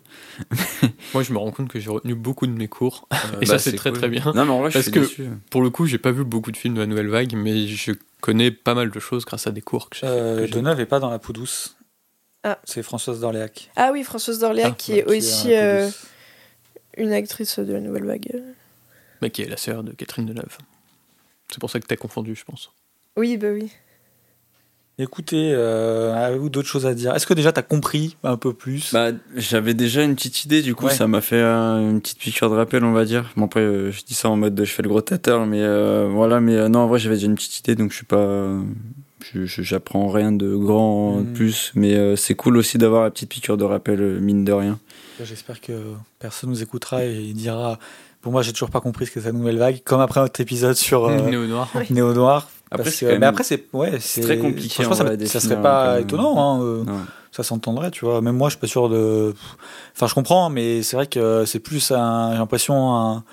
Moi je me rends compte que j'ai retenu beaucoup de mes cours. Et Bah, ça c'est très cool. très bien. Non, mais en vrai, je Parce suis que- déçu. Pour le coup, j'ai pas vu beaucoup de films de la nouvelle vague, mais je connais pas mal de choses grâce à des cours que j'ai fait. Euh, Deneuve est pas dans la peau douce. Ah. C'est Françoise d'Orléac. Ah oui, Françoise d'Orléac Ah, qui est Qui aussi euh, une actrice de la nouvelle vague. Bah, qui est la sœur de Catherine Deneuve. C'est pour ça que t'as confondu, je pense. Oui, bah oui. Écoutez, euh, avez-vous d'autres choses à dire? Est-ce que déjà t'as compris un peu plus? Bah, j'avais déjà une petite idée, du coup, Ouais. ça m'a fait euh, une petite piqûre de rappel, on va dire. Bon, après, euh, je dis ça en mode de je fais le gros tâteur, mais euh, voilà, mais euh, non, en vrai, j'avais déjà une petite idée, donc je suis pas. je- je- J'apprends rien de grand de Mhm. plus, mais euh, c'est cool aussi d'avoir la petite piqûre de rappel, euh, mine de rien. J'espère que personne nous écoutera et dira Pour moi, j'ai toujours pas compris ce que c'est la nouvelle vague, comme après notre épisode sur euh, Néo Noir. Néo Noir. Après, parce c'est que- quand même- mais après, c'est ouais, c'est très compliqué, Franchement, en ça, ça serait pas même. étonnant. Hein, euh, ça s'entendrait, tu vois. Même moi, je suis pas sûr de. Enfin, je comprends, mais c'est vrai que c'est plus, un- j'ai l'impression, un,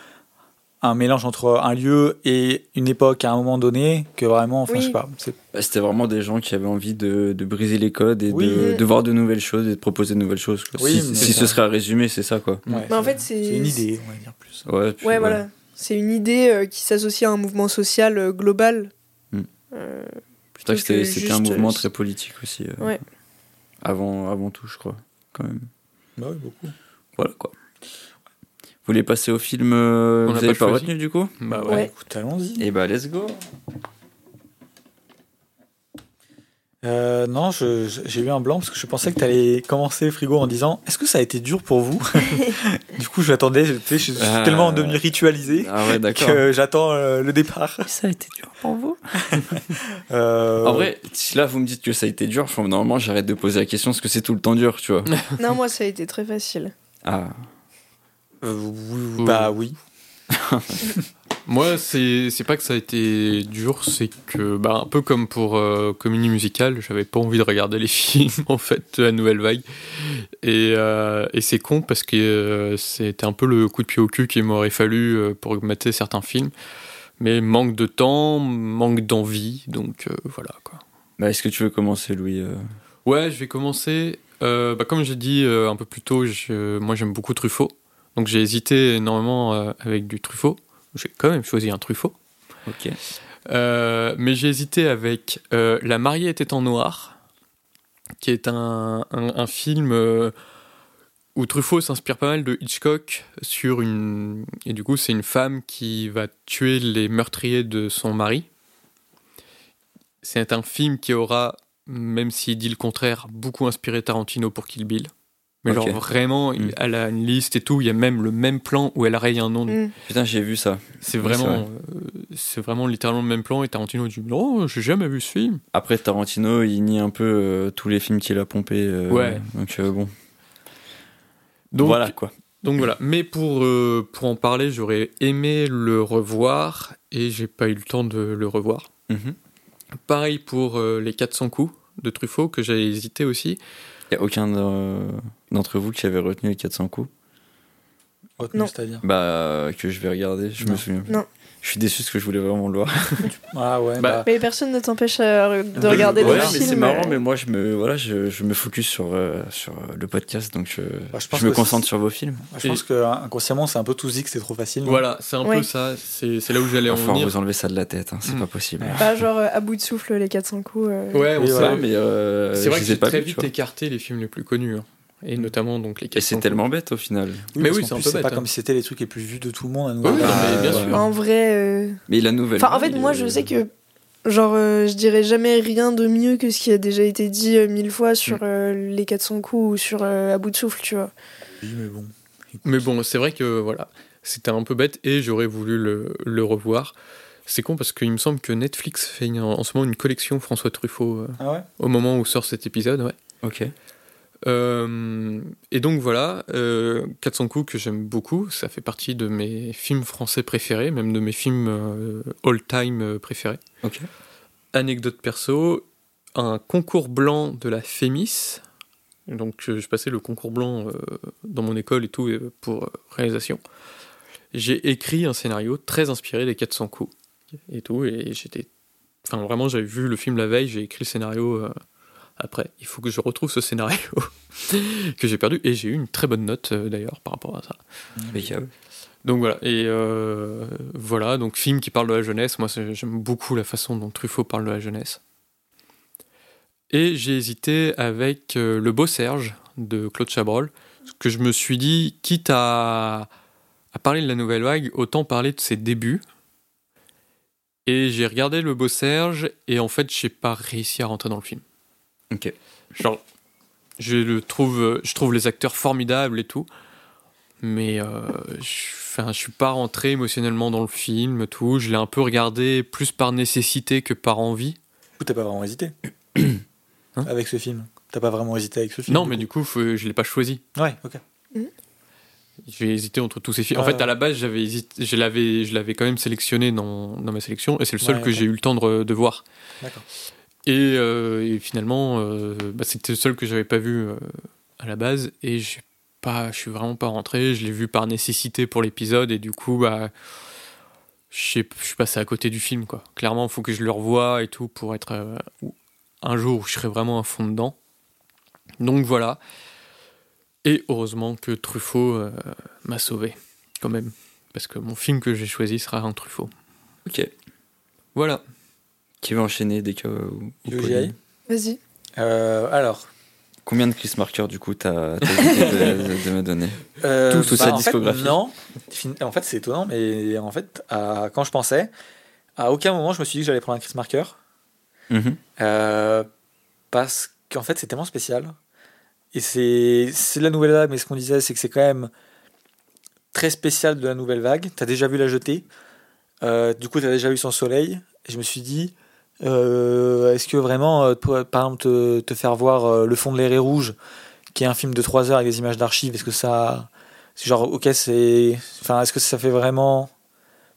un mélange entre un lieu et une époque à un moment donné que vraiment. Enfin, Oui. je sais pas. Bah, C'était vraiment des gens qui avaient envie de, de briser les codes et Oui. de, de voir de nouvelles choses et de proposer de nouvelles choses. quoi. Oui, si ce serait à résumer, c'est ça, quoi. ouais, Mais en c'est- fait, c'est- une idée, on va dire plus. Ouais, puis, Ouais, voilà. C'est une idée euh, qui s'associe à un mouvement social euh, global. C'est vrai que c'était un mouvement très politique aussi. euh, Ouais. Avant, avant tout, je crois. Quand même. Bah oui, beaucoup. Voilà quoi. Vous voulez passer au film euh, On Vous l'a avez pas retenu du coup? Bah ouais. Ouais. Écoute, allons-y. Et bah, let's go. Euh, non, j'ai eu un blanc parce que je pensais que tu allais commencer frigo en disant Est-ce que ça a été dur pour vous Du coup, j'attendais, je, suis Euh, tellement devenu ritualisé Ah ouais, que j'attends euh, le départ. Ça a été dur pour vous Euh, En vrai, si là vous me dites que ça a été dur, faut- normalement j'arrête de poser la question parce que c'est tout le temps dur, tu vois. Non, moi, ça a été très facile. Ah, euh, oui, bah oui. Moi, c'est c'est pas que ça a été dur, c'est que, bah, un peu comme pour euh, Comédie Musicale, j'avais pas envie de regarder les films, en fait, la nouvelle vague. Et, euh, et c'est con parce que euh, c'était un peu le coup de pied au cul qu'il m'aurait fallu euh, pour mater certains films. Mais manque de temps, manque d'envie, donc voilà, quoi. bah est-ce que tu veux commencer, Louis Ouais, je vais commencer. Bah, comme j'ai dit un peu plus tôt, je- moi j'aime beaucoup Truffaut. Donc j'ai hésité énormément euh, avec du Truffaut. J'ai quand même choisi un Truffaut. Ok. Euh, mais j'ai hésité avec euh, La mariée était en noir, qui est un, un- un film euh, où Truffaut s'inspire pas mal de Hitchcock sur une. Et du coup, c'est une femme qui va tuer les meurtriers de son mari. C'est un film qui aura, même s'il dit le contraire, beaucoup inspiré Tarantino pour Kill Bill. Mais genre vraiment, il- Mm. elle a une liste et tout. Il y a même le même plan où elle raye un nom Hmm. Putain, j'ai vu ça. c'est Oui, vraiment, euh, c'est vraiment littéralement le même plan et Tarantino dit non, j'ai jamais vu ce film. Après, Tarantino, il nie un peu euh, tous les films qu'il a pompés. euh, Ouais. Donc euh, bon. Donc voilà quoi. donc voilà. Mais pour euh, pour en parler, j'aurais aimé le revoir et j'ai pas eu le temps de le revoir. Mhm. Pareil pour euh, les 400 coups de Truffaut que j'ai hésité aussi. Y a aucun euh, d'entre vous qui avait retenu les 400 coups? Retenu, Non. c'est-à-dire? Bah, que je vais regarder, je Non. me souviens. plus. Non. Je suis déçu parce que je voulais vraiment le voir. Ah ouais, Bah, bah, Mais personne ne t'empêche euh, de regarder ouais, le film. c'est marrant, mais moi je me, voilà, je, je me focus sur, euh, sur euh, le podcast, donc je, Bah, je je, pense me que concentre sur vos films. je pense que inconsciemment, c'est un peu tout zik, c'est trop facile. Voilà, c'est un Ouais. peu ça. C'est là où j'allais Il en venir. vous enlever ça de la tête, hein, c'est Mm. pas possible. Pas genre euh, à bout de souffle les 400 coups. euh. Ouais, on Oui, sait. Ouais, mais euh, C'est vrai que ai j'ai pas très vite écarté les films les plus connus. hein. Et notamment donc les Et 400 c'est tellement bête au final. Oui, Mais oui, c'est un peu C'est pas bête, comme hein. si c'était les trucs les plus vus de tout le monde. à nous. Oui, oui, Bah, mais bien ouais. sûr. En vrai. euh, Mais la nouvelle. Enfin, en fait, moi, euh, je sais que. Genre, euh, je dirais jamais rien de mieux que ce qui a déjà été dit euh, mille fois sur Mm. euh, les 400 coups ou sur euh, À bout de souffle, tu vois. Oui, mais bon. Mais bon, c'est vrai que voilà, c'était un peu bête et j'aurais voulu le, le revoir. C'est con parce qu'il me semble que Netflix fait en ce moment une collection François Truffaut euh, Ah ouais? au moment où sort cet épisode. Ouais. Ok. Euh, et donc voilà, euh, 400 coups que j'aime beaucoup, ça fait partie de mes films français préférés, même de mes films euh, all-time euh, préférés. Anecdote perso, un concours blanc de la Fémis. Donc euh, je passais le concours blanc euh, dans mon école et tout euh, pour euh, réalisation. J'ai écrit un scénario très inspiré des 400 coups et tout et j'étais enfin vraiment j'avais vu le film la veille, j'ai écrit le scénario euh, après. Il faut que je retrouve ce scénario que j'ai perdu et j'ai eu une très bonne note euh, d'ailleurs par rapport à ça. Impeccable. Donc voilà, et euh, voilà, donc film qui parle de la jeunesse, moi j'aime beaucoup la façon dont Truffaut parle de la jeunesse. Et j'ai hésité avec euh, Le Beau Serge de Claude Chabrol, parce que je me suis dit, quitte à parler de la nouvelle vague, autant parler de ses débuts. Et j'ai regardé le beau Serge, et en fait, j'ai pas réussi à rentrer dans le film. Ok. Genre, je le trouve, je trouve les acteurs formidables et tout, mais euh, je, enfin, je suis pas rentré émotionnellement dans le film, tout. Je l'ai un peu regardé plus par nécessité que par envie. Ou t'as pas vraiment hésité? Hein? Avec ce film? T'as pas vraiment hésité avec ce film Non, mais du coup, faut- je l'ai pas choisi. Ouais, ok. J'ai hésité entre tous ces films. En fait, ouais. à la base, j'avais hésité, je l'avais, je l'avais quand même sélectionné dans, dans ma sélection, et c'est le seul Ouais, que j'ai eu le temps de, de voir. D'accord. Et, euh, et finalement, euh, bah, c'était le seul que j'avais pas vu euh, à la base, et j'ai pas, je suis vraiment pas rentré. Je l'ai vu par nécessité pour l'épisode, et du coup, bah, je suis passé à côté du film, quoi. Clairement, il faut que je le revoie et tout pour être euh, un jour où je serai vraiment à fond dedans. Donc voilà. Et heureusement que Truffaut euh, m'a sauvé, quand même. Parce que mon film que j'ai choisi sera un Truffaut. Ok. Voilà. Qui va enchaîner dès que. Vas-y. Euh, alors. Combien de Chris Marker du coup t'as hésité de, de me donner Euh, Tout, toute sa en fait, discographie. non. En fait, c'est étonnant, mais en fait, à- quand je pensais, à aucun moment je me suis dit que j'allais prendre un Chris Marker. Mhm. Euh, parce qu'en fait, c'est tellement spécial. Et c'est c'est de la nouvelle vague, mais ce qu'on disait, c'est que c'est quand même très spécial de la nouvelle vague. T'as déjà vu la jetée. Euh, du coup, t'as déjà vu son soleil. Et je me suis dit, euh, est-ce que vraiment, euh, pour- par exemple, te, te faire voir euh, Le fond de l'air est rouge, qui est un film de 3 heures avec des images d'archives, est-ce que ça. C'est genre, ok, c'est. Enfin, est-ce que ça fait vraiment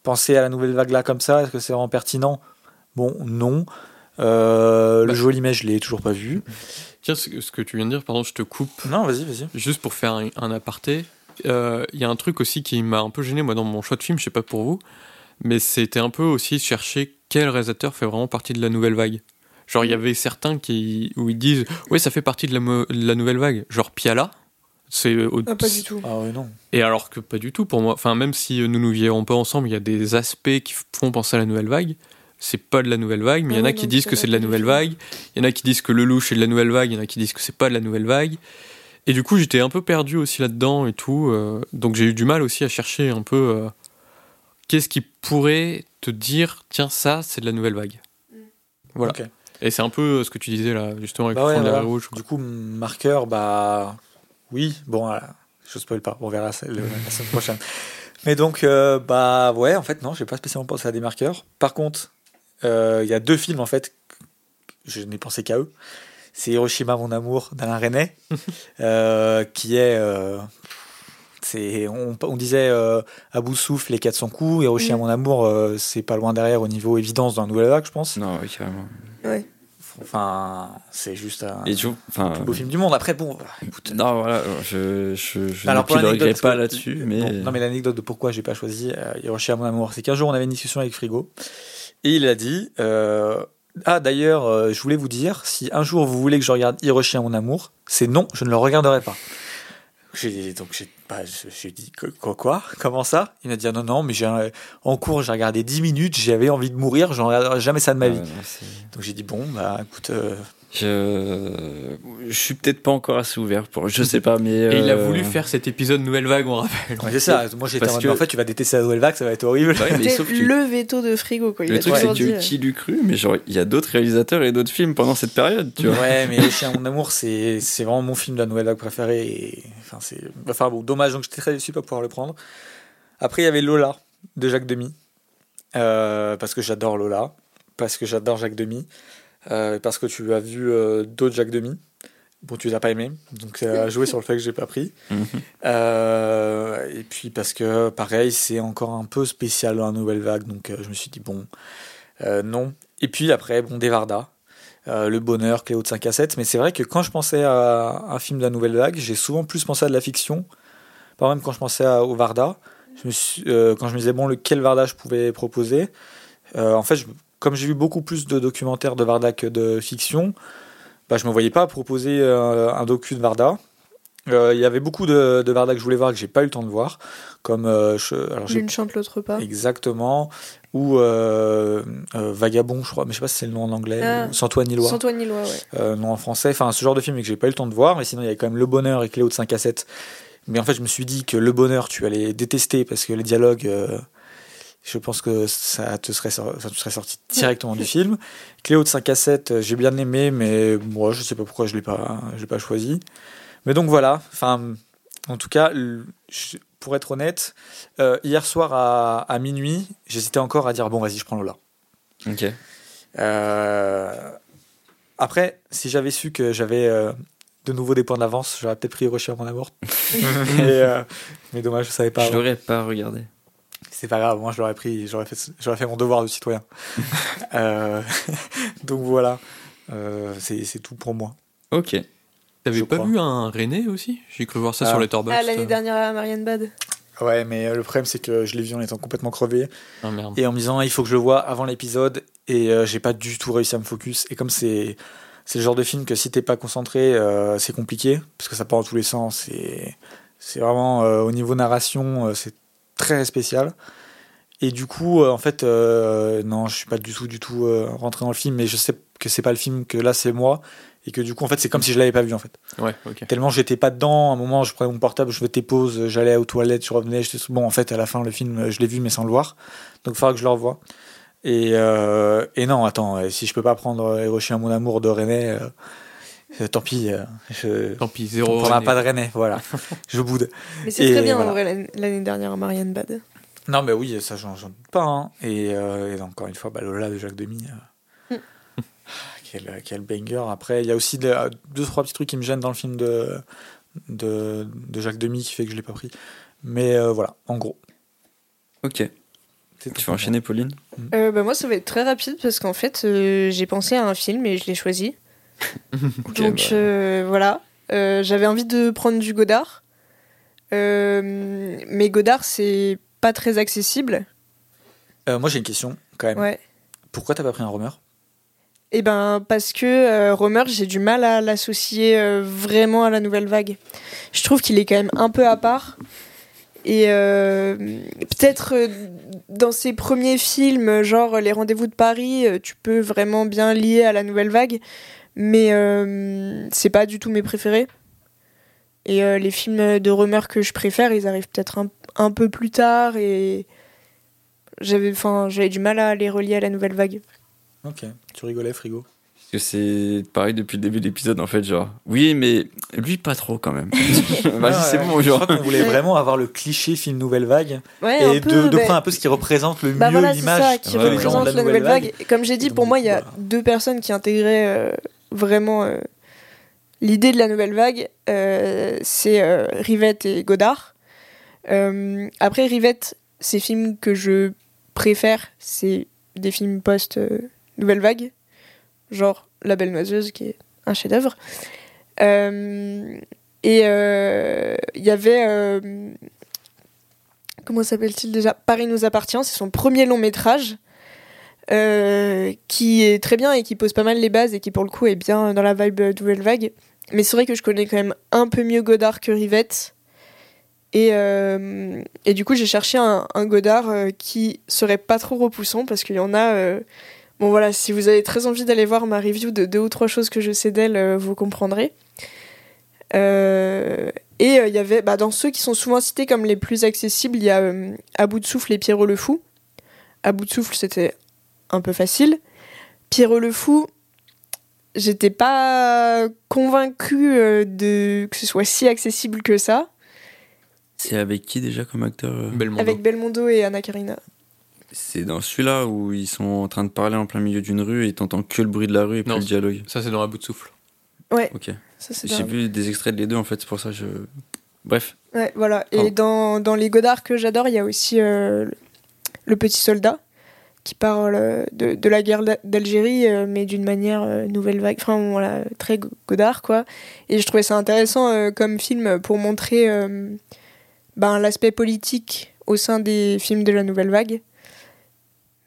penser à la nouvelle vague là comme ça? Est-ce que c'est vraiment pertinent? Bon, non. Euh, Bah. Le joli mais je l'ai toujours pas vu. Tiens, ce que tu viens de dire, pardon, je te coupe. Non, vas-y, vas-y. Juste pour faire un, un aparté, euh, il y a un truc aussi qui m'a un peu gêné moi dans mon choix de film, je sais pas pour vous, mais c'était un peu aussi chercher quel réalisateur fait vraiment partie de la nouvelle vague? Genre il y avait certains qui où ils disent ouais ça fait partie de la, mo- de la nouvelle vague, genre Piala. C'est au- Ah, pas du tout. Ah ouais, non. Et alors que pas du tout pour moi. Enfin même si euh, nous nous vivons pas ensemble, il y a des aspects qui font penser à la nouvelle vague. C'est pas de la nouvelle vague, mais il y en Ah a qui disent que c'est de la nouvelle vague. Il y en a qui disent que le louche est de la nouvelle vague. Il y en a qui disent que c'est pas de la nouvelle vague. Et du coup, j'étais un peu perdu aussi là-dedans et tout. euh, donc j'ai eu du mal aussi à chercher un peu euh, qu'est-ce qui pourrait te dire tiens ça c'est de la nouvelle vague. Voilà. Ok. Et c'est un peu euh, ce que tu disais là justement avec Bah le fond de la voilà. rouge. Du coup, marqueur, bah oui, bon, voilà. je spoil pas, on verra le- la semaine prochaine. Mais donc, euh, bah ouais, en fait, non, j'ai pas spécialement pensé à des marqueurs. Par contre, euh, il y a deux films, en fait, je n'ai pensé qu'à eux. C'est Hiroshima, mon amour, d'Alain euh, qui est. c'est, on, on disait euh, à bout de souffle les 400 coups, Hiroshima, Mm. mon amour, euh, c'est pas loin derrière au niveau évidence dans la nouvelle vague, je pense. Non, oui, carrément. Ouais. Enfin, c'est juste un Et tu vois, enfin. plus beau film du monde. Après, bon, écoute, Non, voilà, je, je, je Alors, l'anecdote, n'épiloguerai pas là-dessus, mais. Non, non, mais l'anecdote de pourquoi j'ai pas choisi euh, Hiroshima mon amour, c'est qu'un jour on avait une discussion avec Frigo et il a dit euh, Ah, d'ailleurs, euh, je voulais vous dire, si un jour vous voulez que je regarde Hiroshima mon amour, c'est non, je ne le regarderai pas. J'ai donc j'ai bah, dit quoi, quoi Comment ça? Il m'a dit ah, non non mais j'ai un- en cours j'ai regardé 10 minutes j'avais envie de mourir j'en regarderai jamais ça de ma vie. Ouais, non, c'est- donc j'ai dit bon bah écoute euh, Je, je suis peut-être pas encore assez ouvert pour. Je sais pas, mais. Et il a euh, voulu faire cet épisode nouvelle vague, on rappelle. ouais, c'est ça moi j'étais en que- en fait tu vas détester la nouvelle vague ça va être horrible Ouais, mais C'était sauf que- le veto de frigo, quoi. Il Le a truc, c'est que euh, qui l'eût cru, mais genre, il y a d'autres réalisateurs et d'autres films pendant cette période, tu vois. Ouais, mais Chien mon amour, c'est c'est vraiment mon film de la nouvelle vague préféré. Et, enfin, c'est enfin bon, dommage. Donc j'étais très déçu de pas pouvoir le prendre. Après, il y avait Lola de Jacques Demy, Euh, parce que j'adore Lola, parce que j'adore Jacques Demy, euh, parce que tu as vu euh, d'autres Jacques Demy. Bon, tu les as pas aimés, donc ça a joué sur le fait que j'ai pas pris. Mhm. Euh, et puis parce que pareil, c'est encore un peu spécial dans la nouvelle vague, donc euh, je me suis dit bon, non. Et puis après, bon, Devarda, euh, Le Bonheur, Cléo de 5 à 7. Mais c'est vrai que quand je pensais à un film de la nouvelle vague, j'ai souvent plus pensé à de la fiction. Par même quand je pensais à, au Varda, je me suis, euh, quand je me disais bon, lequel Varda je pouvais proposer, euh, en fait, je- comme j'ai vu beaucoup plus de documentaires de Varda que de fiction, bah, je me voyais pas proposer euh, un docu de Varda. Euh, Il y avait beaucoup de, de Varda que je voulais voir que j'ai pas eu le temps de voir, comme euh, je- alors j'ai L'une chante, l'autre pas. Exactement. Ou euh, Vagabond, je crois, mais je sais pas si c'est le nom en anglais. Ah. ou Sans toi ni loi. Sans toi ni loi, ouais. Nom en français. Enfin, ce genre de film que j'ai pas eu le temps de voir. Mais sinon, il y avait quand même Le Bonheur et Cléo de 5 à 7 Mais en fait, je me suis dit que Le Bonheur, tu allais détester parce que les dialogues, je pense que ça te serait, sorti directement du film. Cléo de 5 à 7, euh, j'ai bien aimé, mais moi, je sais pas pourquoi je l'ai pas, je l'ai pas choisi. Mais donc voilà, enfin, en tout cas, pour être honnête, euh, hier soir à, à minuit, j'hésitais encore à dire bon, vas-y, je prends Lola. Ok. Euh, Après, si j'avais su que j'avais euh, de nouveau des points d'avance, j'aurais peut-être pris Hiroshima mon amour. mais, euh, mais dommage, je savais pas. Je l'aurais pas regardé. C'est pas grave, moi je l'aurais pris, j'aurais fait, j'aurais fait mon devoir de citoyen. Euh, donc voilà, Euh, c'est c'est tout pour moi. Ok. T'avais Je pas crois. vu un René aussi? J'ai cru voir ça Ah. sur les Letterboxd. Ah, l'année dernière à Marianne Bad. Ouais, mais euh, le problème c'est que je l'ai vu en étant complètement crevé Ah merde. et en me disant il faut que je le vois avant l'épisode et euh, j'ai pas du tout réussi à me focus. Et comme c'est c'est le genre de film que si t'es pas concentré, euh, c'est compliqué parce que ça part dans tous les sens. Et c'est vraiment euh, au niveau narration, euh, c'est très spécial. Et du coup, euh, en fait, euh, non, je suis pas du tout, du tout euh, rentré dans le film, mais je sais que c'est pas le film que là c'est moi et que du coup, en fait, c'est comme si je l'avais pas vu en fait. Ouais, ok. Tellement j'étais pas dedans, à un moment je prenais mon portable, je faisais pause, j'allais aux toilettes, je revenais, j'étais bon en fait à la fin le film je l'ai vu mais sans le voir, donc il faudra que je le revoie. Et, euh, et non attends, si je peux pas prendre Hiroshima mon amour de René, euh, tant pis, euh, je, Tant pis, on zéro. prendra René. pas de René, voilà, je boude. Mais c'est très bien voilà. en vrai l'année- dernière à Marianne Bad. Non mais oui, ça j'en doute pas, hein. et, euh, et encore une fois, bah, Lola de Jacques Demy. euh, Quel, quel banger. Après, il y a aussi de- deux, trois petits trucs qui me gênent dans le film de, de, de Jacques Demy qui fait que je l'ai pas pris. Mais euh, voilà, en gros. Ok. Tu vas enchaîner, Pauline? Euh, bah, moi, ça va être très rapide parce qu'en fait, euh, j'ai pensé à un film et je l'ai choisi. Donc bah, euh, voilà, Euh, j'avais envie de prendre du Godard. Euh, mais Godard, c'est pas très accessible. moi. J'ai une question quand même. Ouais. Pourquoi t'as pas pris un Romer? Et ben parce que euh, Romer, j'ai du mal à l'associer euh, vraiment à la nouvelle vague. Je trouve qu'il est quand même un peu à part. Et euh, peut-être dans ses premiers films, genre Les Rendez-vous de Paris, tu peux vraiment bien lier à la nouvelle vague, mais euh, c'est pas du tout mes préférés. Et euh, les films de Romer que je préfère, ils arrivent peut-être un, un peu plus tard et j'avais, enfin, j'avais du mal à les relier à la nouvelle vague. Ok, tu rigolais, frigo. Parce que c'est pareil depuis le début de l'épisode, en fait, genre. Oui, mais lui, pas trop quand même. Vas-y, Ouais, c'est bon, Je genre. crois qu'on voulait vraiment avoir le cliché film Nouvelle Vague Ouais, et peu, de, de bah- prendre un peu ce qui représente le Bah mieux voilà, l'image ça, qui Ouais, les gens représente de la nouvelle vague. Et Comme j'ai dit, Et pour moi, il y a voilà. deux personnes qui intégraient euh, vraiment euh, l'idée de la nouvelle vague. Euh, c'est euh, Rivette et Godard. Après, Rivette, ces films que je préfère, c'est des films post-nouvelle vague. Genre La Belle Noiseuse, qui est un chef-d'œuvre. Et il y avait... comment s'appelle-t-il déjà? Paris nous appartient, c'est son premier long métrage euh, qui est très bien et qui pose pas mal les bases et qui pour le coup est bien dans la vibe euh, Nouvelle Vague. Mais c'est vrai que je connais quand même un peu mieux Godard que Rivette. Et, euh, et du coup j'ai cherché un, Godard euh, qui serait pas trop repoussant parce qu'il y en a... euh, Bon voilà, si vous avez très envie d'aller voir ma review de deux ou trois choses que je sais d'elle, euh, vous comprendrez. Euh, et euh, il y avait, bah, dans ceux qui sont souvent cités comme les plus accessibles, il y a euh, À bout de souffle et Pierrot le Fou. À bout de souffle, c'était un peu facile. Pierrot le Fou, j'étais pas convaincue euh, de que ce soit si accessible que ça. C'est avec qui déjà comme acteur euh Belmondo. Avec Belmondo et Anna Karina. C'est dans celui-là où ils sont en train de parler en plein milieu d'une rue et t'entends que le bruit de la rue et Non. le dialogue. Ça, c'est dans un bout de souffle. Ok. Ça, c'est J'ai vu des extraits de les deux en fait, c'est pour ça que je. Bref. Ouais, voilà. Pardon. Et dans, dans les Godard que j'adore, il y a aussi euh, Le Petit Soldat, qui parle euh, de, de la guerre d'A- d'Algérie, euh, mais d'une manière euh, nouvelle vague. Enfin, voilà, très Go- Godard, quoi. Et je trouvais ça intéressant euh, comme film pour montrer euh, ben, l'aspect politique au sein des films de la nouvelle vague.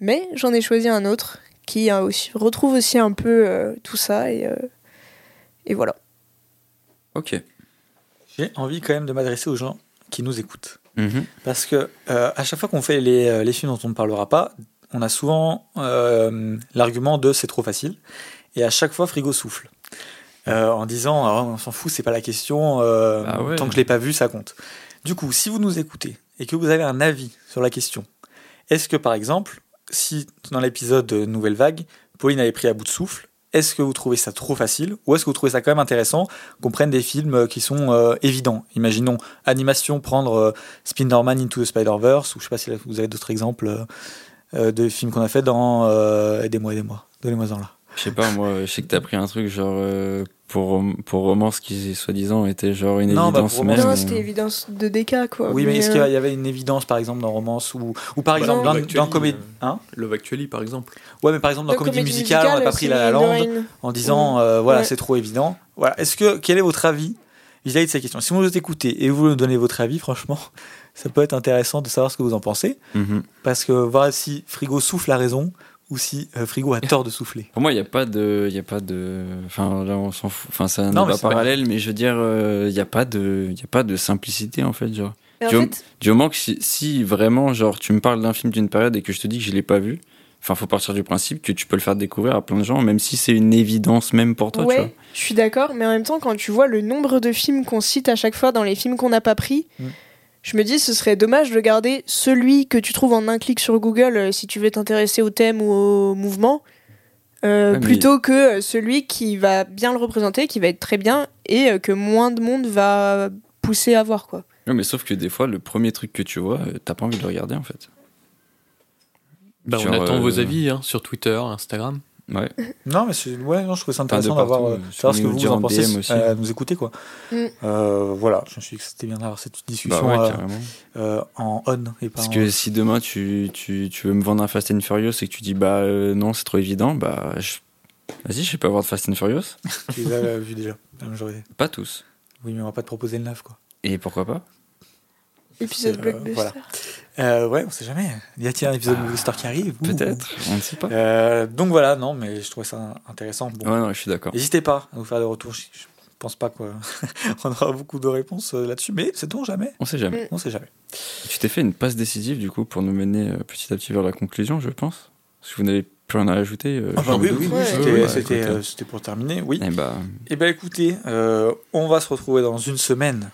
Mais j'en ai choisi un autre qui a aussi, retrouve aussi un peu euh, tout ça. Et, euh, et voilà. Ok. J'ai envie quand même de m'adresser aux gens qui nous écoutent. Mhm. Parce que euh, à chaque fois qu'on fait les, les films dont on ne parlera pas, on a souvent euh, l'argument de c'est trop facile. Et à chaque fois, Frigo souffle. euh, en disant Ah, on s'en fout, c'est pas la question, euh, ouais. tant que je l'ai pas vu, ça compte. Du coup, si vous nous écoutez et que vous avez un avis sur la question, est-ce que par exemple, si dans l'épisode de Nouvelle Vague, Pauline avait pris à bout de souffle, est-ce que vous trouvez ça trop facile ou est-ce que vous trouvez ça quand même intéressant qu'on prenne des films qui sont euh, évidents? Imaginons animation, prendre Spider-Man Into the Spider-Verse ou je sais pas si vous avez d'autres exemples de films qu'on a fait dans euh, Aidez-moi, aidez-moi, donnez-moi en là. Je sais pas, moi, je sais que t'as pris un truc genre euh, pour, pour romance qui, soi-disant, était genre une Non, bah, évidence pour même. romance, Non, euh, c'était évidence de DK, quoi. Oui, mais est-ce qu'il euh, y avait une évidence par exemple dans romance ou, ou par Bah, exemple non. dans, dans comédie euh, Hein Love Actually, par exemple. Ouais, mais par exemple dans comédie, musicale, on n'a pas pris La La Land en disant euh, voilà Ouais. c'est trop évident. Voilà. Est-ce que quel est votre avis vis-à-vis de cette question Si vous nous écoutez et vous nous donnez votre avis, franchement, ça peut être intéressant de savoir ce que vous en pensez mhm. parce que voir si Frigo souffle a raison ou si euh, Frigo a tort de souffler. Pour moi, il n'y a pas de. Il y a pas de. Enfin, là, on s'en fout. Enfin, débat c'est pas- parallèle, mais je veux dire, euh, il n'y a, pas de- il y a pas de simplicité, en fait. Genre. En fait, Du moment que si, si vraiment, genre, tu me parles d'un film d'une période et que je te dis que je l'ai pas vu, enfin, faut partir du principe que tu peux le faire découvrir à plein de gens, même si c'est une évidence même pour toi, tu vois. ouais, je suis d'accord, mais en même temps, quand tu vois le nombre de films qu'on cite à chaque fois dans les films qu'on n'a pas pris, Mm. Je me dis ce serait dommage de garder celui que tu trouves en un clic sur Google euh, si tu veux t'intéresser au thème ou au mouvement, euh, plutôt que euh, celui qui va bien le représenter, qui va être très bien et que moins de monde va pousser à voir, quoi. Ouais, mais sauf que des fois, le premier truc que tu vois, t'as pas envie de le regarder, en fait. Bah, on attend euh, vos avis hein, sur Twitter, Instagram. Ouais. Non, mais c'est ouais, non, je trouve ça intéressant d'avoir partout, euh, euh, savoir ce que vous dire en en pensez, aussi. euh, nous écouter quoi. Mm. Euh, voilà, je me suis dit que c'était bien d'avoir cette Bah discussion ouais, euh, euh, en on et pas Parce en que si demain tu, tu, tu veux me vendre un Fast and Furious et que tu dis bah euh, non, c'est trop évident, bah je... vas-y, je vais pas voir de Fast and Furious. tu les as vus déjà, la majorité. Pas tous. Oui, mais on va pas te proposer le neuf quoi. Et pourquoi pas? Épisode Euh, blockbuster. voilà. Euh, ouais, on sait jamais. Y a-t-il un épisode de Star qui arrive. Peut-être, on ne sait pas. Euh, donc voilà, non, mais je trouvais ça intéressant. Bon, Ouais, non, je suis d'accord. N'hésitez pas à nous faire des retours. Je, je pense pas qu'on aura beaucoup de réponses là-dessus, mais c'est on jamais? On sait jamais. On sait jamais. Tu t'es fait une passe décisive du coup pour nous mener euh, petit à petit vers la conclusion, je pense? Parce que vous n'avez plus rien à ajouter. euh, Ah bah oui, oui, oui, Ouais. c'était, Ouais, euh, pour terminer, oui. Eh bah, Eh bien écoutez, euh, on va se retrouver dans une semaine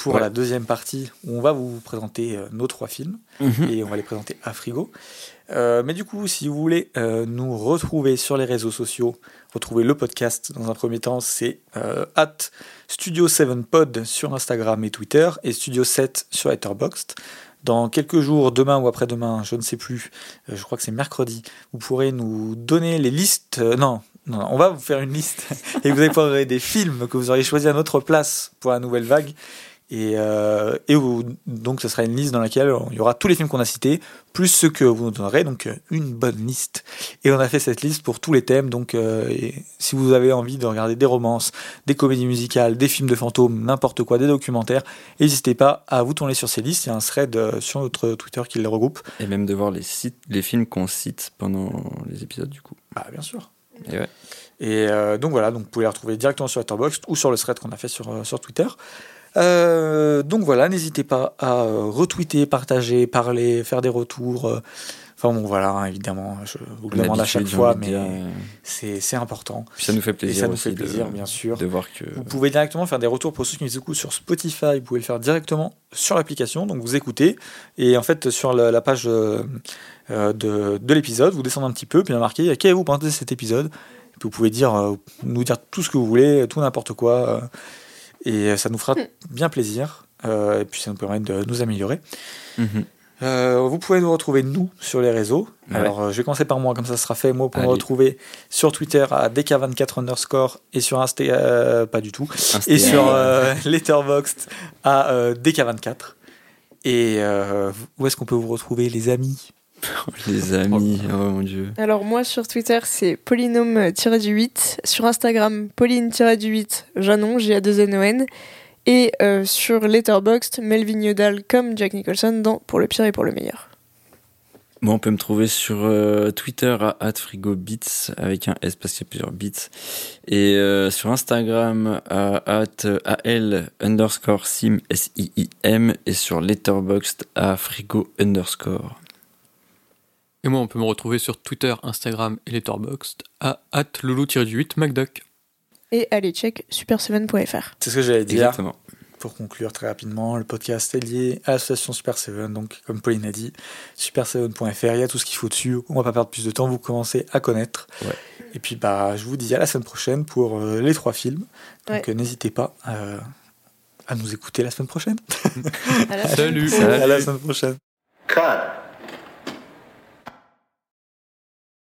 pour Ouais. la deuxième partie où on va vous présenter euh, nos trois films mhm. et on va les présenter à frigo. Euh, mais du coup, si vous voulez euh, nous retrouver sur les réseaux sociaux, retrouver le podcast dans un premier temps, c'est euh, at Studio7Pod sur Instagram et Twitter et Studio7 sur Letterboxd. Dans quelques jours, demain ou après-demain, je ne sais plus, je crois que c'est mercredi, vous pourrez nous donner les listes. non, non, non, on va vous faire une liste et vous allez pouvoir des films que vous auriez choisi à notre place pour la nouvelle vague. Et, euh, et où- donc, ce sera une liste dans laquelle il y aura tous les films qu'on a cités, plus ceux que vous nous donnerez, donc euh, une bonne liste. Et on a fait cette liste pour tous les thèmes, donc euh, et si vous avez envie de regarder des romances, des comédies musicales, des films de fantômes, n'importe quoi, des documentaires, n'hésitez pas à vous tourner sur ces listes. Il y a un thread sur notre Twitter qui les regroupe. Et même de voir les, sites, les films qu'on cite pendant les épisodes du coup. Ah, bien sûr. Et ouais. Et euh, donc voilà, donc vous pouvez les retrouver directement sur Letterboxd ou sur le thread qu'on a fait sur, sur Twitter. Euh, donc voilà, n'hésitez pas à euh, retweeter, partager, parler, faire des retours. euh. Enfin bon, voilà, hein, évidemment, je vous le demande à chaque fois, mais c'est important. Puis ça nous fait Et plaisir ça nous fait plaisir, de, bien sûr. de voir que. Vous pouvez directement faire des retours pour ceux qui nous écoutent sur Spotify. Vous pouvez le faire directement sur l'application. Donc vous écoutez. Et en fait, sur la, la page euh, de, de l'épisode, vous descendez un petit peu. Puis il y a marqué Qu'avez-vous pensé de cet épisode? Et puis vous pouvez dire, euh, nous dire tout ce que vous voulez, tout n'importe quoi. euh, et ça nous fera bien plaisir. Euh, et puis ça nous permet de nous améliorer. Mhm. Euh, vous pouvez nous retrouver nous sur les réseaux. Ouais. Alors euh, je vais commencer par moi, comme ça sera fait. Moi pour me Allez. retrouver sur Twitter à DK24 underscore et sur Insta euh, pas du tout Insta- et sur euh, Letterboxd à euh, DK24. Et euh, où est-ce qu'on peut vous retrouver, les amis? Les amis, oh mon dieu. Alors moi sur Twitter c'est polynôme-du-8, sur Instagram pauline-du-8, Janon, j a 2 n o n et euh, sur Letterboxd Melvin Yodal comme Jack Nicholson dans Pour le pire et pour le meilleur. Moi, on peut me trouver sur euh, Twitter à @frigobits avec un S parce qu'il y a plusieurs bits et euh, sur Instagram à @al underscore sim s i i m et sur Letterboxd à frigo underscore. Et moi, on peut me retrouver sur Twitter, Instagram et Letterboxd à loulou-8 MacDuck. Et allez check super7.fr. C'est ce que j'allais dire. Exactement. Pour conclure très rapidement, le podcast est lié à l'association Super 7, donc comme Pauline a dit, super7.fr, il y a tout ce qu'il faut dessus, on va pas perdre plus de temps, vous commencez à connaître. Ouais. Et puis bah je vous dis à la semaine prochaine pour euh, les trois films. Donc Ouais. euh, n'hésitez pas euh, à nous écouter la semaine prochaine. À la Salut. À la semaine prochaine. Cut.